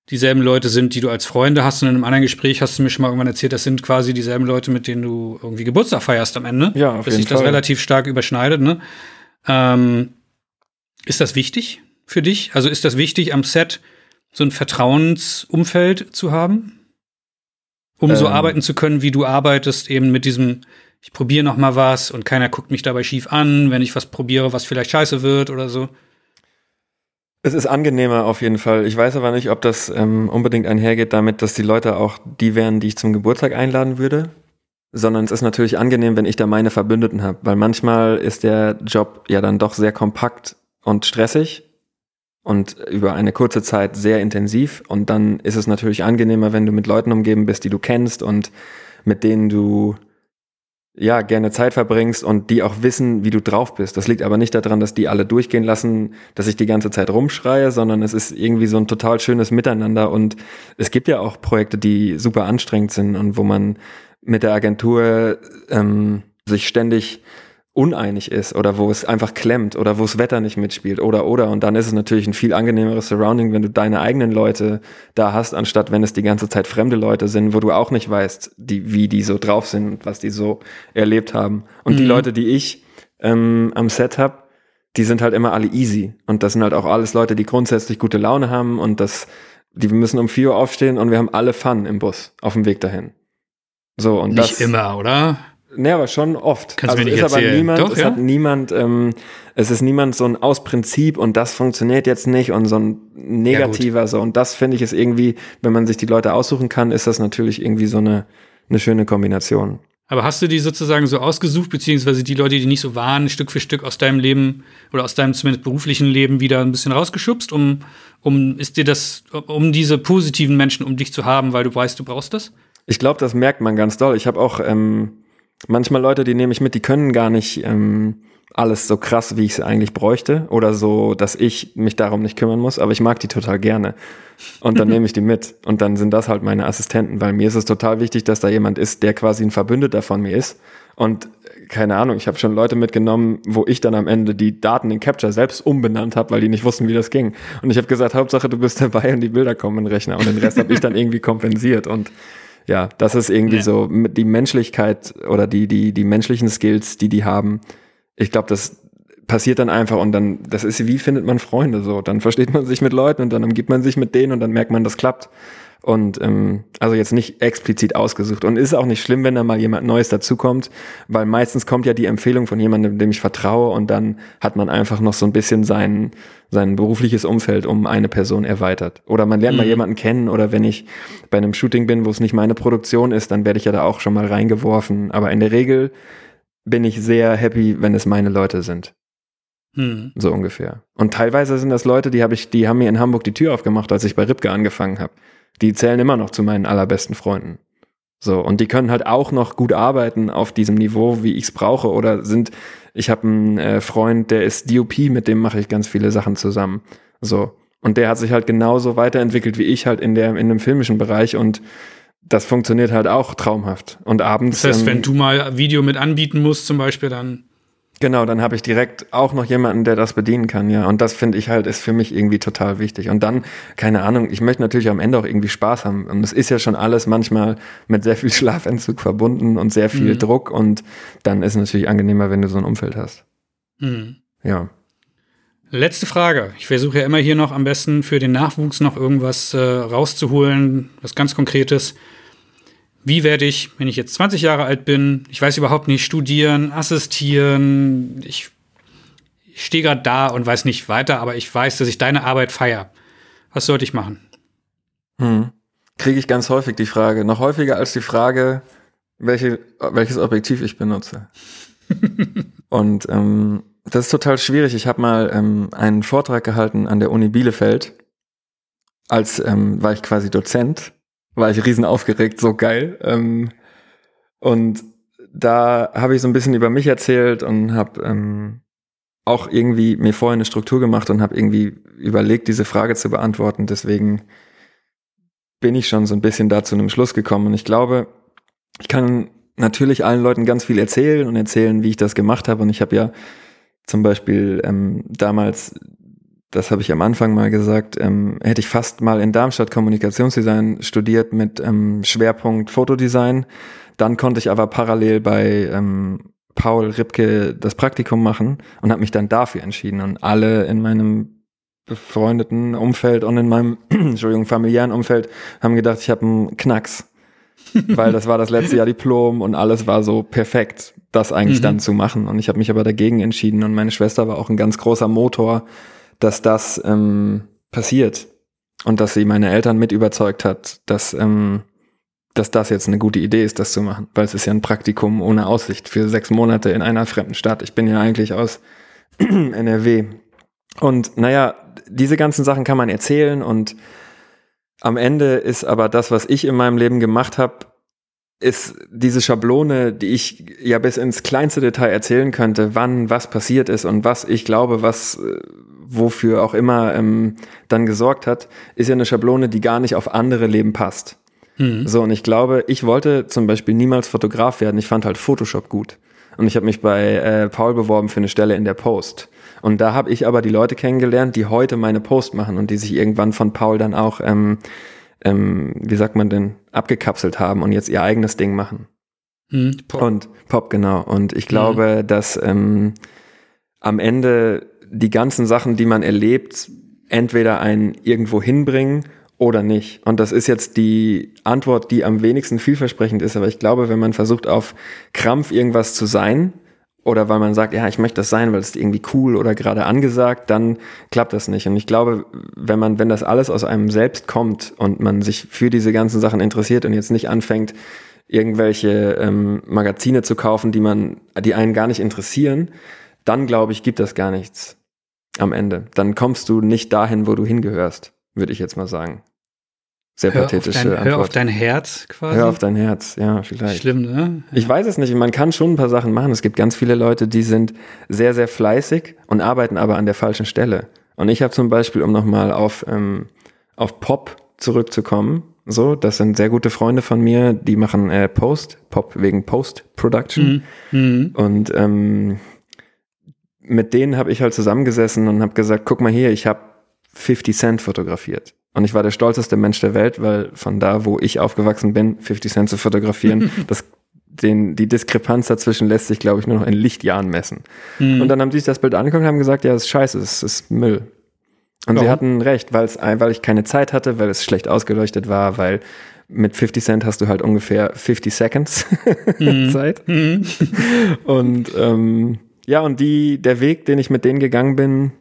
dieselben Leute sind, die du als Freunde hast. Und in einem anderen Gespräch hast du mir schon mal irgendwann erzählt, das sind quasi dieselben Leute, mit denen du irgendwie Geburtstag feierst am Ende. Ja, auf dass sich das relativ stark überschneidet. Ne? Ähm, ist das wichtig für dich? Also ist das wichtig, am Set so ein Vertrauensumfeld zu haben? Um so Ähm. arbeiten zu können, wie du arbeitest, eben mit diesem, ich probiere noch mal was und keiner guckt mich dabei schief an, wenn ich was probiere, was vielleicht scheiße wird oder so. Es ist angenehmer auf jeden Fall. Ich weiß aber nicht, ob das ähm, unbedingt einhergeht damit, dass die Leute auch die wären, die ich zum Geburtstag einladen würde. Sondern es ist natürlich angenehm, wenn ich da meine Verbündeten habe. Weil manchmal ist der Job ja dann doch sehr kompakt und stressig und über eine kurze Zeit sehr intensiv. Und dann ist es natürlich angenehmer, wenn du mit Leuten umgeben bist, die du kennst und mit denen du ja, gerne Zeit verbringst und die auch wissen, wie du drauf bist. Das liegt aber nicht daran, dass die alle durchgehen lassen, dass ich die ganze Zeit rumschreie, sondern es ist irgendwie so ein total schönes Miteinander und es gibt ja auch Projekte, die super anstrengend sind und wo man mit der Agentur ähm, sich ständig uneinig ist oder wo es einfach klemmt oder wo das Wetter nicht mitspielt oder oder und dann ist es natürlich ein viel angenehmeres Surrounding, wenn du deine eigenen Leute da hast, anstatt wenn es die ganze Zeit fremde Leute sind, wo du auch nicht weißt, die, wie die so drauf sind und was die so erlebt haben. Und die Mhm. Leute, die ich ähm, am Set hab, die sind halt immer alle easy und das sind halt auch alles Leute, die grundsätzlich gute Laune haben und das, die müssen um 4 Uhr aufstehen und wir haben alle Fun im Bus auf dem Weg dahin. So und Nicht das immer, oder? Nee, aber schon oft. Kannst du mir es nicht ist aber erzählen. niemand, Doch, es ja? hat niemand, ähm, es ist niemand so ein aus Prinzip und das funktioniert jetzt nicht und so ein negativer so und das finde ich ist irgendwie, wenn man sich die Leute aussuchen kann, ist das natürlich irgendwie so eine eine schöne Kombination. Aber hast du die sozusagen so ausgesucht, beziehungsweise die Leute, die nicht so waren, Stück für Stück aus deinem Leben oder aus deinem zumindest beruflichen Leben wieder ein bisschen rausgeschubst, um, um ist dir das, um diese positiven Menschen um dich zu haben, weil du weißt, du brauchst das? Ich glaube, das merkt man ganz doll. Ich habe auch ähm, manchmal Leute, die nehme ich mit, die können gar nicht ähm, alles so krass, wie ich es eigentlich bräuchte oder so, dass ich mich darum nicht kümmern muss, aber ich mag die total gerne. Und dann nehme ich die mit und dann sind das halt meine Assistenten, weil mir ist es total wichtig, dass da jemand ist, der quasi ein Verbündeter von mir ist. Und äh, keine Ahnung, ich habe schon Leute mitgenommen, wo ich dann am Ende die Daten in Capture selbst umbenannt habe, weil die nicht wussten, wie das ging. Und ich habe gesagt, Hauptsache du bist dabei und die Bilder kommen in den Rechner und den Rest habe ich dann irgendwie kompensiert und ja, das ist irgendwie Ja. so die Menschlichkeit oder die, die, die menschlichen Skills, die die haben. Ich glaube, das passiert dann einfach und dann, das ist wie findet man Freunde so. Dann versteht man sich mit Leuten und dann umgibt man sich mit denen und dann merkt man, das klappt. Und ähm, also jetzt nicht explizit ausgesucht. Und ist auch nicht schlimm, wenn da mal jemand Neues dazukommt, weil meistens kommt ja die Empfehlung von jemandem, dem ich vertraue, und dann hat man einfach noch so ein bisschen sein, sein berufliches Umfeld um eine Person erweitert. Oder man lernt mal Mhm. jemanden kennen, oder wenn ich bei einem Shooting bin, wo es nicht meine Produktion ist, dann werde ich ja da auch schon mal reingeworfen. Aber in der Regel bin ich sehr happy, wenn es meine Leute sind. Hm. So ungefähr. Und teilweise sind das Leute, die habe ich, die haben mir in Hamburg die Tür aufgemacht, als ich bei Ripke angefangen habe. Die zählen immer noch zu meinen allerbesten Freunden. So, und die können halt auch noch gut arbeiten auf diesem Niveau, wie ich es brauche. Oder sind, ich habe einen äh, Freund, der ist DOP, mit dem mache ich ganz viele Sachen zusammen. So. Und der hat sich halt genauso weiterentwickelt wie ich halt in der, in dem filmischen Bereich und das funktioniert halt auch traumhaft. Und abends. Das heißt, ähm, wenn du mal Video mit anbieten musst, zum Beispiel, dann Genau, dann habe ich direkt auch noch jemanden, der das bedienen kann, ja. Und das finde ich halt, ist für mich irgendwie total wichtig. Und dann, keine Ahnung, ich möchte natürlich am Ende auch irgendwie Spaß haben. Und es ist ja schon alles manchmal mit sehr viel Schlafentzug verbunden und sehr viel mhm. Druck. Und dann ist es natürlich angenehmer, wenn du so ein Umfeld hast. Mhm. Ja. Letzte Frage. Ich versuche ja immer hier noch am besten für den Nachwuchs noch irgendwas äh, rauszuholen, was ganz Konkretes. Wie werde ich, wenn ich jetzt 20 Jahre alt bin, ich weiß überhaupt nicht, studieren, assistieren, ich, ich stehe gerade da und weiß nicht weiter, aber ich weiß, dass ich deine Arbeit feiere. Was sollte ich machen? Hm. Kriege ich ganz häufig die Frage, noch häufiger als die Frage, welche, welches Objektiv ich benutze. und ähm, das ist total schwierig. Ich habe mal ähm, einen Vortrag gehalten an der Uni Bielefeld, als ähm, war ich quasi Dozent war ich riesen aufgeregt, so geil. Ähm, und da habe ich so ein bisschen über mich erzählt und habe ähm, auch irgendwie mir vorher eine Struktur gemacht und habe irgendwie überlegt, diese Frage zu beantworten. Deswegen bin ich schon so ein bisschen da zu einem Schluss gekommen. Und ich glaube, ich kann natürlich allen Leuten ganz viel erzählen und erzählen, wie ich das gemacht habe. Und ich habe ja zum Beispiel ähm, damals das habe ich am Anfang mal gesagt, ähm, hätte ich fast mal in Darmstadt Kommunikationsdesign studiert mit ähm, Schwerpunkt Fotodesign. Dann konnte ich aber parallel bei ähm, Paul Ripke das Praktikum machen und habe mich dann dafür entschieden. Und alle in meinem befreundeten Umfeld und in meinem, Entschuldigung, familiären Umfeld haben gedacht, ich habe einen Knacks. Weil das war das letzte Jahr Diplom und alles war so perfekt, das eigentlich mhm. dann zu machen. Und ich habe mich aber dagegen entschieden und meine Schwester war auch ein ganz großer Motor dass das ähm, passiert und dass sie meine Eltern mit überzeugt hat, dass, ähm, dass das jetzt eine gute Idee ist, das zu machen, weil es ist ja ein Praktikum ohne Aussicht für sechs Monate in einer fremden Stadt. Ich bin ja eigentlich aus NRW. Und naja, diese ganzen Sachen kann man erzählen und am Ende ist aber das, was ich in meinem Leben gemacht habe, ist diese Schablone, die ich ja bis ins kleinste Detail erzählen könnte, wann was passiert ist und was ich glaube, was äh, wofür auch immer ähm, dann gesorgt hat, ist ja eine Schablone, die gar nicht auf andere Leben passt. Mhm. So, und ich glaube, ich wollte zum Beispiel niemals Fotograf werden. Ich fand halt Photoshop gut. Und ich habe mich bei äh, Paul beworben für eine Stelle in der Post. Und da habe ich aber die Leute kennengelernt, die heute meine Post machen und die sich irgendwann von Paul dann auch, ähm, ähm, wie sagt man denn, abgekapselt haben und jetzt ihr eigenes Ding machen. Mhm, Pop. Und Pop, genau. Und ich glaube, mhm. dass ähm, am Ende die ganzen Sachen, die man erlebt, entweder einen irgendwo hinbringen oder nicht. Und das ist jetzt die Antwort, die am wenigsten vielversprechend ist. Aber ich glaube, wenn man versucht, auf Krampf irgendwas zu sein, oder weil man sagt, ja, ich möchte das sein, weil es irgendwie cool oder gerade angesagt, dann klappt das nicht. Und ich glaube, wenn man, wenn das alles aus einem selbst kommt und man sich für diese ganzen Sachen interessiert und jetzt nicht anfängt, irgendwelche ähm, Magazine zu kaufen, die man, die einen gar nicht interessieren, dann glaube ich, gibt das gar nichts am Ende. Dann kommst du nicht dahin, wo du hingehörst, würde ich jetzt mal sagen. Sehr hör pathetische auf dein, Antwort. Hör auf dein Herz quasi. Hör auf dein Herz, ja, vielleicht. Schlimm, ne? Ja. Ich weiß es nicht. Man kann schon ein paar Sachen machen. Es gibt ganz viele Leute, die sind sehr, sehr fleißig und arbeiten aber an der falschen Stelle. Und ich habe zum Beispiel, um nochmal auf, ähm, auf Pop zurückzukommen, so, das sind sehr gute Freunde von mir, die machen äh, Post, Pop wegen Post-Production. Mhm. Mhm. Und ähm, mit denen habe ich halt zusammengesessen und habe gesagt, guck mal hier, ich habe 50 Cent fotografiert. Und ich war der stolzeste Mensch der Welt, weil von da, wo ich aufgewachsen bin, 50 Cent zu fotografieren, das, den, die Diskrepanz dazwischen lässt sich, glaube ich, nur noch in Lichtjahren messen. Mhm. Und dann haben sie sich das Bild angeguckt und haben gesagt, ja, das ist scheiße, das ist Müll. Und Warum? sie hatten recht, weil es, weil ich keine Zeit hatte, weil es schlecht ausgeleuchtet war, weil mit 50 Cent hast du halt ungefähr 50 Seconds mhm. Zeit. Mhm. Und ähm, ja, und die, der Weg, den ich mit denen gegangen bin,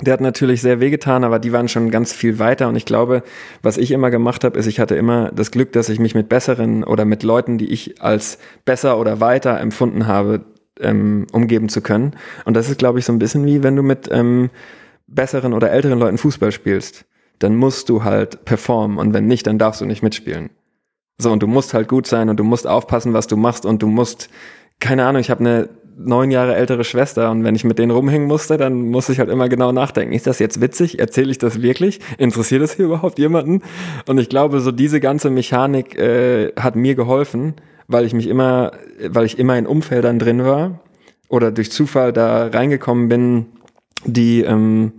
der hat natürlich sehr wehgetan, aber die waren schon ganz viel weiter. Und ich glaube, was ich immer gemacht habe, ist, ich hatte immer das Glück, dass ich mich mit besseren oder mit Leuten, die ich als besser oder weiter empfunden habe, ähm, umgeben zu können. Und das ist, glaube ich, so ein bisschen wie wenn du mit ähm, besseren oder älteren Leuten Fußball spielst. Dann musst du halt performen und wenn nicht, dann darfst du nicht mitspielen. So, und du musst halt gut sein und du musst aufpassen, was du machst und du musst, keine Ahnung, ich habe eine neun Jahre ältere Schwester und wenn ich mit denen rumhängen musste, dann musste ich halt immer genau nachdenken. Ist das jetzt witzig? Erzähle ich das wirklich? Interessiert das hier überhaupt jemanden? Und ich glaube, so diese ganze Mechanik äh, hat mir geholfen, weil ich mich immer, weil ich immer in Umfeldern drin war oder durch Zufall da reingekommen bin, die, ähm,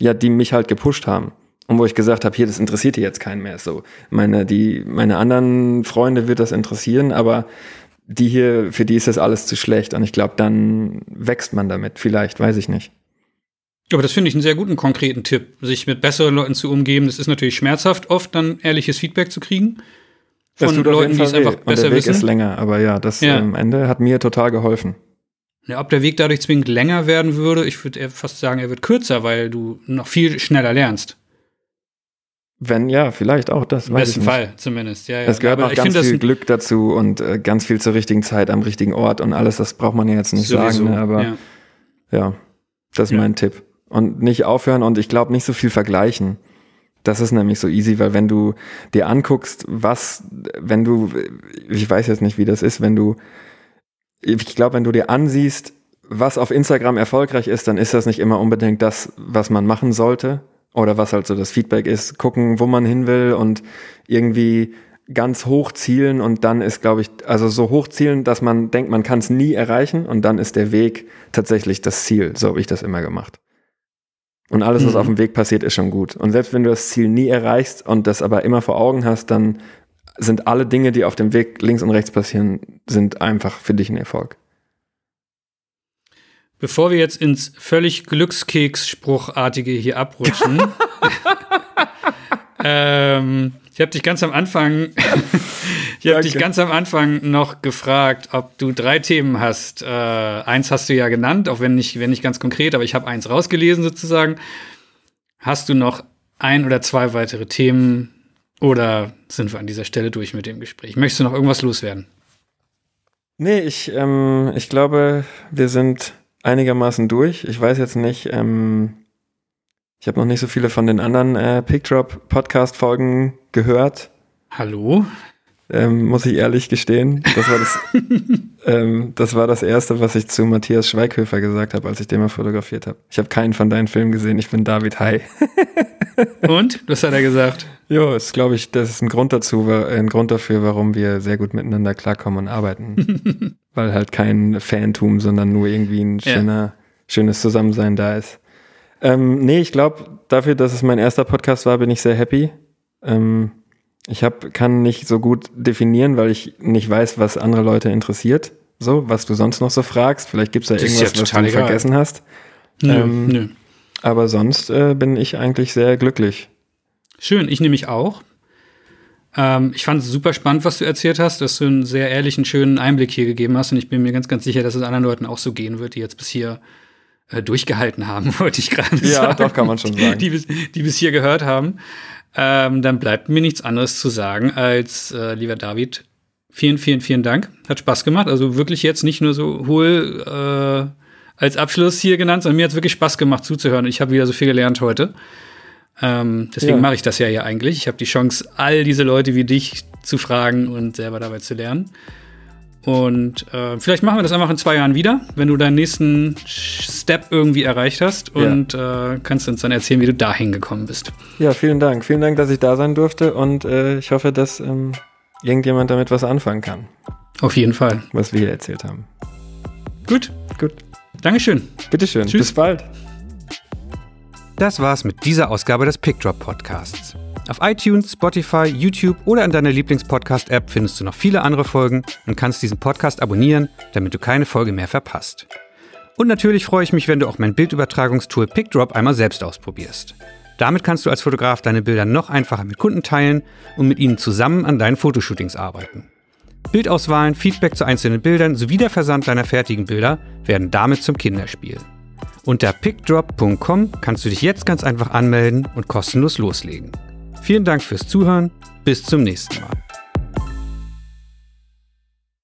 ja, die mich halt gepusht haben. Und wo ich gesagt habe, hier, das interessiert hier jetzt keinen mehr. So, meine, die, meine anderen Freunde wird das interessieren, aber die hier, für die ist das alles zu schlecht. Und ich glaube, dann wächst man damit. Vielleicht, weiß ich nicht. Aber das finde ich einen sehr guten, konkreten Tipp, sich mit besseren Leuten zu umgeben. Das ist natürlich schmerzhaft, oft dann ehrliches Feedback zu kriegen. Von Leuten, die es einfach besser Und der Weg wissen. ist länger, aber ja, das ja. am Ende hat mir total geholfen. Ja, ob der Weg dadurch zwingend länger werden würde, ich würde fast sagen, er wird kürzer, weil du noch viel schneller lernst. Wenn ja, vielleicht auch das. Im besten Fall zumindest, ja. ja. Es gehört Aber noch ganz viel Glück dazu und äh, ganz viel zur richtigen Zeit am richtigen Ort und alles, das braucht man ja jetzt nicht sowieso, sagen. Ne? Aber ja. ja, das ist ja. mein Tipp. Und nicht aufhören und ich glaube nicht so viel vergleichen. Das ist nämlich so easy, weil wenn du dir anguckst, was, wenn du, ich weiß jetzt nicht, wie das ist, wenn du, ich glaube, wenn du dir ansiehst, was auf Instagram erfolgreich ist, dann ist das nicht immer unbedingt das, was man machen sollte oder was halt so das Feedback ist, gucken, wo man hin will und irgendwie ganz hoch zielen und dann ist, glaube ich, also so hoch zielen, dass man denkt, man kann es nie erreichen und dann ist der Weg tatsächlich das Ziel. So habe ich das immer gemacht. Und alles, was mhm. auf dem Weg passiert, ist schon gut. Und selbst wenn du das Ziel nie erreichst und das aber immer vor Augen hast, dann sind alle Dinge, die auf dem Weg links und rechts passieren, sind einfach für dich ein Erfolg. Bevor wir jetzt ins völlig Glückskeks-Spruchartige hier abrutschen, ähm, ich habe dich ganz am Anfang, ich habe dich ganz am Anfang noch gefragt, ob du drei Themen hast. Äh, eins hast du ja genannt, auch wenn nicht, wenn nicht ganz konkret, aber ich habe eins rausgelesen sozusagen. Hast du noch ein oder zwei weitere Themen oder sind wir an dieser Stelle durch mit dem Gespräch? Möchtest du noch irgendwas loswerden? Nee, ich, ähm, ich glaube, wir sind einigermaßen durch. Ich weiß jetzt nicht, ähm, ich habe noch nicht so viele von den anderen äh, Pickdrop Podcast Folgen gehört. Hallo? Ähm, muss ich ehrlich gestehen. Das war das, ähm, das war das erste, was ich zu Matthias Schweighöfer gesagt habe, als ich den mal fotografiert habe. Ich habe keinen von deinen Filmen gesehen. Ich bin David Hai. Und? Was hat er gesagt? Jo, ist, glaube ich, das ist ein Grund dazu, ein Grund dafür, warum wir sehr gut miteinander klarkommen und arbeiten. Weil halt kein Fantum, sondern nur irgendwie ein schöner, ja. schönes Zusammensein da ist. Ähm, nee, ich glaube, dafür, dass es mein erster Podcast war, bin ich sehr happy. Ähm, ich hab, kann nicht so gut definieren, weil ich nicht weiß, was andere Leute interessiert. So, was du sonst noch so fragst. Vielleicht gibt es da das irgendwas, was du egal. vergessen hast. Nö, ähm, nö. Aber sonst äh, bin ich eigentlich sehr glücklich. Schön, ich nehme mich auch. Ähm, ich fand es super spannend, was du erzählt hast, dass du einen sehr ehrlichen, schönen Einblick hier gegeben hast. Und ich bin mir ganz, ganz sicher, dass es anderen Leuten auch so gehen wird, die jetzt bis hier äh, durchgehalten haben, wollte ich gerade ja, sagen. Ja, doch, kann man schon sagen. Die, bis, die bis hier gehört haben. Ähm, dann bleibt mir nichts anderes zu sagen als, äh, lieber David, vielen, vielen, vielen Dank. Hat Spaß gemacht. Also wirklich jetzt nicht nur so hohl äh, als Abschluss hier genannt, sondern mir hat es wirklich Spaß gemacht zuzuhören. Ich habe wieder so viel gelernt heute. Ähm, deswegen ja. mache ich das ja hier eigentlich. Ich habe die Chance, all diese Leute wie dich zu fragen und selber dabei zu lernen. Und äh, vielleicht machen wir das einfach in zwei Jahren wieder, wenn du deinen nächsten Step irgendwie erreicht hast und ja. äh, kannst uns dann erzählen, wie du da hingekommen bist. Ja, vielen Dank. Vielen Dank, dass ich da sein durfte und äh, ich hoffe, dass ähm, irgendjemand damit was anfangen kann. Auf jeden Fall. Was wir hier erzählt haben. Gut. Dankeschön. Bitteschön. Tschüss. Bis bald. Das war's mit dieser Ausgabe des Pickdrop Podcasts. Auf iTunes, Spotify, YouTube oder in deiner Lieblingspodcast-App findest du noch viele andere Folgen und kannst diesen Podcast abonnieren, damit du keine Folge mehr verpasst. Und natürlich freue ich mich, wenn du auch mein Bildübertragungstool PickDrop einmal selbst ausprobierst. Damit kannst du als Fotograf deine Bilder noch einfacher mit Kunden teilen und mit ihnen zusammen an deinen Fotoshootings arbeiten. Bildauswahlen, Feedback zu einzelnen Bildern sowie der Versand deiner fertigen Bilder werden damit zum Kinderspiel. Unter pickdrop.com kannst du dich jetzt ganz einfach anmelden und kostenlos loslegen. Vielen Dank fürs Zuhören. Bis zum nächsten Mal.